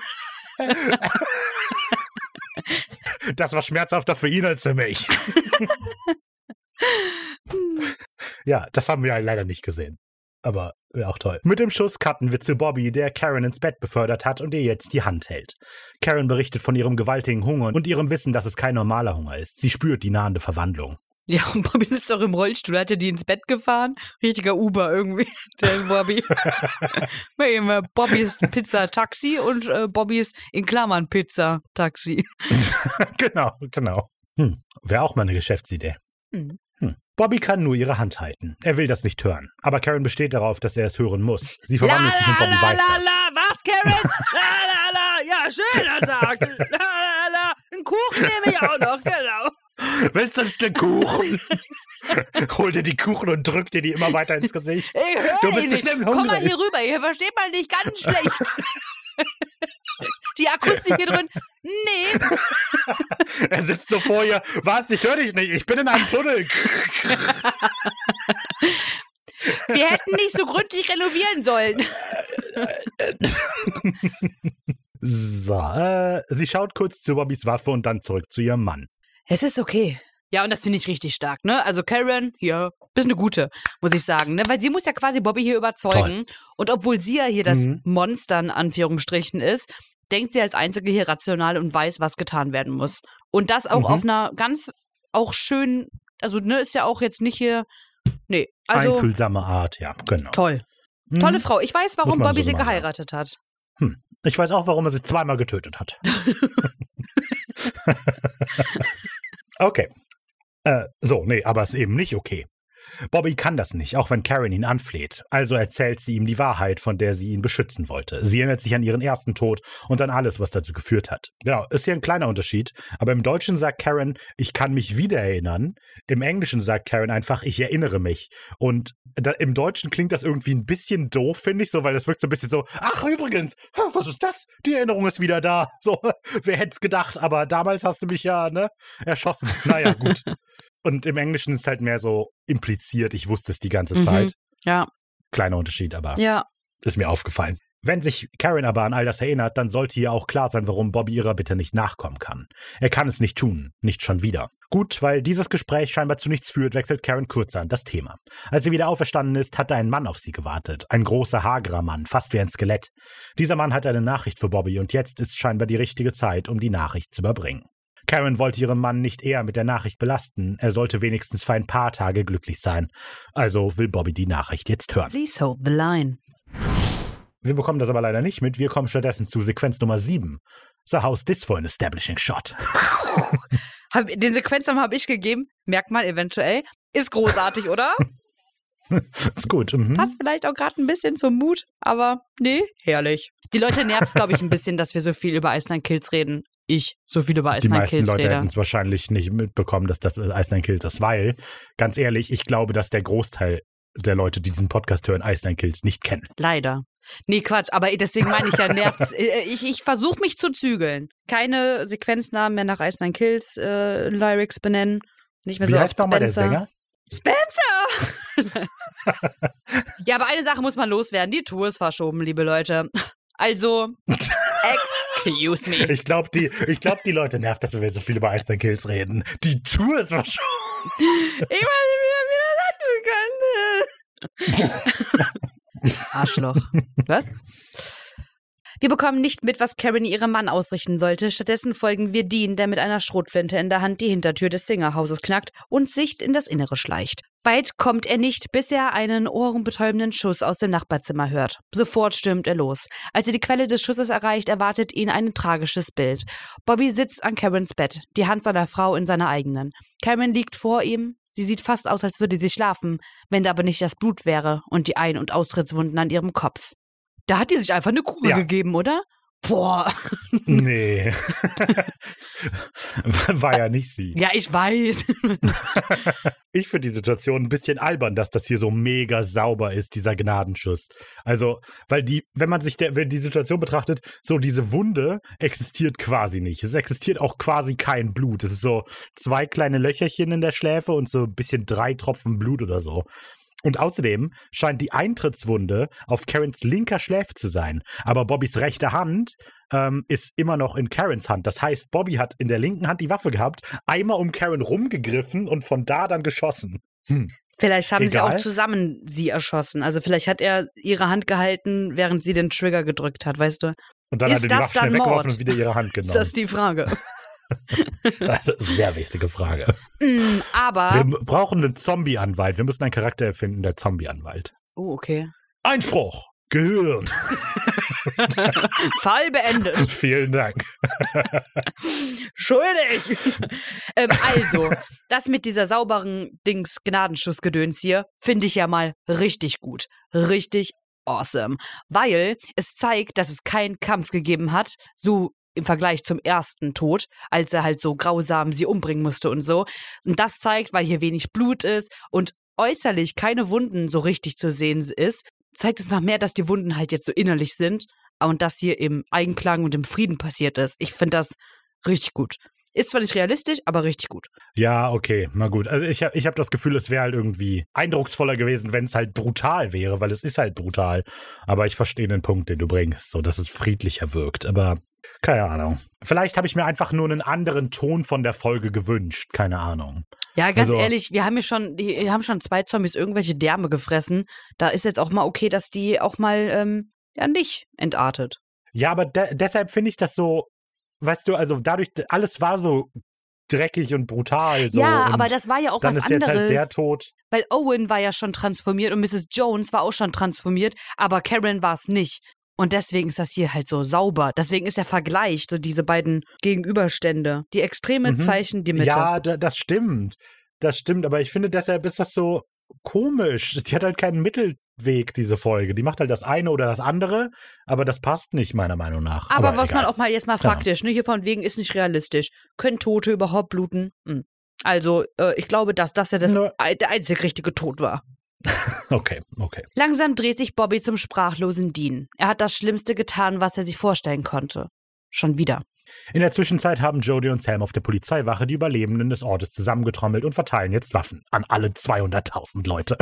Das war schmerzhafter für ihn als für mich. ja, das haben wir leider nicht gesehen. aber wäre auch toll. Mit dem Schuss cutten wir zu Bobby, der Karen ins Bett befördert hat und ihr jetzt die Hand hält. Karen berichtet von ihrem gewaltigen Hunger und ihrem Wissen, dass es kein normaler Hunger ist. Sie spürt die nahende Verwandlung. Ja, und Bobby sitzt doch im Rollstuhl, hat er die ins Bett gefahren? Richtiger Uber irgendwie, der Bobby. Bei ihm, äh, Bobbys Pizza Taxi und äh, Bobbys in Klammern Pizza Taxi. genau, genau. Hm, Wäre auch mal eine Geschäftsidee. Mhm. Hm. Bobby kann nur ihre Hand halten. Er will das nicht hören. Aber Karen besteht darauf, dass er es hören muss. Sie verwandelt sich und Bobby weiß la, das. la, was, Karen? la, la, la, ja, schöner Tag. La, la, la, einen Kuchen nehme ich auch noch, genau. Willst du ein Stück Kuchen? Hol dir die Kuchen und drück dir die immer weiter ins Gesicht. Ich höre Du bist nicht. Komm mal hier rüber, hier versteht man dich ganz schlecht. Die Akustik hier drin, nee. Er sitzt so vor ihr. Was? Ich höre dich nicht. Ich bin in einem Tunnel. Wir hätten nicht so gründlich renovieren sollen. So, äh, sie schaut kurz zu Bobbys Waffe und dann zurück zu ihrem Mann. Es ist okay. Ja, und das finde ich richtig stark, ne? Also Karen, hier, bist eine gute, muss ich sagen, ne? Weil sie muss ja quasi Bobby hier überzeugen. Und obwohl sie ja hier das Mhm. Monster in Anführungsstrichen ist, denkt sie als Einzige hier rational und weiß, was getan werden muss. Und das auch Mhm. auf einer ganz, auch schön, also ne, ist ja auch jetzt nicht hier, nee, also Einfühlsame Art, ja, genau. toll. Mhm. Tolle Frau. Ich weiß, warum Bobby so sie machen, ja. geheiratet hat. Ich weiß auch, warum er sie zweimal getötet hat. okay. Äh, so, nee, aber ist eben nicht okay. Bobby kann das nicht, auch wenn Karen ihn anfleht. Also erzählt sie ihm die Wahrheit, von der sie ihn beschützen wollte. Sie erinnert sich an ihren ersten Tod und an alles, was dazu geführt hat. Genau, ist hier ein kleiner Unterschied. Aber im Deutschen sagt Karen, ich kann mich wieder erinnern. Im Englischen sagt Karen einfach, ich erinnere mich. Und da, im Deutschen klingt das irgendwie ein bisschen doof, finde ich, so, weil das wirkt so ein bisschen so, ach übrigens, was ist das? Die Erinnerung ist wieder da. So, wer hätte es gedacht, aber damals hast du mich ja, ne, erschossen. Naja, gut. Und im Englischen ist halt mehr so impliziert, ich wusste es die ganze Mhm. Zeit. Ja, Kleiner Unterschied, aber ja. ist mir aufgefallen. Wenn sich Karen aber an all das erinnert, dann sollte ihr auch klar sein, warum Bobby ihrer Bitte nicht nachkommen kann. Er kann es nicht tun, nicht schon wieder. Gut, weil dieses Gespräch scheinbar zu nichts führt, wechselt Karen kurzerhand das Thema. Als sie wieder auferstanden ist, hatte ein Mann auf sie gewartet. Ein großer, hagerer Mann, fast wie ein Skelett. Dieser Mann hatte eine Nachricht für Bobby und jetzt ist scheinbar die richtige Zeit, um die Nachricht zu überbringen. Karen wollte ihren Mann nicht eher mit der Nachricht belasten, er sollte wenigstens für ein paar Tage glücklich sein. Also will Bobby die Nachricht jetzt hören. Please hold the line. Wir bekommen das aber leider nicht mit. Wir kommen stattdessen zu Sequenz Nummer 7. So how's this for an establishing shot? Den Sequenznamen habe ich gegeben. Merkmal eventuell. Ist großartig, oder? Ist gut. Mhm. Passt vielleicht auch gerade ein bisschen zum Mut, aber nee, herrlich. Die Leute nervt glaube ich, ein bisschen, dass wir so viel über Ice Nine Kills reden. Ich so viel über Ice Die Nine meisten Kills Leute rede. hätten es wahrscheinlich nicht mitbekommen, dass das Ice Nine Kills ist, weil, ganz ehrlich, ich glaube, dass der Großteil der Leute, die diesen Podcast hören, Ice Nine Kills nicht kennen. Leider. Nee, Quatsch, aber deswegen meine ich ja, nervt's. Äh, Ich, ich versuche mich zu zügeln. Keine Sequenznamen mehr nach Ice Nine Kills äh, Lyrics benennen. Nicht mehr Wie so heißt oft nochmal der Spencer. Sänger? Spencer! ja, aber eine Sache muss man loswerden. Die Tour ist verschoben, liebe Leute. Also, excuse me. Ich glaube, die, ich glaub, die Leute nervt, dass wir so viel über Nine Kills reden. Die Tour ist verschoben. Ich weiß nicht, wie das anfangen kann. Arschloch. Was? Wir bekommen nicht mit, was Karen ihrem Mann ausrichten sollte. Stattdessen folgen wir Dean, der mit einer Schrotflinte in der Hand die Hintertür des Singerhauses knackt und sich in das Innere schleicht. Weit kommt er nicht, bis er einen ohrenbetäubenden Schuss aus dem Nachbarzimmer hört. Sofort stürmt er los. Als er die Quelle des Schusses erreicht, erwartet ihn ein tragisches Bild. Bobby sitzt an Karens Bett, die Hand seiner Frau in seiner eigenen. Karen liegt vor ihm. Sie sieht fast aus, als würde sie schlafen, wenn da aber nicht das Blut wäre und die Ein- und Austrittswunden an ihrem Kopf. Da hat die sich einfach eine Kugel Ja. gegeben, oder? Boah. Nee. War ja nicht sie. Ja, ich weiß. Ich finde die Situation ein bisschen albern, dass das hier so mega sauber ist, dieser Gnadenschuss. Also, weil die, wenn man sich der, wenn die Situation betrachtet, so diese Wunde existiert quasi nicht. Es existiert auch quasi kein Blut. Es ist so zwei kleine Löcherchen in der Schläfe und so ein bisschen drei Tropfen Blut oder so. Und außerdem scheint die Eintrittswunde auf Karens linker Schläfe zu sein. Aber Bobbys rechte Hand ähm, ist immer noch in Karens Hand. Das heißt, Bobby hat in der linken Hand die Waffe gehabt, einmal um Karen rumgegriffen und von da dann geschossen. Hm. Vielleicht haben sie auch Egal. zusammen sie erschossen. Also vielleicht hat er ihre Hand gehalten, während sie den Trigger gedrückt hat, weißt du? Und dann Ist hat er die Waffe schnell weggeworfen und wieder ihre Hand Ist genommen. das die Frage? Also, sehr wichtige Frage. Mm, aber. Wir brauchen einen Zombie-Anwalt. Wir müssen einen Charakter erfinden, der Zombie-Anwalt. Oh, okay. Einspruch! Gehirn! Fall beendet. Vielen Dank. Schuldig. ähm, also, das mit dieser sauberen Dings Gnadenschussgedöns hier finde ich ja mal richtig gut. Richtig awesome. Weil es zeigt, dass es keinen Kampf gegeben hat, so im Vergleich zum ersten Tod, als er halt so grausam sie umbringen musste und so. Und das zeigt, weil hier wenig Blut ist und äußerlich keine Wunden so richtig zu sehen ist, zeigt es noch mehr, dass die Wunden halt jetzt so innerlich sind und das hier im Einklang und im Frieden passiert ist. Ich finde das richtig gut. Ist zwar nicht realistisch, aber richtig gut. Ja, okay, na gut. Also ich habe ich hab das Gefühl, es wäre halt irgendwie eindrucksvoller gewesen, wenn es halt brutal wäre, weil es ist halt brutal. Aber ich verstehe den Punkt, den du bringst, so dass es friedlicher wirkt. Aber keine Ahnung. Vielleicht habe ich mir einfach nur einen anderen Ton von der Folge gewünscht. Keine Ahnung. Ja, ganz Also- ehrlich, wir haben ja schon, die wir haben schon zwei Zombies irgendwelche Därme gefressen. Da ist jetzt auch mal okay, dass die auch mal ähm, ja nicht entartet. Ja, aber de deshalb finde ich das so, weißt du, also dadurch, alles war so dreckig und brutal. So, ja, und aber das war ja auch was anderes. halt der Tod. weil Owen war ja schon transformiert und Mrs. Jones war auch schon transformiert, aber Karen war es nicht. Und deswegen ist das hier halt so sauber. Deswegen ist der Vergleich, so diese beiden Gegenüberstände. Die Extreme Mhm. zeichnen die Mitte. Ja, da, das stimmt. Das stimmt, aber ich finde, deshalb ist das so komisch. Die hat halt keinen Mittelweg, diese Folge. Die macht halt das eine oder das andere, aber das passt nicht, meiner Meinung nach. Aber, was egal. man auch mal jetzt mal Keine faktisch, ne, hier von wegen ist nicht realistisch. Können Tote überhaupt bluten? Hm. Also, äh, ich glaube, dass das ja das, Nö. ei- der einzig richtige Tod war. Okay, okay. Langsam dreht sich Bobby zum sprachlosen Dean. Er hat das Schlimmste getan, was er sich vorstellen konnte. Schon wieder. In der Zwischenzeit haben Jodie und Sam auf der Polizeiwache die Überlebenden des Ortes zusammengetrommelt und verteilen jetzt Waffen an alle 200.000 Leute.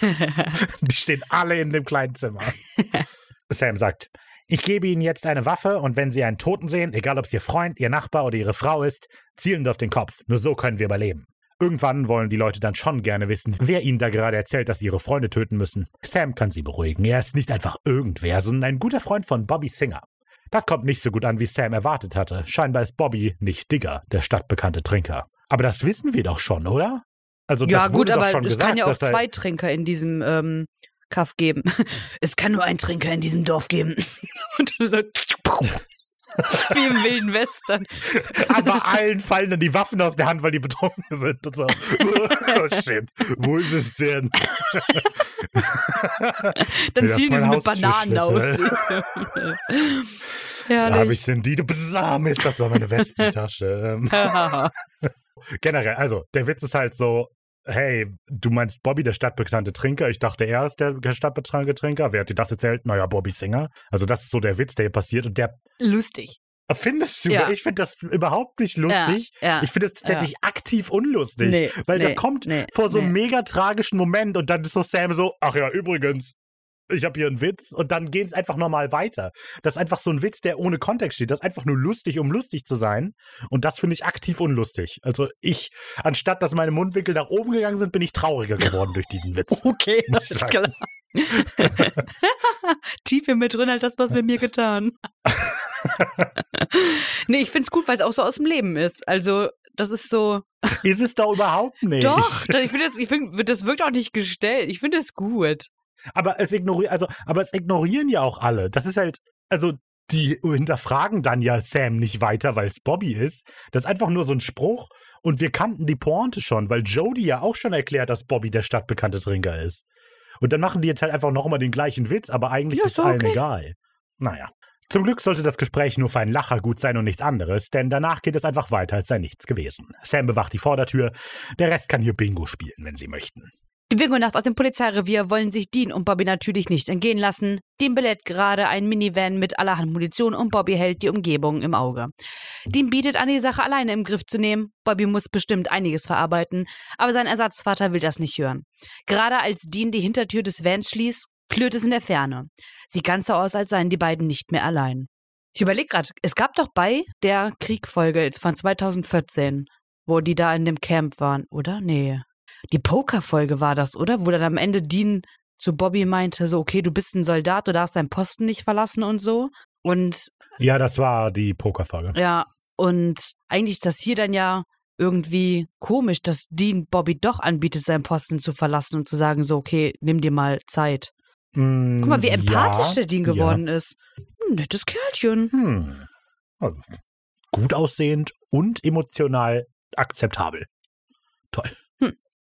die stehen alle in dem kleinen Zimmer. Sam sagt, ich gebe Ihnen jetzt eine Waffe und wenn Sie einen Toten sehen, egal ob es Ihr Freund, Ihr Nachbar oder Ihre Frau ist, zielen Sie auf den Kopf. Nur so können wir überleben. Irgendwann wollen die Leute dann schon gerne wissen, wer ihnen da gerade erzählt, dass sie ihre Freunde töten müssen. Sam kann sie beruhigen. Er ist nicht einfach irgendwer, sondern ein guter Freund von Bobby Singer. Das kommt nicht so gut an, wie Sam erwartet hatte. Scheinbar ist Bobby nicht Digger, der stadtbekannte Trinker. Aber das wissen wir doch schon, oder? Also das ja, wurde gut, doch aber es gesagt, kann ja auch zwei Trinker in diesem ähm, Kaff geben. Es kann nur einen Trinker in diesem Dorf geben. Und dann so. Wie im Wilden Western. Aber allen fallen dann die Waffen aus der Hand, weil die betrunken sind und so. oh shit, wo ist es denn? Dann ziehen die sie mit Bananen aus. Ja, Da habe ich sind die, du Mist, das war meine Westentasche. Ähm, generell, also, der Witz ist halt so, hey, du meinst Bobby, der stadtbekannte Trinker? Ich dachte, er ist der stadtbekannte Trinker. Wer hat dir das erzählt? Naja, Bobby Singer. Also, das ist so der Witz, der hier passiert. Und der, Lustig. findest du, Ja. ich finde das überhaupt nicht lustig. Ja, ja. Ich finde es tatsächlich aktiv unlustig. Nee, weil das nee, kommt nee, vor so einem mega tragischen Moment und dann ist so Sam so, ach ja, übrigens, ich habe hier einen Witz und dann geht es einfach normal weiter. Das ist einfach so ein Witz, der ohne Kontext steht. Das ist einfach nur lustig, um lustig zu sein. Und das finde ich aktiv unlustig. Also ich, anstatt dass meine Mundwinkel nach oben gegangen sind, bin ich trauriger geworden durch diesen Witz. Okay, ich alles klar. Tief in mir drin hat das was mit mir getan. nee, ich finde es gut, weil es auch so aus dem Leben ist. Also, das ist so. Ist es doch überhaupt nicht. Doch, das- ich finde das, ich find, das wirkt auch nicht gestellt. Ich finde es gut. Aber es ignoriert, also, aber es ignorieren ja auch alle. Das ist halt, also, die hinterfragen dann ja Sam nicht weiter, weil es Bobby ist. Das ist einfach nur so ein Spruch. Und wir kannten die Pointe schon, weil Jodie ja auch schon erklärt, dass Bobby der stadtbekannte Trinker ist. Und dann machen die jetzt halt einfach nochmal den gleichen Witz, aber eigentlich Ja, ist ist doch allen okay. egal. Naja. Zum Glück sollte das Gespräch nur für einen Lacher gut sein und nichts anderes, denn danach geht es einfach weiter, als sei nichts gewesen. Sam bewacht die Vordertür, der Rest kann hier Bingo spielen, wenn sie möchten. Die Bingo-Nacht aus dem Polizeirevier wollen sich Dean und Bobby natürlich nicht entgehen lassen. Dean belädt gerade ein Minivan mit allerhand Munition und Bobby hält die Umgebung im Auge. Dean bietet an, die Sache alleine im Griff zu nehmen. Bobby muss bestimmt einiges verarbeiten, aber sein Ersatzvater will das nicht hören. Gerade als Dean die Hintertür des Vans schließt, klirrt es in der Ferne. Sieht ganz so aus, als seien die beiden nicht mehr allein. Ich überlege gerade, es gab doch bei der Kriegfolge von 2014, wo die da in dem Camp waren, oder? Nee. Die Poker-Folge war das, oder? Wo dann am Ende Dean zu Bobby meinte, so, okay, du bist ein Soldat, du darfst deinen Posten nicht verlassen und so. Und Ja, das war die Pokerfolge. ja, und eigentlich ist das hier dann ja irgendwie komisch, dass Dean Bobby doch anbietet, seinen Posten zu verlassen und zu sagen, so, okay, nimm dir mal Zeit. Mm, Guck mal, wie empathisch ja, der Dean geworden ist. Hm, nettes Kerlchen. Ja. Hm. Also, gut aussehend und emotional akzeptabel. Toll.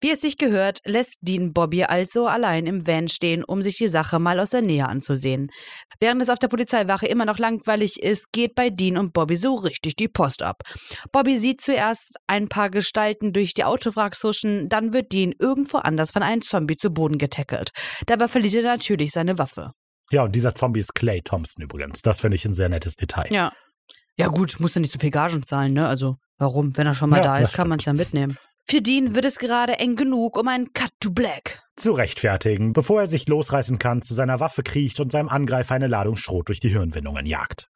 Wie es sich gehört, lässt Dean Bobby also allein im Van stehen, um sich die Sache mal aus der Nähe anzusehen. Während es auf der Polizeiwache immer noch langweilig ist, geht bei Dean und Bobby so richtig die Post ab. Bobby sieht zuerst ein paar Gestalten durch die Autowracks huschen, dann wird Dean irgendwo anders von einem Zombie zu Boden getackelt. Dabei verliert er natürlich seine Waffe. Ja, und dieser Zombie ist Clay Thompson übrigens. Das finde ich ein sehr nettes Detail. Ja. Ja gut, muss er nicht so viel Gagen zahlen, ne? Also warum? Wenn er schon mal Ja, da ist, kann man es ja mitnehmen. Für Dean wird es gerade eng genug um einen Cut to Black. Zu rechtfertigen, bevor er sich losreißen kann, zu seiner Waffe kriecht und seinem Angreifer eine Ladung Schrot durch die Hirnwindungen jagt.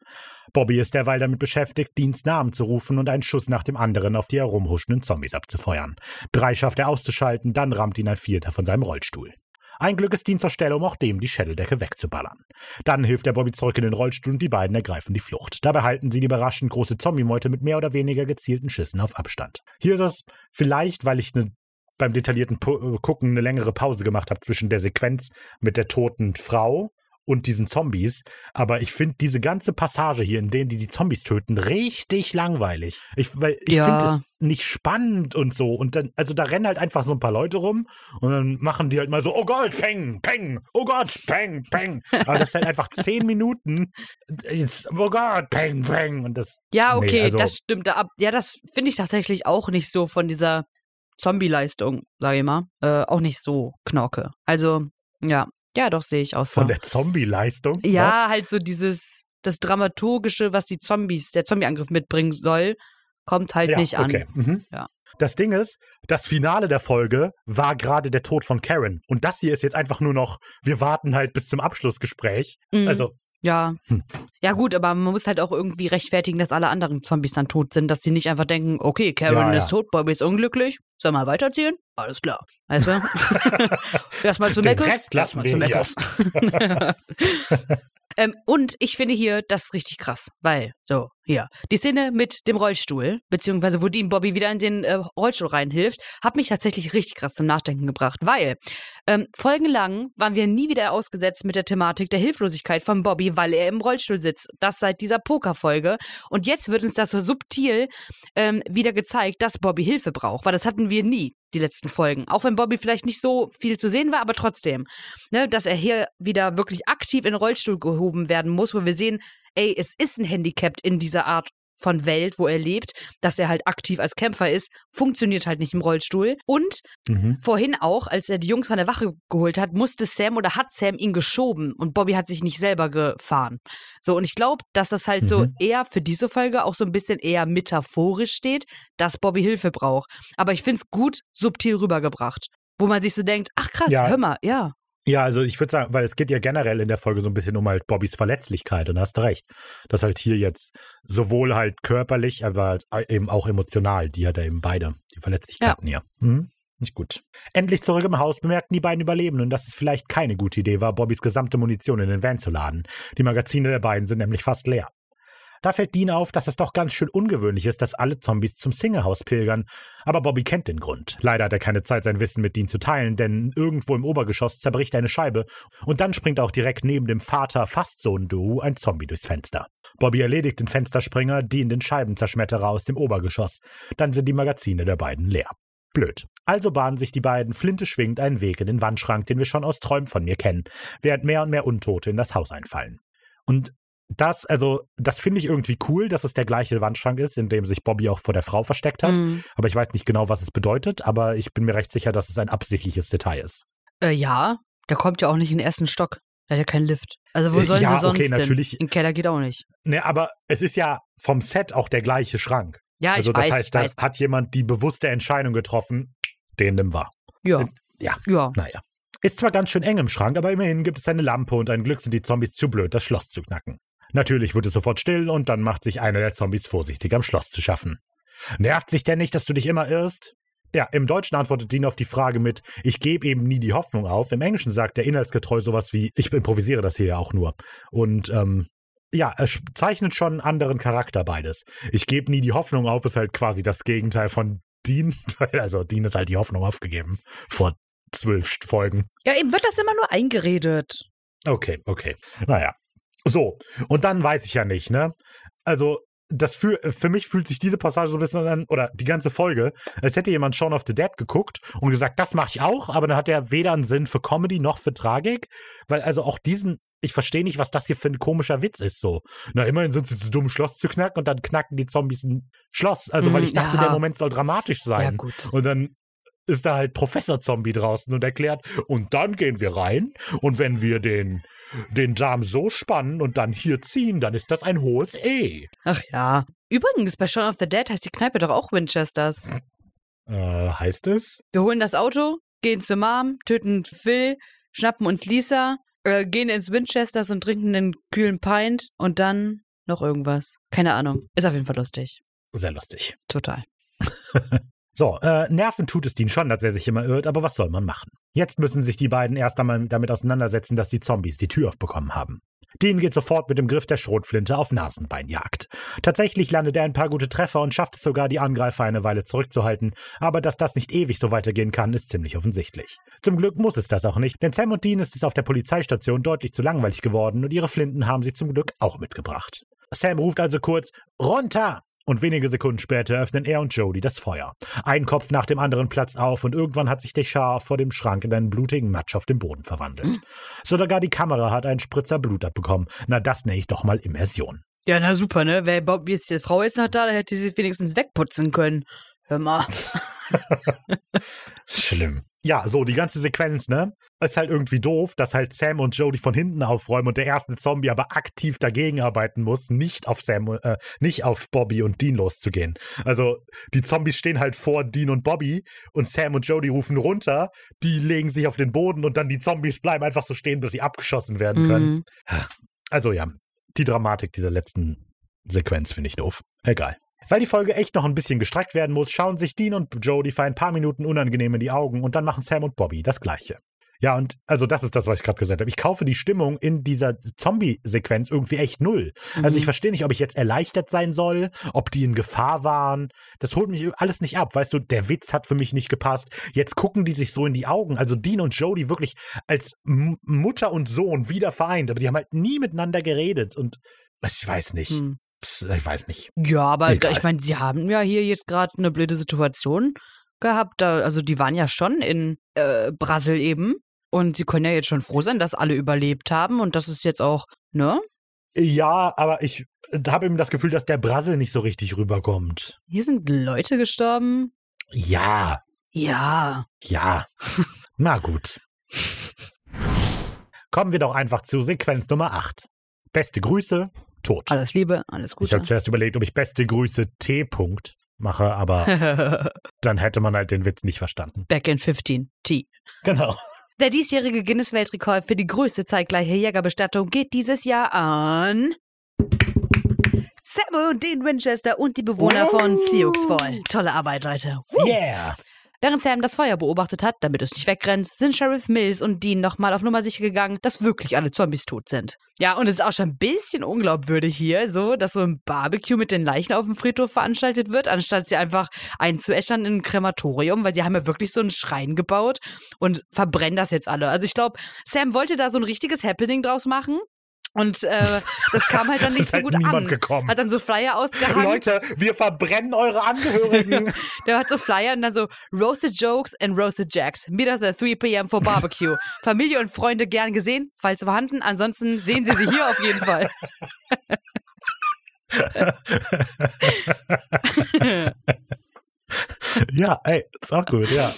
Bobby ist derweil damit beschäftigt, Deans Namen zu rufen und einen Schuss nach dem anderen auf die herumhuschenden Zombies abzufeuern. Drei schafft er auszuschalten, dann rammt ihn ein Vierter von seinem Rollstuhl. Ein Glück ist Dean zur Stelle, um auch dem die Schädeldecke wegzuballern. Dann hilft er Bobby zurück in den Rollstuhl und die beiden ergreifen die Flucht. Dabei halten sie die überraschend große Zombie-Meute mit mehr oder weniger gezielten Schüssen auf Abstand. Hier ist es vielleicht, weil ich ne, beim detaillierten Pu- äh, Gucken eine längere Pause gemacht habe zwischen der Sequenz mit der toten Frau und diesen Zombies. Aber ich finde diese ganze Passage hier, in denen die die Zombies töten, richtig langweilig. Ich, weil ich Ja. finde es nicht spannend und so. Und dann, also da rennen halt einfach so ein paar Leute rum und dann machen die halt mal so, oh Gott, peng, peng, oh Gott, peng, peng. Aber das ist halt einfach zehn Minuten. Jetzt, oh Gott, peng, peng. Und das, Ja, Nee, okay, also- das stimmt. Da ab. Ja, das finde ich tatsächlich auch nicht so von dieser Zombie-Leistung, sage ich mal. Äh, auch nicht so knorke. Also, ja, ja, doch sehe ich auch so. von der Zombie-Leistung. ja, halt so dieses, das Dramaturgische, was die Zombies, der Zombie-Angriff mitbringen soll, kommt halt ja, nicht an. okay. Mhm. Ja. Das Ding ist, das Finale der Folge war gerade der Tod von Karen. Und das hier ist jetzt einfach nur noch, wir warten halt bis zum Abschlussgespräch. Mhm. Also, Ja. Hm. Ja, gut, aber man muss halt auch irgendwie rechtfertigen, dass alle anderen Zombies dann tot sind, dass die nicht einfach denken, okay, Karen Ja, ja. ist tot, Bobby ist unglücklich, soll mal weiterziehen? Alles klar. Weißt du? Erstmal zu Den Meckers. Rest lassen wir zu Meckers. ähm, und ich finde hier das richtig krass, weil, so, hier, die Szene mit dem Rollstuhl, beziehungsweise wo Dean Bobby wieder in den äh, Rollstuhl reinhilft, hat mich tatsächlich richtig krass zum Nachdenken gebracht, weil ähm, folgenlang waren wir nie wieder ausgesetzt mit der Thematik der Hilflosigkeit von Bobby, weil er im Rollstuhl sitzt. Das seit dieser Pokerfolge. Und jetzt wird uns das so subtil ähm, wieder gezeigt, dass Bobby Hilfe braucht, weil das hatten wir nie, die letzten Folgen. Auch wenn Bobby vielleicht nicht so viel zu sehen war, aber trotzdem. Ne, dass er hier wieder wirklich aktiv in den Rollstuhl gehoben werden muss, wo wir sehen, ey, es ist ein Handicap in dieser Art von Welt, wo er lebt, dass er halt aktiv als Kämpfer ist, funktioniert halt nicht im Rollstuhl. Und mhm. Vorhin auch, als er die Jungs von der Wache geholt hat, musste Sam oder hat Sam ihn geschoben und Bobby hat sich nicht selber gefahren. So, und ich glaube, dass das halt so Mhm. eher für diese Folge auch so ein bisschen eher metaphorisch steht, dass Bobby Hilfe braucht. Aber ich finde es gut subtil rübergebracht. Wo man sich so denkt, ach krass, Ja. hör mal, ja. Ja, also ich würde sagen, weil es geht ja generell in der Folge so ein bisschen um halt Bobbys Verletzlichkeit und da hast du recht. Dass halt hier jetzt sowohl halt körperlich, aber als eben auch emotional, die hat er eben beide, die Verletzlichkeiten hier. Mhm. Nicht gut. Endlich zurück im Haus bemerkten die beiden Überlebenden, dass es vielleicht keine gute Idee war, Bobbys gesamte Munition in den Van zu laden. Die Magazine der beiden sind nämlich fast leer. Da fällt Dean auf, dass es doch ganz schön ungewöhnlich ist, dass alle Zombies zum Single-Haus pilgern. Aber Bobby kennt den Grund. Leider hat er keine Zeit, sein Wissen mit Dean zu teilen, denn irgendwo im Obergeschoss zerbricht eine Scheibe und dann springt auch direkt neben dem Vater-Fast-Sohn-Duo ein Zombie durchs Fenster. Bobby erledigt den Fensterspringer, Dean den Scheibenzerschmetterer aus dem Obergeschoss. Dann sind die Magazine der beiden leer. Blöd. Also bahnen sich die beiden Flinte schwingend einen Weg in den Wandschrank, den wir schon aus Träumen von mir kennen, während mehr und mehr Untote in das Haus einfallen. Und das, also, das finde ich irgendwie cool, dass es der gleiche Wandschrank ist, in dem sich Bobby auch vor der Frau versteckt hat. Mhm. Aber ich weiß nicht genau, was es bedeutet, aber ich bin mir recht sicher, dass es ein absichtliches Detail ist. Äh, ja, der kommt ja auch nicht in den ersten Stock. Der hat ja keinen Lift. Also wo Äh, sollen ja, sie sonst okay, hin? natürlich. In den Keller geht auch nicht. Ne, aber es ist ja vom Set auch der gleiche Schrank. Ja, also ich das weiß, heißt, ich da weiß. hat jemand die bewusste Entscheidung getroffen, den nimm war. Ja. äh, ja. Ja. Naja. Ist zwar ganz schön eng im Schrank, aber immerhin gibt es eine Lampe und ein Glück sind die Zombies zu blöd, das Schloss zu knacken. Natürlich wird es sofort still und dann macht sich einer der Zombies vorsichtig am Schloss zu schaffen. Nervt sich denn nicht, dass du dich immer irrst? Ja, im Deutschen antwortet Dean auf die Frage mit, ich gebe eben nie die Hoffnung auf. Im Englischen sagt er inhaltsgetreu sowas wie, ich improvisiere das hier ja auch nur. Und ähm, ja, es zeichnet schon einen anderen Charakter beides. Ich gebe nie die Hoffnung auf, ist halt quasi das Gegenteil von Dean. Also Dean hat halt die Hoffnung aufgegeben vor zwölf Folgen. Ja, ihm wird das immer nur eingeredet. Okay, okay. Naja. So, und dann weiß ich ja nicht, ne? Also, das für, für mich fühlt sich diese Passage so ein bisschen an, oder die ganze Folge, als hätte jemand Shaun of the Dead geguckt und gesagt, das mache ich auch, aber dann hat er weder einen Sinn für Comedy noch für Tragik, weil also auch diesen, ich verstehe nicht, was das hier für ein komischer Witz ist, so. Na, immerhin sind sie zu dumm, Schloss zu knacken und dann knacken die Zombies ein Schloss. Also, weil ich dachte, ja. der Moment soll dramatisch sein. Ja, gut. Und dann ist da halt Professor Zombie draußen und erklärt, und dann gehen wir rein und wenn wir den, den Darm so spannen und dann hier ziehen, dann ist das ein hohes E. Ach ja. Übrigens, bei Shaun of the Dead heißt die Kneipe doch auch Winchesters. Äh, heißt es? Wir holen das Auto, gehen zur Mom, töten Phil, schnappen uns Lisa, äh, gehen ins Winchesters und trinken einen kühlen Pint und dann noch irgendwas. Keine Ahnung. Ist auf jeden Fall lustig. Sehr lustig. Total. So, äh, nerven tut es Dean schon, dass er sich immer irrt, aber was soll man machen? Jetzt müssen sich die beiden erst einmal damit auseinandersetzen, dass die Zombies die Tür aufbekommen haben. Dean geht sofort mit dem Griff der Schrotflinte auf Nasenbeinjagd. Tatsächlich landet er ein paar gute Treffer und schafft es sogar, die Angreifer eine Weile zurückzuhalten, aber dass das nicht ewig so weitergehen kann, ist ziemlich offensichtlich. Zum Glück muss es das auch nicht, denn Sam und Dean ist es auf der Polizeistation deutlich zu langweilig geworden und ihre Flinten haben sie zum Glück auch mitgebracht. Sam ruft also kurz Runter! Und wenige Sekunden später öffnen er und Jody das Feuer. Ein Kopf nach dem anderen platzt auf und irgendwann hat sich der Schar vor dem Schrank in einen blutigen Matsch auf dem Boden verwandelt. Sogar die Kamera hat einen Spritzer Blut abbekommen. Na, das nenne ich doch mal Immersion. Ja, na super, ne? Wäre Bob jetzt die Frau jetzt noch da, dann hätte sie es wenigstens wegputzen können. Hör mal. Schlimm. Ja, so, die ganze Sequenz, ne? Ist halt irgendwie doof, dass halt Sam und Jody von hinten aufräumen und der erste Zombie aber aktiv dagegen arbeiten muss, nicht auf Sam, äh, nicht auf Bobby und Dean loszugehen. Also, die Zombies stehen halt vor Dean und Bobby und Sam und Jody rufen runter, die legen sich auf den Boden und dann die Zombies bleiben einfach so stehen, bis sie abgeschossen werden können. Mhm. Also ja, die Dramatik dieser letzten Sequenz finde ich doof. Egal. Weil die Folge echt noch ein bisschen gestreckt werden muss, schauen sich Dean und Jody für ein paar Minuten unangenehm in die Augen und dann machen Sam und Bobby das Gleiche. Ja, und also das ist das, was ich gerade gesagt habe. Ich kaufe die Stimmung in dieser Zombie-Sequenz irgendwie echt null. Also Mhm. ich verstehe nicht, ob ich jetzt erleichtert sein soll, ob die in Gefahr waren. Das holt mich alles nicht ab. Weißt du, der Witz hat für mich nicht gepasst. Jetzt gucken die sich so in die Augen. Also Dean und Jody wirklich als M Mutter und Sohn wieder vereint. Aber die haben halt nie miteinander geredet. Und ich weiß nicht. Hm. Ich weiß nicht. Ja, aber Egal. ich meine, sie haben ja hier jetzt gerade eine blöde Situation gehabt. Da, also die waren ja schon in äh, Brasil eben. Und sie können ja jetzt schon froh sein, dass alle überlebt haben. Und das ist jetzt auch, ne? Ja, aber ich habe eben das Gefühl, dass der Brassel nicht so richtig rüberkommt. Hier sind Leute gestorben. Ja, Ja. ja. Na gut. Kommen wir doch einfach zu Sequenz Nummer 8. Beste Grüße, tot. Alles Liebe, alles Ich Gute. habe zuerst überlegt, ob ich beste Grüße T. -Punkt mache, aber dann hätte man halt den Witz nicht verstanden. Back in 15. T. Genau. Der diesjährige Guinness-Weltrekord für die größte zeitgleiche Jägerbestattung geht dieses Jahr an Sam und Dean Winchester und die Bewohner von Sioux Fall. Tolle Arbeit, Leute. Yeah. Während Sam das Feuer beobachtet hat, damit es nicht wegrennt, sind Sheriff Mills und Dean nochmal auf Nummer sicher gegangen, dass wirklich alle Zombies tot sind. Ja, und es ist auch schon ein bisschen unglaubwürdig hier, so, dass so ein Barbecue mit den Leichen auf dem Friedhof veranstaltet wird, anstatt sie einfach einzuäschern in ein Krematorium, weil die haben ja wirklich so einen Schrein gebaut und verbrennen das jetzt alle. Also ich glaube, Sam wollte da so ein richtiges Happening draus machen. Und äh, das kam halt dann nicht so halt gut an. gekommen. Hat dann so Flyer ausgehangen. Leute, wir verbrennen eure Angehörigen. Der hat so Flyer und dann so Roasted Jokes and Roasted Jacks. Us at 3 p.m. for Barbecue. Familie und Freunde gern gesehen, falls vorhanden. Ansonsten sehen Sie sie hier auf jeden Fall. ja, ey, ist auch gut, ja.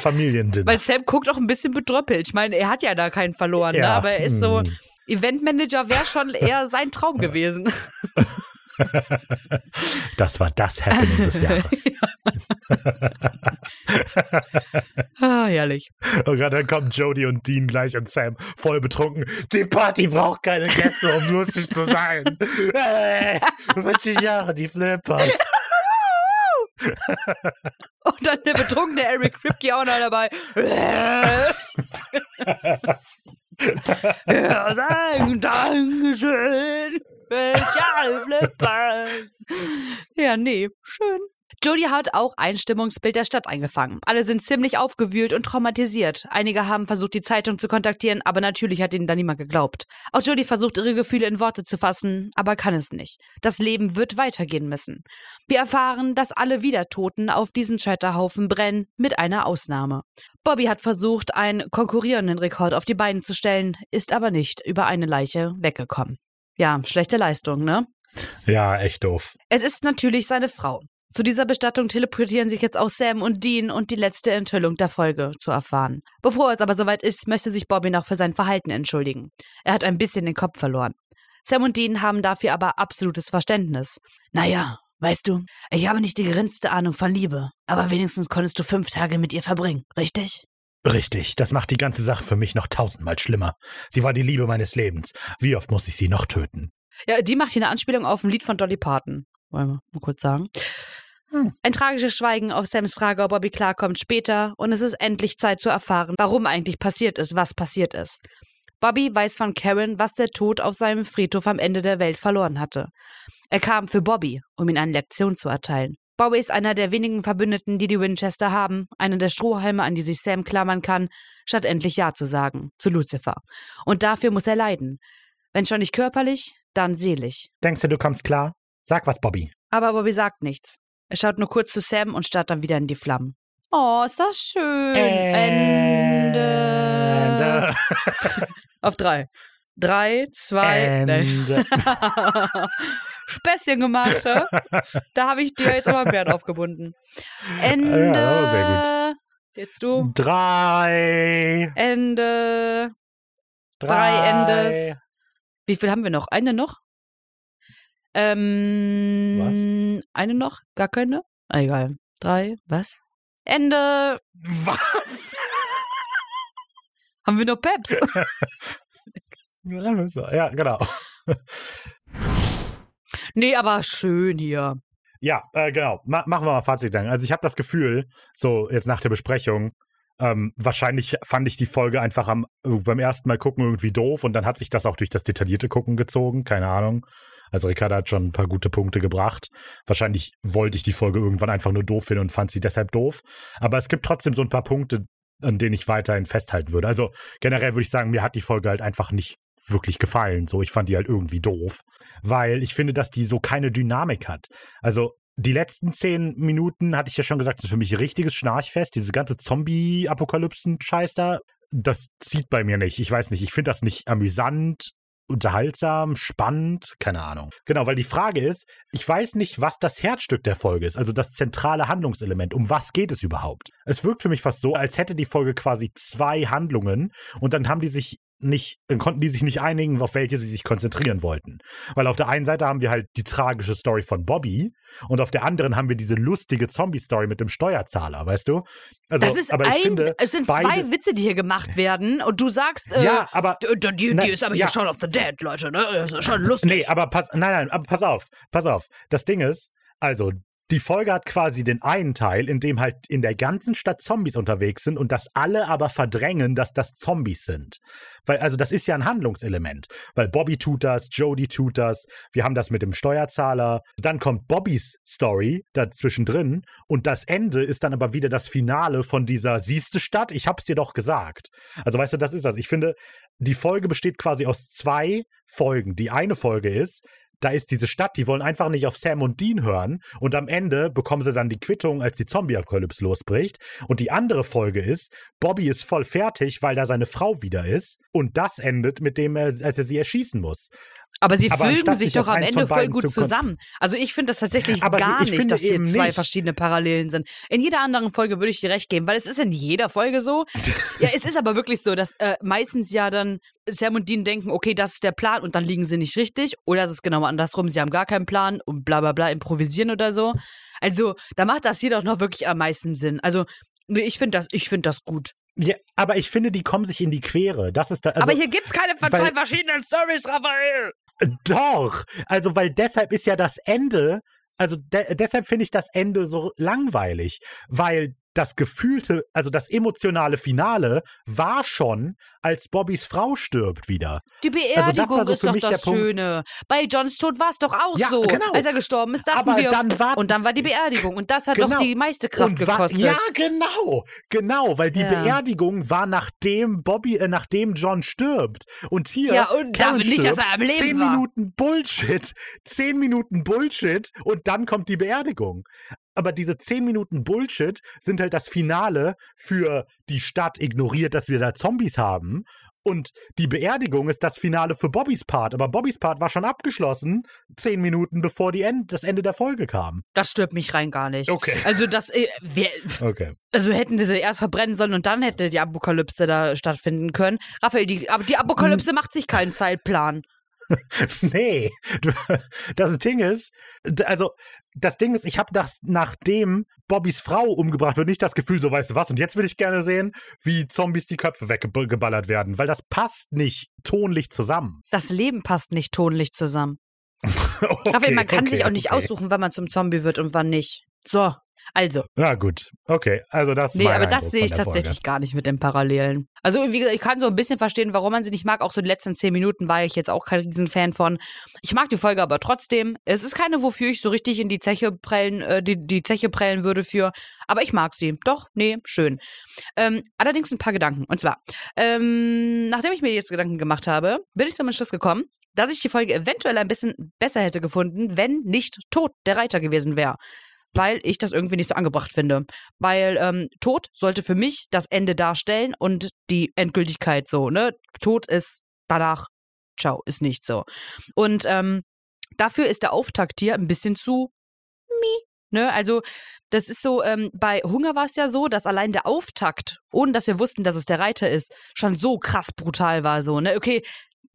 Familiendinner. Weil Sam guckt auch ein bisschen bedröppelt. Ich meine, er hat ja da keinen verloren, ne? Ja, aber er ist so, hm. Eventmanager wäre schon eher sein Traum gewesen. Das war das Happening des Jahres. ah, herrlich. Oh Gott, dann kommen Jody und Dean gleich und Sam voll betrunken. Die Party braucht keine Gäste, um lustig zu sein. Hey, 50 Jahre, die Flippers. Und dann der betrunkene Eric Kripke auch noch dabei. Ja, sagen Dankeschön. Ja, nee, schön. Jodie hat auch ein Stimmungsbild der Stadt eingefangen. Alle sind ziemlich aufgewühlt und traumatisiert. Einige haben versucht, die Zeitung zu kontaktieren, aber natürlich hat ihnen da niemand geglaubt. Auch Jodie versucht, ihre Gefühle in Worte zu fassen, aber kann es nicht. Das Leben wird weitergehen müssen. Wir erfahren, dass alle Wiedertoten auf diesen Scheiterhaufen brennen, mit einer Ausnahme. Bobby hat versucht, einen konkurrierenden Rekord auf die Beine zu stellen, ist aber nicht über eine Leiche weggekommen. Ja, schlechte Leistung, ne? Ja, echt doof. Es ist natürlich seine Frau. Zu dieser Bestattung teleportieren sich jetzt auch Sam und Dean und die letzte Enthüllung der Folge zu erfahren. Bevor es aber soweit ist, möchte sich Bobby noch für sein Verhalten entschuldigen. Er hat ein bisschen den Kopf verloren. Sam und Dean haben dafür aber absolutes Verständnis. Naja, weißt du, ich habe nicht die geringste Ahnung von Liebe, aber wenigstens konntest du fünf Tage mit ihr verbringen, richtig? Richtig, das macht die ganze Sache für mich noch tausendmal schlimmer. Sie war die Liebe meines Lebens. Wie oft muss ich sie noch töten? Ja, die macht hier eine Anspielung auf ein Lied von Dolly Parton. Wollen wir mal kurz sagen. Hm. Ein tragisches Schweigen auf Sams Frage, ob Bobby klarkommt, später und es ist endlich Zeit zu erfahren, warum eigentlich passiert ist, was passiert ist. Bobby weiß von Karen, was der Tod auf seinem Friedhof am Ende der Welt verloren hatte. Er kam für Bobby, um ihm eine Lektion zu erteilen. Bobby ist einer der wenigen Verbündeten, die die Winchester haben, einer der Strohhalme, an die sich Sam klammern kann, statt endlich Ja zu sagen, zu Lucifer. Und dafür muss er leiden. Wenn schon nicht körperlich, dann seelisch. Denkst du, du kommst klar? Sag was, Bobby. Aber Bobby sagt nichts. Er schaut nur kurz zu Sam und starrt dann wieder in die Flammen. Oh, ist das schön. Ende. Ende. Auf drei. Drei, zwei, Ende. Späßchen gemacht, hä? Da habe ich dir jetzt aber einen Wert aufgebunden. Ende. Ja, sehr gut. Jetzt du. Drei. Ende. Drei, Drei Endes. Wie viel haben wir noch? Eine noch? Ähm, eine noch? Gar keine? Ah, egal. Drei, was? Ende. Was? Haben wir noch Peps? ja, genau. nee, aber schön hier. Ja, äh, genau. Ma machen wir mal Fazit dann. Also ich habe das Gefühl, so jetzt nach der Besprechung, ähm, wahrscheinlich fand ich die Folge einfach am, beim ersten Mal gucken irgendwie doof und dann hat sich das auch durch das detaillierte Gucken gezogen, keine Ahnung. Also Ricarda hat schon ein paar gute Punkte gebracht. Wahrscheinlich wollte ich die Folge irgendwann einfach nur doof finden und fand sie deshalb doof. Aber es gibt trotzdem so ein paar Punkte, an denen ich weiterhin festhalten würde. Also generell würde ich sagen, mir hat die Folge halt einfach nicht wirklich gefallen. So, ich fand die halt irgendwie doof, weil ich finde, dass die so keine Dynamik hat. Also die letzten zehn Minuten hatte ich ja schon gesagt, ist für mich ein richtiges Schnarchfest. Diese ganze Zombie-Apokalypsen-Scheiß da, das zieht bei mir nicht. Ich weiß nicht, ich finde das nicht amüsant unterhaltsam, spannend, keine Ahnung. Genau, weil die Frage ist, ich weiß nicht, was das Herzstück der Folge ist, also das zentrale Handlungselement. Um was geht es überhaupt? Es wirkt für mich fast so, als hätte die Folge quasi zwei Handlungen und dann haben die sich nicht, konnten die sich nicht einigen, auf welche sie sich konzentrieren wollten. Weil auf der einen Seite haben wir halt die tragische Story von Bobby und auf der anderen haben wir diese lustige Zombie-Story mit dem Steuerzahler, weißt du? Also, das ist aber ein, finde, es sind zwei Witze, die hier gemacht werden und du sagst, äh, ja, aber die, die, die na, ist aber ja. hier Shaun of the Dead, Leute, ne? Das ist schon lustig. Nee, aber pass, nein, nein, aber pass auf, pass auf. Das Ding ist, also die Folge hat quasi den einen Teil, in dem halt in der ganzen Stadt Zombies unterwegs sind und das alle aber verdrängen, dass das Zombies sind. Weil, also das ist ja ein Handlungselement. Weil Bobby tut das, Jodie tut das, wir haben das mit dem Steuerzahler. Dann kommt Bobbys Story dazwischendrin und das Ende ist dann aber wieder das Finale von dieser siehste Stadt, ich hab's dir doch gesagt. Also weißt du, das ist das. Ich finde, die Folge besteht quasi aus zwei Folgen. Die eine Folge ist, da ist diese Stadt, die wollen einfach nicht auf Sam und Dean hören und am Ende bekommen sie dann die Quittung, als die Zombie-Apokalypse losbricht. Und die andere Folge ist, Bobby ist voll fertig, weil da seine Frau wieder ist und das endet mit dem, als er sie erschießen muss. Aber sie Aber fügen sich doch am Ende voll gut zusammen. Also ich finde das tatsächlich Aber sie- gar ich nicht, dass hier zwei nicht. verschiedene Parallelen sind. In jeder anderen Folge würde ich dir recht geben, weil es ist in jeder Folge so. ja, es ist aber wirklich so, dass äh, meistens ja dann Sam und Dean denken, okay, das ist der Plan und dann liegen sie nicht richtig. Oder es ist genau andersrum, sie haben gar keinen Plan und bla bla bla improvisieren oder so. Also da macht das hier doch noch wirklich am meisten Sinn. Also ich finde das, ich finde das gut. Ja, aber ich finde, die kommen sich in die Quere. Das ist da, also, aber hier gibt es keine zwei verschiedenen Stories, Raphael. Doch, also weil deshalb ist ja das Ende, also de deshalb finde ich das Ende so langweilig, weil das gefühlte, also das emotionale Finale war schon, als Bobbys Frau stirbt wieder. Die Beerdigung Also das war so ist doch das. Schöne. Bei Johns Tod war es doch auch Ja, so. genau. Als er gestorben ist, dachten Aber wir. dann war- und dann war die Beerdigung. Und das hat Genau. doch die meiste Kraft war- gekostet. Ja, genau, genau, weil die Ja. Beerdigung war nachdem Bobby, äh, nachdem John stirbt. Und hier, Ja, und damit nicht, dass stirbt, er am Leben zehn war. Minuten Bullshit, zehn Minuten Bullshit und dann kommt die Beerdigung. Aber diese zehn Minuten Bullshit sind halt das Finale für die Stadt ignoriert, dass wir da Zombies haben. Und die Beerdigung ist das Finale für Bobbys Part. Aber Bobbys Part war schon abgeschlossen, zehn Minuten bevor die End das Ende der Folge kam. Das stört mich rein gar nicht. Okay. Also das, äh, wer, Okay. also hätten sie erst verbrennen sollen und dann hätte die Apokalypse da stattfinden können. Raphael, die, aber die Apokalypse macht sich keinen Zeitplan. Nee, das Ding ist, also das Ding ist, ich habe das, nachdem Bobbys Frau umgebracht wird, nicht das Gefühl, so weißt du was, und jetzt will ich gerne sehen, wie Zombies die Köpfe weggeballert werden, weil das passt nicht tonlich zusammen. Das Leben passt nicht tonlich zusammen. okay, Raphael, man kann okay, sich auch nicht okay. aussuchen, wann man zum Zombie wird und wann nicht. So, also. Na gut, okay, also das Nee, aber das sehe ich tatsächlich Folge. gar nicht mit den Parallelen. Also, wie gesagt, ich kann so ein bisschen verstehen, warum man sie nicht mag. Auch so die letzten zehn Minuten war ich jetzt auch kein Riesenfan von. Ich mag die Folge aber trotzdem. Es ist keine, wofür ich so richtig in die Zeche prellen, äh, die, die Zeche prellen würde für. Aber ich mag sie. Doch, nee, schön. Ähm, allerdings ein paar Gedanken. Und zwar, ähm, nachdem ich mir jetzt Gedanken gemacht habe, bin ich zum Entschluss gekommen, dass ich die Folge eventuell ein bisschen besser hätte gefunden, wenn nicht Tod der Reiter gewesen wäre. Weil ich das irgendwie nicht so angebracht finde. Weil ähm, Tod sollte für mich das Ende darstellen und die Endgültigkeit so, ne? Tod ist danach, ciao, ist nicht so. Und ähm, dafür ist der Auftakt hier ein bisschen zu mi. Ne, also das ist so, ähm, bei Hunger war es ja so, dass allein der Auftakt, ohne dass wir wussten, dass es der Reiter ist, schon so krass brutal war. So, ne? Okay,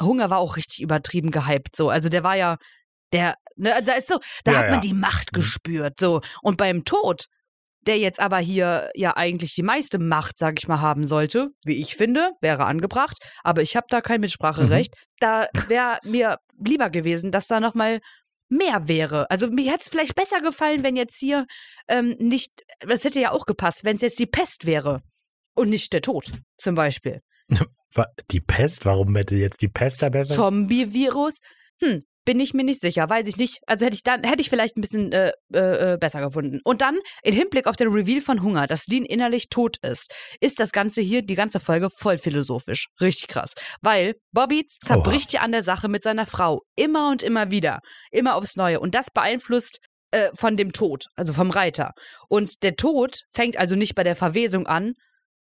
Hunger war auch richtig übertrieben gehypt. So, also der war ja, der, ne, da ist so, da Ja, hat man ja. die Macht Mhm. gespürt. So. Und beim Tod, der jetzt aber hier ja eigentlich die meiste Macht, sag ich mal, haben sollte, wie ich finde, wäre angebracht, aber ich habe da kein Mitspracherecht. Da wäre mir lieber gewesen, dass da nochmal mehr wäre. Also mir hätte es vielleicht besser gefallen, wenn jetzt hier ähm, nicht, das hätte ja auch gepasst, wenn es jetzt die Pest wäre und nicht der Tod zum Beispiel. Die Pest? Warum hätte jetzt die Pest da besser? Zombie-Virus? Hm, bin ich mir nicht sicher, weiß ich nicht. Also hätte ich dann, hätte ich vielleicht ein bisschen äh, äh, äh, besser gefunden. Und dann, in Hinblick auf den Reveal von Hunger, dass Dean innerlich tot ist, ist das Ganze hier, die ganze Folge, voll philosophisch. Richtig krass. Weil Bobby zerbricht ja an der Sache mit seiner Frau. Immer und immer wieder. Immer aufs Neue. Und das beeinflusst äh, von dem Tod, also vom Reiter. Und der Tod fängt also nicht bei der Verwesung an,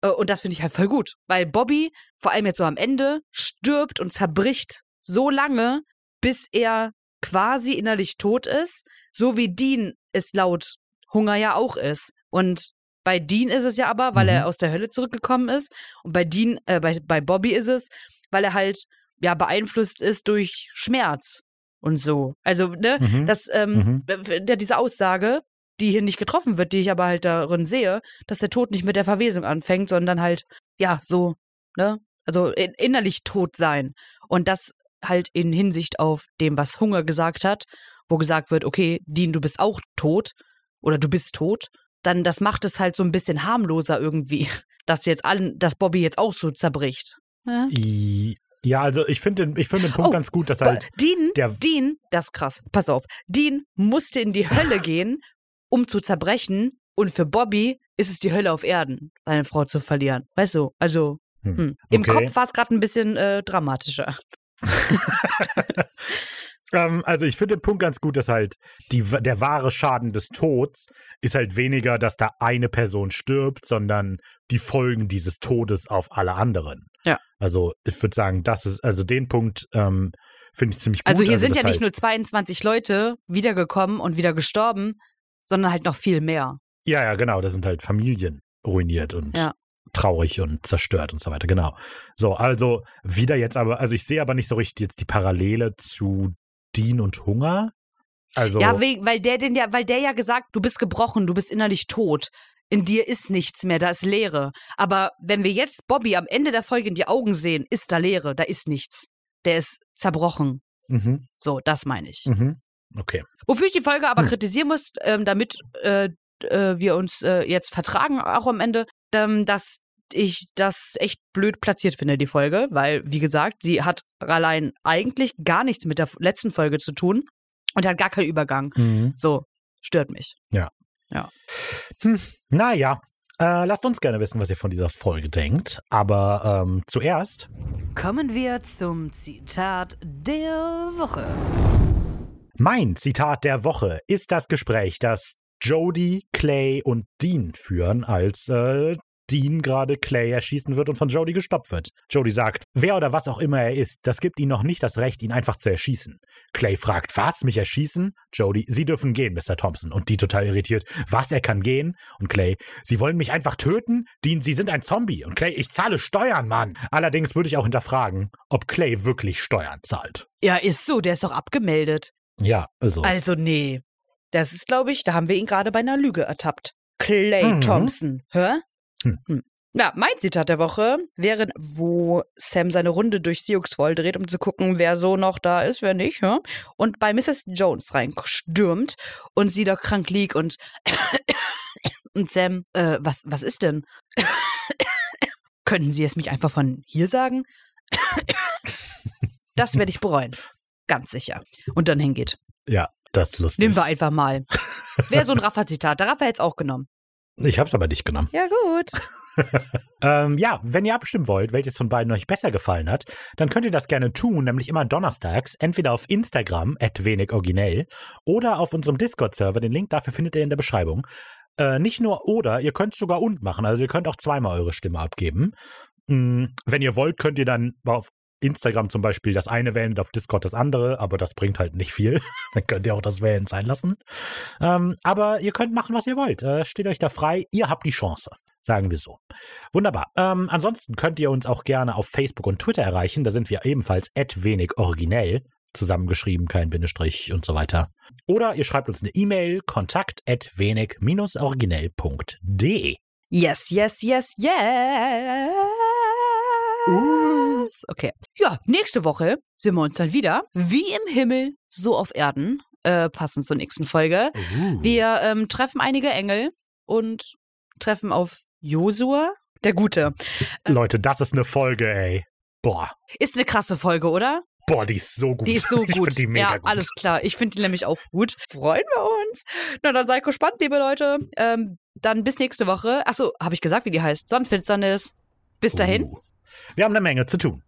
äh, und das finde ich halt voll gut, weil Bobby, vor allem jetzt so am Ende, stirbt und zerbricht so lange, bis er quasi innerlich tot ist, so wie Dean es laut Hunger ja auch ist. Und bei Dean ist es ja aber, weil Mhm. er aus der Hölle zurückgekommen ist. Und bei Dean, äh, bei, bei Bobby ist es, weil er halt ja beeinflusst ist durch Schmerz und so. Also, ne, Mhm. das, ähm, äh, der, diese Aussage, die hier nicht getroffen wird, die ich aber halt darin sehe, dass der Tod nicht mit der Verwesung anfängt, sondern halt, ja, so, ne? Also in, innerlich tot sein. Und das halt in Hinsicht auf dem, was Hunger gesagt hat, wo gesagt wird, okay, Dean, du bist auch tot oder du bist tot, dann das macht es halt so ein bisschen harmloser irgendwie, dass jetzt allen, dass Bobby jetzt auch so zerbricht. Ja? I- Ja, also ich finde den, ich find den Punkt Oh, ganz gut, dass halt. Dean, der- Dean, das ist krass, pass auf, Dean musste in die Hölle gehen, um zu zerbrechen und für Bobby ist es die Hölle auf Erden, seine Frau zu verlieren. Weißt du, also Hm, hm. im okay. Kopf war es gerade ein bisschen äh, dramatischer. Ähm, also ich finde den Punkt ganz gut, dass halt die, der wahre Schaden des Todes ist halt weniger, dass da eine Person stirbt, sondern die Folgen dieses Todes auf alle anderen. Ja. Also ich würde sagen, das ist, also den Punkt ähm, finde ich ziemlich gut. Also hier sind das ja nicht halt, nur 22 Leute wiedergekommen und wieder gestorben, sondern halt noch viel mehr. Ja, ja, genau, das sind halt Familien ruiniert und Ja. Traurig und zerstört und so weiter, genau. So, also wieder jetzt aber, also ich sehe aber nicht so richtig jetzt die Parallele zu Dean und Hunger. Also, Ja, weil der den ja, weil der ja gesagt, du bist gebrochen, du bist innerlich tot. In dir ist nichts mehr, da ist Leere. Aber wenn wir jetzt Bobby am Ende der Folge in die Augen sehen, ist da Leere, da ist nichts. Der ist zerbrochen. mhm, So, das meine ich. mhm. Okay. Wofür ich die Folge aber Hm. kritisieren muss, ähm, damit äh, äh, wir uns äh, jetzt vertragen, auch am Ende, ähm, dass ich das echt blöd platziert finde, die Folge, weil, wie gesagt, sie hat allein eigentlich gar nichts mit der letzten Folge zu tun und hat gar keinen Übergang. Mhm. So, stört mich. Hm, naja, äh, lasst uns gerne wissen, was ihr von dieser Folge denkt. Aber ähm, zuerst, Kommen wir zum Zitat der Woche. mein Zitat der Woche ist das Gespräch, das Jody, Clay und Dean führen, als äh, Dean gerade Clay erschießen wird und von Jody gestoppt wird. Jody sagt, wer oder was auch immer er ist, das gibt ihm noch nicht das Recht, ihn einfach zu erschießen. Clay fragt, was, mich erschießen? Jody, Sie dürfen gehen, Mr. Thompson. Und die total irritiert, was, er kann gehen? Und Clay, Sie wollen mich einfach töten? Dean, Sie sind ein Zombie. Und Clay, ich zahle Steuern, Mann. Allerdings würde ich auch hinterfragen, ob Clay wirklich Steuern zahlt. Ja, ist so, der ist doch abgemeldet. Ja, also. Also, nee. Das ist, glaube ich, da haben wir ihn gerade bei einer Lüge ertappt. Clay Mhm. Thompson. Hä? Hm. Hm. Ja, mein Zitat der Woche wäre, wo Sam seine Runde durch Sioux dreht, um zu gucken, wer so noch da ist, wer nicht, ja? Und bei Mrs. Jones reinstürmt und sie da krank liegt und und Sam, äh, was, was ist denn? Könnten Sie es mich einfach von hier sagen? das werde ich bereuen. Ganz sicher. Und dann hingeht. ja, das ist lustig. Nehmen wir einfach mal. Wäre so ein Raffa-Zitat. Der Raffa hätte es auch genommen. Ich hab's aber nicht genommen. Ja, gut. Ähm, ja, wenn ihr abstimmen wollt, welches von beiden euch besser gefallen hat, dann könnt ihr das gerne tun, nämlich immer donnerstags, entweder auf Instagram, wenigoriginell, oder auf unserem Discord-Server. Den Link dafür findet ihr in der Beschreibung. Äh, nicht nur oder, ihr könnt sogar und machen. Also ihr könnt auch zweimal eure Stimme abgeben. Mm, wenn ihr wollt, könnt ihr dann auf Instagram zum Beispiel das eine wählen und auf Discord das andere, aber das bringt halt nicht viel. dann könnt ihr auch das Wählen sein lassen. Ähm, aber ihr könnt machen, was ihr wollt. Äh, steht euch da frei. Ihr habt die Chance. Sagen wir so. Wunderbar. Ähm, ansonsten könnt ihr uns auch gerne auf Facebook und Twitter erreichen. Da sind wir ebenfalls wenig originell. Zusammengeschrieben, kein Bindestrich und so weiter. Oder ihr schreibt uns eine E-Mail, kontakt wenig-originell.de. Yes, yes, yes, yes. Uh. Okay. Ja, nächste Woche sehen wir uns dann wieder. Wie im Himmel, so auf Erden. Äh, passend zur nächsten Folge. Wir ähm, treffen einige Engel und treffen auf Josua, der Gute. Leute, das ist eine Folge, ey. Boah. Ist eine krasse Folge, oder? Boah, die ist so gut. Die ist so Ich gut. die mega ja, gut. alles klar. Ich finde die nämlich auch gut. Freuen wir uns. Na, dann seid gespannt, liebe Leute. Ähm, dann bis nächste Woche. Achso, habe ich gesagt, wie die heißt? Sonnenfinsternis. Bis dahin. Uh. Wir haben eine Menge zu tun.